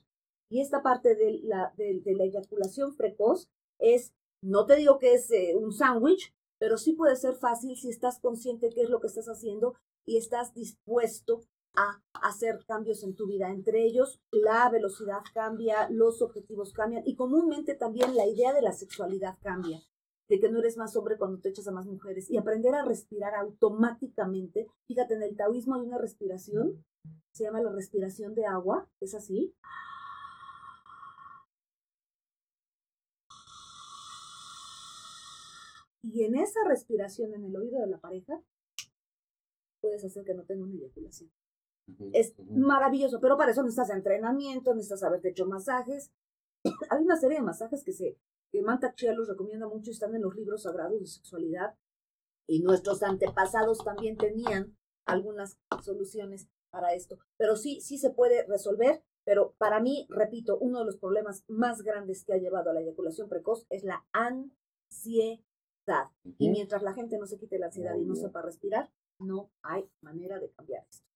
Y esta parte de la, de, la eyaculación precoz es, no te digo que es eh, un sándwich, pero sí puede ser fácil si estás consciente de qué es lo que estás haciendo y estás dispuesto a hacer cambios en tu vida. Entre ellos, la velocidad cambia, los objetivos cambian y comúnmente también la idea de la sexualidad cambia, de que no eres más hombre cuando te echas a más mujeres y aprender a respirar automáticamente. Fíjate, en el taoísmo hay una respiración, se llama la respiración de agua, es así. Y en esa respiración en el oído de la pareja, puedes hacer que no tenga una eyaculación. Es maravilloso, pero para eso necesitas entrenamiento, necesitas haberte hecho masajes. (clears throat) Hay una serie de masajes que se que Manta Chia los recomienda mucho y están en los libros sagrados de sexualidad. Y nuestros antepasados también tenían algunas soluciones para esto. Pero sí, sí se puede resolver. Pero para mí, repito, uno de los problemas más grandes que ha llevado a la eyaculación precoz es la ansiedad. Y mientras la gente no se quite la ansiedad y no sepa respirar, no hay manera de cambiar esto.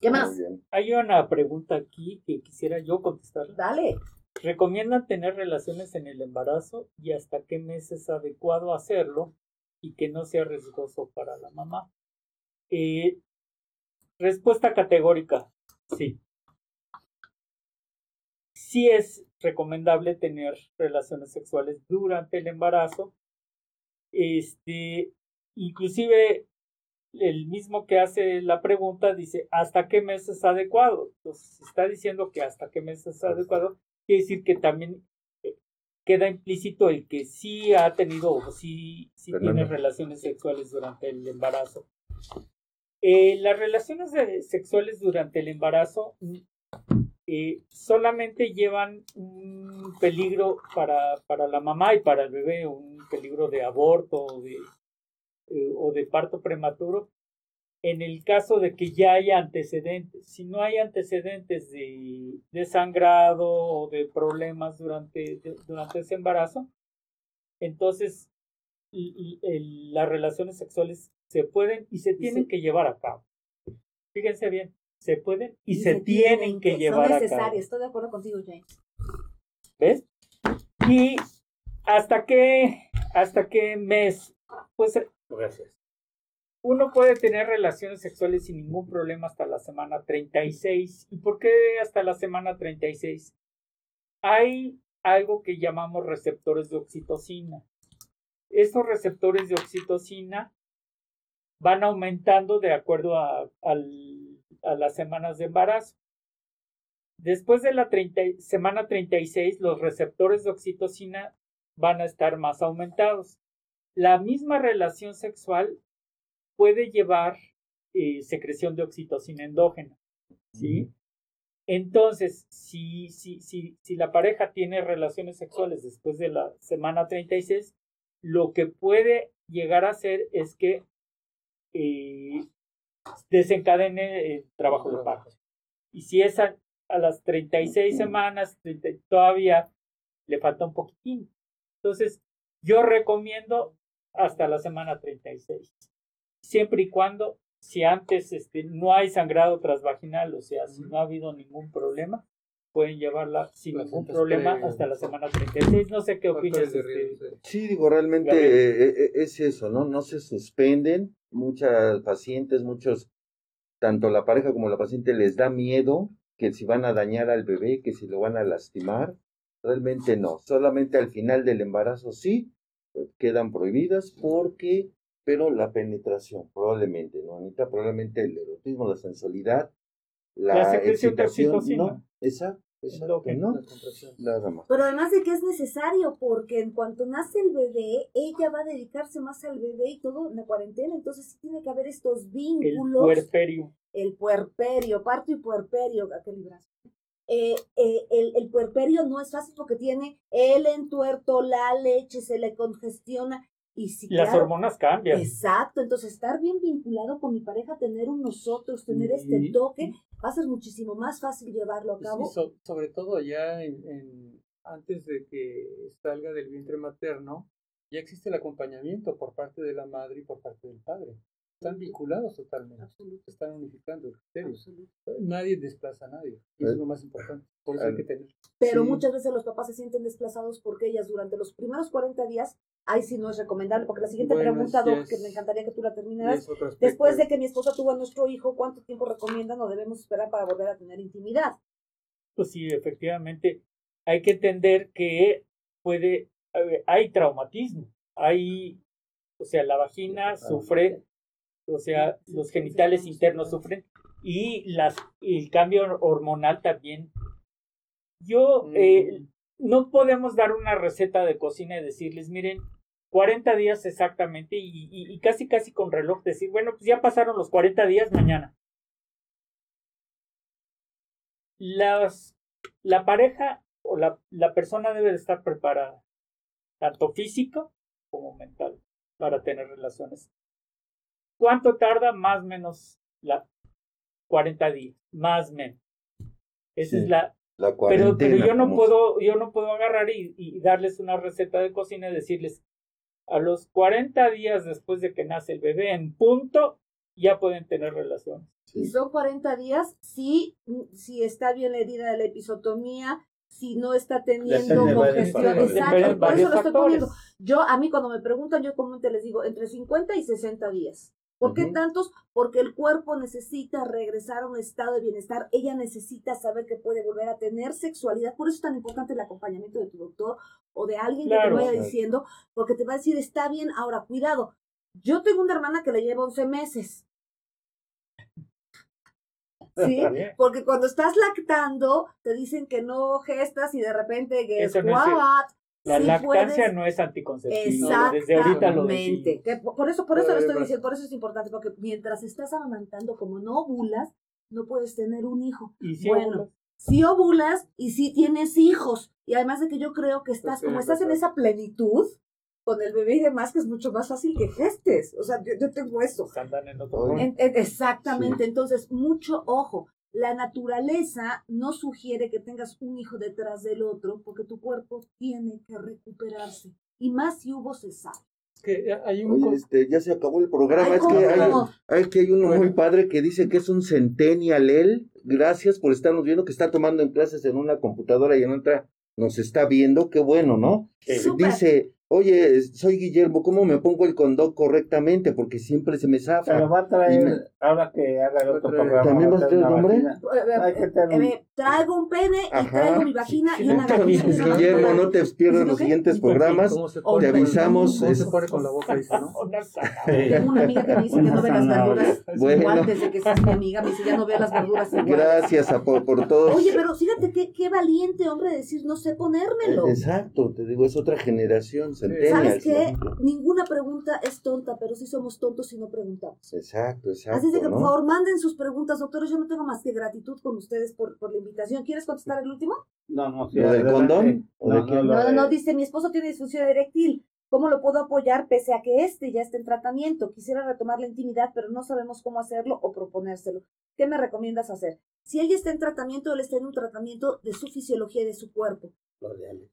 ¿Qué más? Hay una pregunta aquí que quisiera yo contestar. Dale. ¿Recomiendan tener relaciones en el embarazo y hasta qué mes es adecuado hacerlo y que no sea riesgoso para la mamá? Eh, respuesta categórica, sí. Sí es recomendable tener relaciones sexuales durante el embarazo. Este, inclusive el mismo que hace la pregunta dice, ¿hasta qué mes es adecuado? Entonces, está diciendo que hasta qué mes es adecuado, quiere decir que también eh, queda implícito el que sí ha tenido o sí, sí tiene relaciones sexuales durante el embarazo. Eh, las relaciones sexuales durante el embarazo mm, eh, solamente llevan un peligro para, para la mamá y para el bebé, un peligro de aborto, de eh, o de parto prematuro en el caso de que ya haya antecedentes. Si no hay antecedentes de, de sangrado o de problemas durante, durante ese embarazo, entonces las relaciones sexuales se pueden y se tienen que llevar a cabo. Fíjense bien, se pueden y, se, tienen, que, llevar a cabo. Estoy de acuerdo contigo, James. ¿Ves? Y hasta qué, hasta qué mes, pues Gracias. Uno puede tener relaciones sexuales sin ningún problema hasta la semana 36. ¿Y por qué hasta la semana 36? Hay algo que llamamos receptores de oxitocina. Estos receptores de oxitocina van aumentando de acuerdo a, las semanas de embarazo. Después de la semana 36, los receptores de oxitocina van a estar más aumentados la misma relación sexual puede llevar eh, secreción de oxitocina endógena. ¿sí? Entonces, si, si, si, si la pareja tiene relaciones sexuales después de la semana 36, lo que puede llegar a hacer es que eh, desencadene el trabajo de parto. Y si es a, a las 36 semanas, todavía le falta un poquitín. Entonces, yo recomiendo hasta la semana 36. Siempre y cuando, si antes este, no hay sangrado transvaginal, o sea, si no ha habido ningún problema, pueden llevarla sin ningún problema hasta la semana 36. No sé qué opinas. Este, sí, digo, realmente eh, eh, es eso, ¿no? No se suspenden. Muchas pacientes, muchos, tanto la pareja como la paciente les da miedo que si van a dañar al bebé, que si lo van a lastimar. Realmente no, solamente al final del embarazo sí, quedan prohibidas porque, pero la penetración, probablemente, ¿no, Anita? Probablemente el erotismo, la sensualidad, la, excitación, ¿no? Esa, ¿no? Nada más. Pero además de que es necesario, porque en cuanto nace el bebé, ella va a dedicarse más al bebé y todo en la cuarentena, entonces sí tiene que haber estos vínculos. El puerperio. El puerperio, parto y puerperio, aquel librazo. Eh, eh, el, el, puerperio no es fácil porque tiene el entuerto, la leche, se le congestiona Y si, las hormonas cambian. Exacto, entonces estar bien vinculado con mi pareja, tener un nosotros, tener este toque, va a ser muchísimo más fácil llevarlo a cabo. sobre todo ya en, antes de que salga del vientre materno, ya existe el acompañamiento por parte de la madre y por parte del padre. Están vinculados totalmente. Están unificando criterios. Nadie desplaza a nadie. Y eso es lo más importante. Por eso hay que tener. Pero muchas veces los papás se sienten desplazados porque ellas durante los primeros 40 días, ahí sí no es recomendable, porque la siguiente pregunta, Doc, que me encantaría que tú la terminaras, después de que mi esposa tuvo a nuestro hijo, ¿cuánto tiempo recomiendan o debemos esperar para volver a tener intimidad? Pues sí, efectivamente, hay que entender que puede, hay traumatismo, hay, o sea, la vagina sufre o sea, los genitales internos sufren y las, el cambio hormonal también. Yo, eh, mm. no podemos dar una receta de cocina y decirles, miren, 40 días exactamente y, y, casi casi con reloj decir, bueno, pues ya pasaron los 40 días mañana. Las, la pareja o la, la persona debe de estar preparada, tanto físico como mental, para tener relaciones ¿Cuánto tarda? Más o menos la 40 días, más o menos. Esa es la, pero, pero yo no puedo, yo no puedo agarrar y, darles una receta de cocina y decirles a los 40 días después de que nace el bebé en punto ya pueden tener relaciones. Y son 40 días si, si está bien herida de la episotomía, si no está teniendo congestión. Exacto, por eso lo estoy poniendo. Yo, a mí cuando me preguntan, yo comúnmente les digo entre 50 y 60 días. ¿Por qué tantos? Porque el cuerpo necesita regresar a un estado de bienestar, ella necesita saber que puede volver a tener sexualidad, por eso es tan importante el acompañamiento de tu doctor o de alguien que te vaya diciendo, porque te va a decir, está bien, ahora cuidado. Yo tengo una hermana que le lleva 11 meses. ¿Sí? Porque cuando estás lactando, te dicen que no gestas y de repente que es what? La lactancia no es anticonceptiva. Desde ahorita lo por eso, por eso lo estoy diciendo, por eso es importante, porque mientras estás amamantando, como no ovulas, no puedes tener un hijo. ¿Y si bueno, si ovulas y si tienes hijos. Y además de que yo creo que estás, como estás en esa plenitud, con el bebé y demás, que es mucho más fácil que gestes. O sea, yo, tengo eso. exactamente. Entonces, mucho ojo. La naturaleza no sugiere que tengas un hijo detrás del otro porque tu cuerpo tiene que recuperarse. Y más si hubo cesárea. Que hay un... este, ya se acabó el programa. es, que hay, que hay uno muy padre que dice que es un centennial él. Gracias por estarnos viendo, que está tomando en clases en una computadora y en otra nos está viendo. Qué bueno, ¿no? Dice, Oye, soy Guillermo, ¿cómo me pongo el condón correctamente? Porque siempre se me zafa. Pero va a traer, ahora que haga el otro programa. ¿También vas a traer el nombre? Eh, traigo un pene y traigo mi vagina y una vagina. Guillermo, no te pierdas los siguientes programas. Te avisamos. ¿Cómo se pone con la boca? Dice, ¿no? (laughs) Tengo una amiga que me dice que no ve las verduras bueno. antes de que seas mi amiga. Me dice, ya no veo las verduras Gracias a por, por todo. Oye, pero fíjate qué, qué valiente hombre decir, no sé ponérmelo. Exacto, te digo, es otra generación ¿Sabes qué? Ninguna pregunta es tonta, pero sí somos tontos si no preguntamos. Exacto, exacto. Así que, por favor, manden sus preguntas, doctores. Yo no tengo más que gratitud con ustedes por, por la invitación. ¿Quieres contestar el último? No, no. Sí, ¿Lo del condón? No, no, no, dice, mi esposo tiene disfunción eréctil. ¿Cómo lo puedo apoyar pese a que este ya esté en tratamiento? Quisiera retomar la intimidad, pero no sabemos cómo hacerlo o proponérselo. ¿Qué me recomiendas hacer? Si ella está en tratamiento, él está en un tratamiento de su fisiología y de su cuerpo.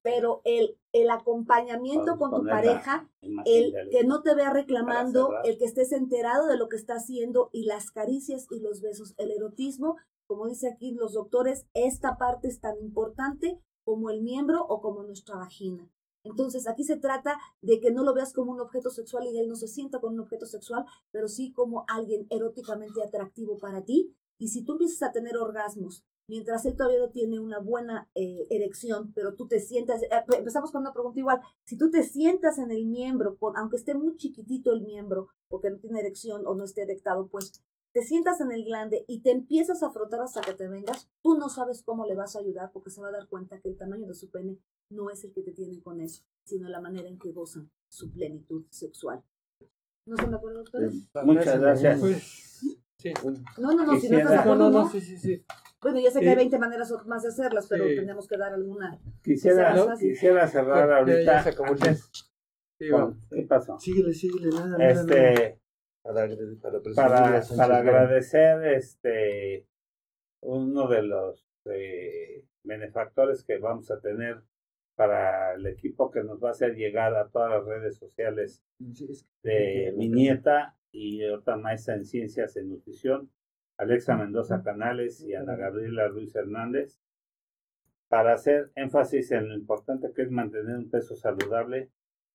Pero el, el acompañamiento con tu pareja, el que no te vea reclamando, el que estés enterado de lo que está haciendo y las caricias y los besos, el erotismo, como dice aquí los doctores, esta parte es tan importante como el miembro o como nuestra vagina. Entonces, aquí se trata de que no lo veas como un objeto sexual y él no se sienta como un objeto sexual, pero sí como alguien eróticamente atractivo para ti. Y si tú empiezas a tener orgasmos mientras él todavía no tiene una buena eh, erección, pero tú te sientas, eh, empezamos con una pregunta igual, si tú te sientas en el miembro, aunque esté muy chiquitito el miembro, porque no tiene erección o no esté erectado, pues te sientas en el glande y te empiezas a frotar hasta que te vengas, tú no sabes cómo le vas a ayudar porque se va a dar cuenta que el tamaño de su pene no es el que te tiene con eso, sino la manera en que gozan su plenitud sexual. ¿No se me acuerdan ustedes? Muchas gracias. Sí. No, no, no, si no estás de acuerdo, no, sí, sí, sí. Bueno, ya sé que hay 20 maneras más de hacerlas, pero tenemos que dar alguna. Quisiera, quisiera cerrar ahorita. ¿Qué pasó? Síguele, síguele, nada, este, Para, para, agradecer este uno de los eh, benefactores que vamos a tener para el equipo que nos va a hacer llegar a todas las redes sociales de mi nieta y otra maestra en ciencias en nutrición, Alexa Mendoza Canales y Ana Gabriela Ruiz Hernández, para hacer énfasis en lo importante que es mantener un peso saludable,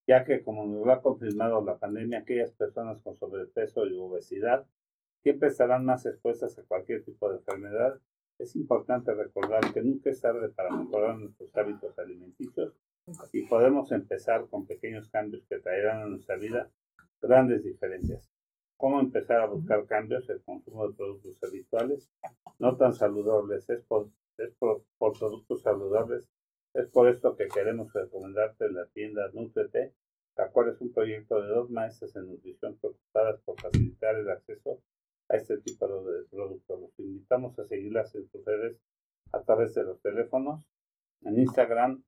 ya que como nos lo ha confirmado la pandemia, aquellas personas con sobrepeso y obesidad siempre estarán más expuestas a cualquier tipo de enfermedad. Es importante recordar que nunca es tarde para mejorar nuestros hábitos alimenticios y podemos empezar con pequeños cambios que traerán a nuestra vida grandes diferencias. ¿Cómo empezar a buscar cambios? El consumo de productos habituales, no tan saludables, es por es por, productos saludables. Es por esto que queremos recomendarte la tienda Nutrete, la cual es un proyecto de dos maestras en nutrición preocupadas por facilitar el acceso a este tipo de productos. Los invitamos a seguirlas en sus redes a través de los teléfonos, en Instagram,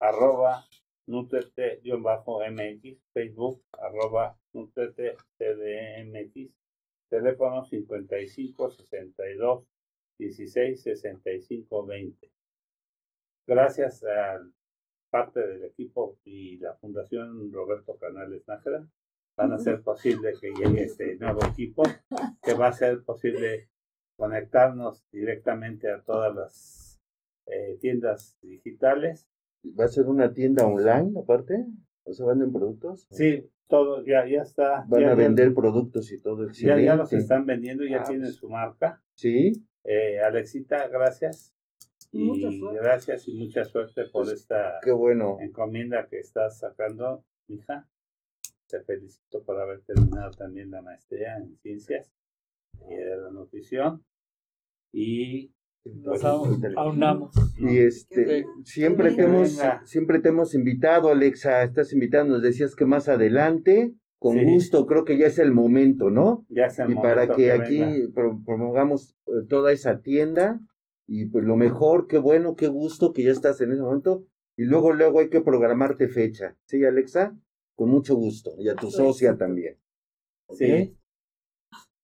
arroba nutrete-mx, Facebook, arroba nutrete-cdmx, teléfono 55 62 16 65 20. Gracias a parte del equipo y la Fundación Roberto Canales Nájera van a hacer posible que llegue este nuevo equipo, que va a ser posible conectarnos directamente a todas las eh, tiendas digitales. ¿Va a ser una tienda online aparte? ¿O se venden productos? Sí, todo ya, ya está. Van a vender productos y todo. Ya, ya los están vendiendo, ya ah, tienen pues. su marca. Sí. Eh, Alexita, gracias. Y gracias y mucha suerte por esta Qué bueno. encomienda que estás sacando, hija. Te felicito por haber terminado también la maestría en ciencias y de la nutrición. Y pues, aunamos. Y este, siempre te, hemos, siempre te hemos invitado, Alexa, estás invitado, nos decías que más adelante con gusto, creo que ya es el momento, ¿no? Ya es el y para que, aquí promovamos eh, toda esa tienda y pues lo mejor, qué bueno, qué gusto que ya estás en ese momento y luego luego hay que programarte fecha, ¿sí, Alexa? Con mucho gusto y a tu socia también. Sí.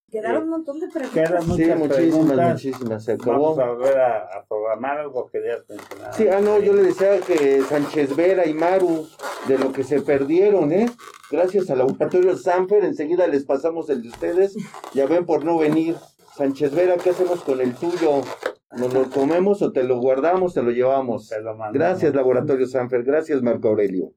Quedaron un montón de preguntas. Quedan muchas sí, muchísimas, muchísimas. Se acabó. Vamos a volver a, programar algo que ya mencionado. Sí, ah, no, yo le decía que Sánchez Vera y Maru, de lo que se perdieron, ¿eh? Gracias al laboratorio Sanfer, enseguida les pasamos el de ustedes. Ya ven por no venir. Sánchez Vera, ¿qué hacemos con el tuyo? ¿Nos lo comemos o te lo guardamos, te lo llevamos? Te lo gracias, Laboratorio Sanfer. Gracias, Marco Aurelio.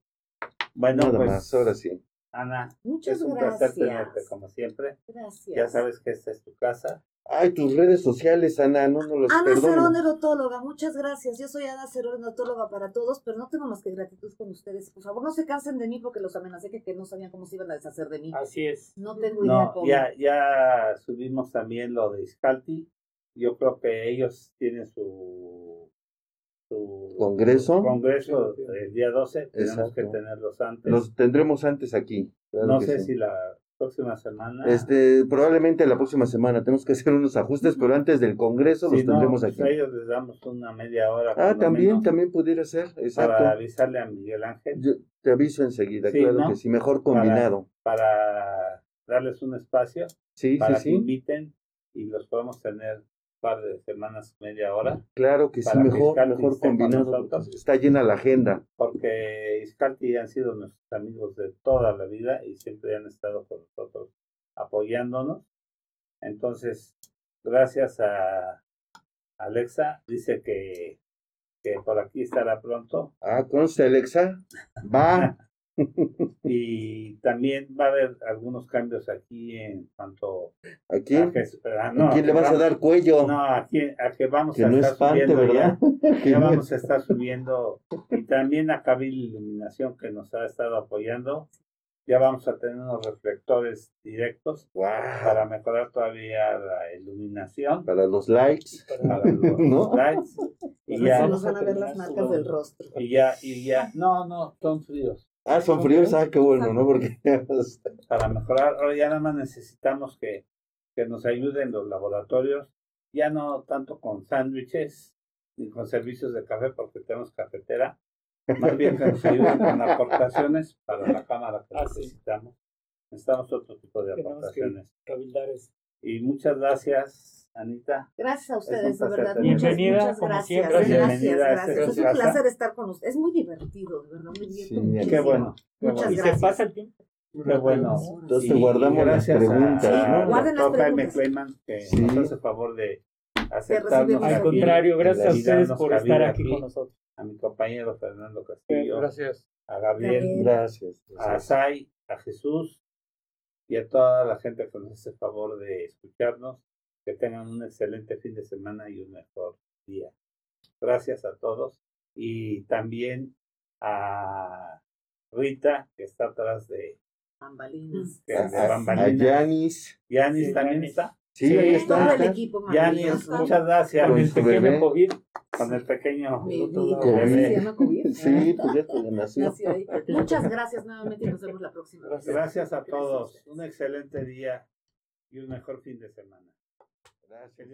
Bueno, Nada pues, más, ahora sí. Ana, Muchas es un gracias. placer tenerte como siempre. Gracias. Ya sabes que esta es tu casa. Ay, tus redes sociales, Ana, no nos las Ana Cerón, erotóloga, muchas gracias. Yo soy Ana Cerón, erotóloga para todos, pero no tengo más que gratitud con ustedes. Por favor, no se cansen de mí porque los amenacé que, que no sabían cómo se iban a deshacer de mí. Así es. No tengo idea cómo. Ya, ya subimos también lo de Iscalti. Yo creo que ellos tienen su su congreso. Congreso el día 12, tenemos que tenerlos antes. Los tendremos antes aquí. no sé si la próxima semana. Este, probablemente la próxima semana tenemos que hacer unos ajustes, pero antes del congreso los tendremos pues aquí. A ellos les damos una media hora. Ah, también, también pudiera ser, exacto. Para avisarle a Miguel Ángel. Yo te aviso enseguida, claro que sí, mejor combinado. Para, darles un espacio. Sí, para que inviten y los podemos tener par de semanas, media hora. Claro que sí, mejor, mejor combinado. Está llena la agenda. Porque Iscalti han sido nuestros amigos de toda la vida y siempre han estado con nosotros apoyándonos. Entonces, gracias a Alexa, dice que, que por aquí estará pronto. Ah, conste Alexa. Va. (laughs) y también va a haber algunos cambios aquí en cuanto a quién, ah, quién le vas a dar cuello no aquí a que vamos a estar subiendo ya, ya (laughs) vamos a estar subiendo. Y también a Cabil Iluminación que nos ha estado apoyando. Ya vamos a tener unos reflectores directos para mejorar todavía la iluminación. Para los lights para los (laughs) lights y ya nos van a ver las marcas del rostro. y ya y ya no no son fríos Ah, son fríos, ah, qué bueno, ¿no? Porque (laughs) para mejorar, ahora ya nada más necesitamos que, que nos ayuden los laboratorios, ya no tanto con sándwiches ni con servicios de café porque tenemos cafetera, Más bien que nos ayuden con aportaciones para la cámara que ah, necesitamos. Necesitamos otro tipo de aportaciones. Y muchas gracias, Anita. Gracias a ustedes, de verdad. Bienvenida, muchas, gracias. Gracias, gracias. Es un placer estar con ustedes. Es muy divertido, de verdad, muy bien. qué bueno. muchas gracias. Y se pasa el tiempo. Qué bueno. Entonces guardamos las preguntas. A, ¿no? Guarden las preguntas. Clayman, que nos hace favor de aceptarnos. Al contrario, gracias a ustedes por estar aquí, con nosotros. A mi compañero Fernando Castillo. Gracias. A Gabriel. Gracias. A Sai, a Jesús y a toda la gente que nos hace favor de escucharnos. Que tengan un excelente fin de semana y un mejor día. Gracias a todos. Y también a Rita, que está atrás de Bambalinas. A Yanis. Yanis también está. Sí, ahí está. el equipo Yanis, muchas gracias. Con el pequeño COVID. Con el pequeño COVID. (laughs) Sí, pues ya te nació. Muchas gracias nuevamente y nos vemos la próxima. Gracias a todos. Un excelente día y un mejor fin de semana. Gracias.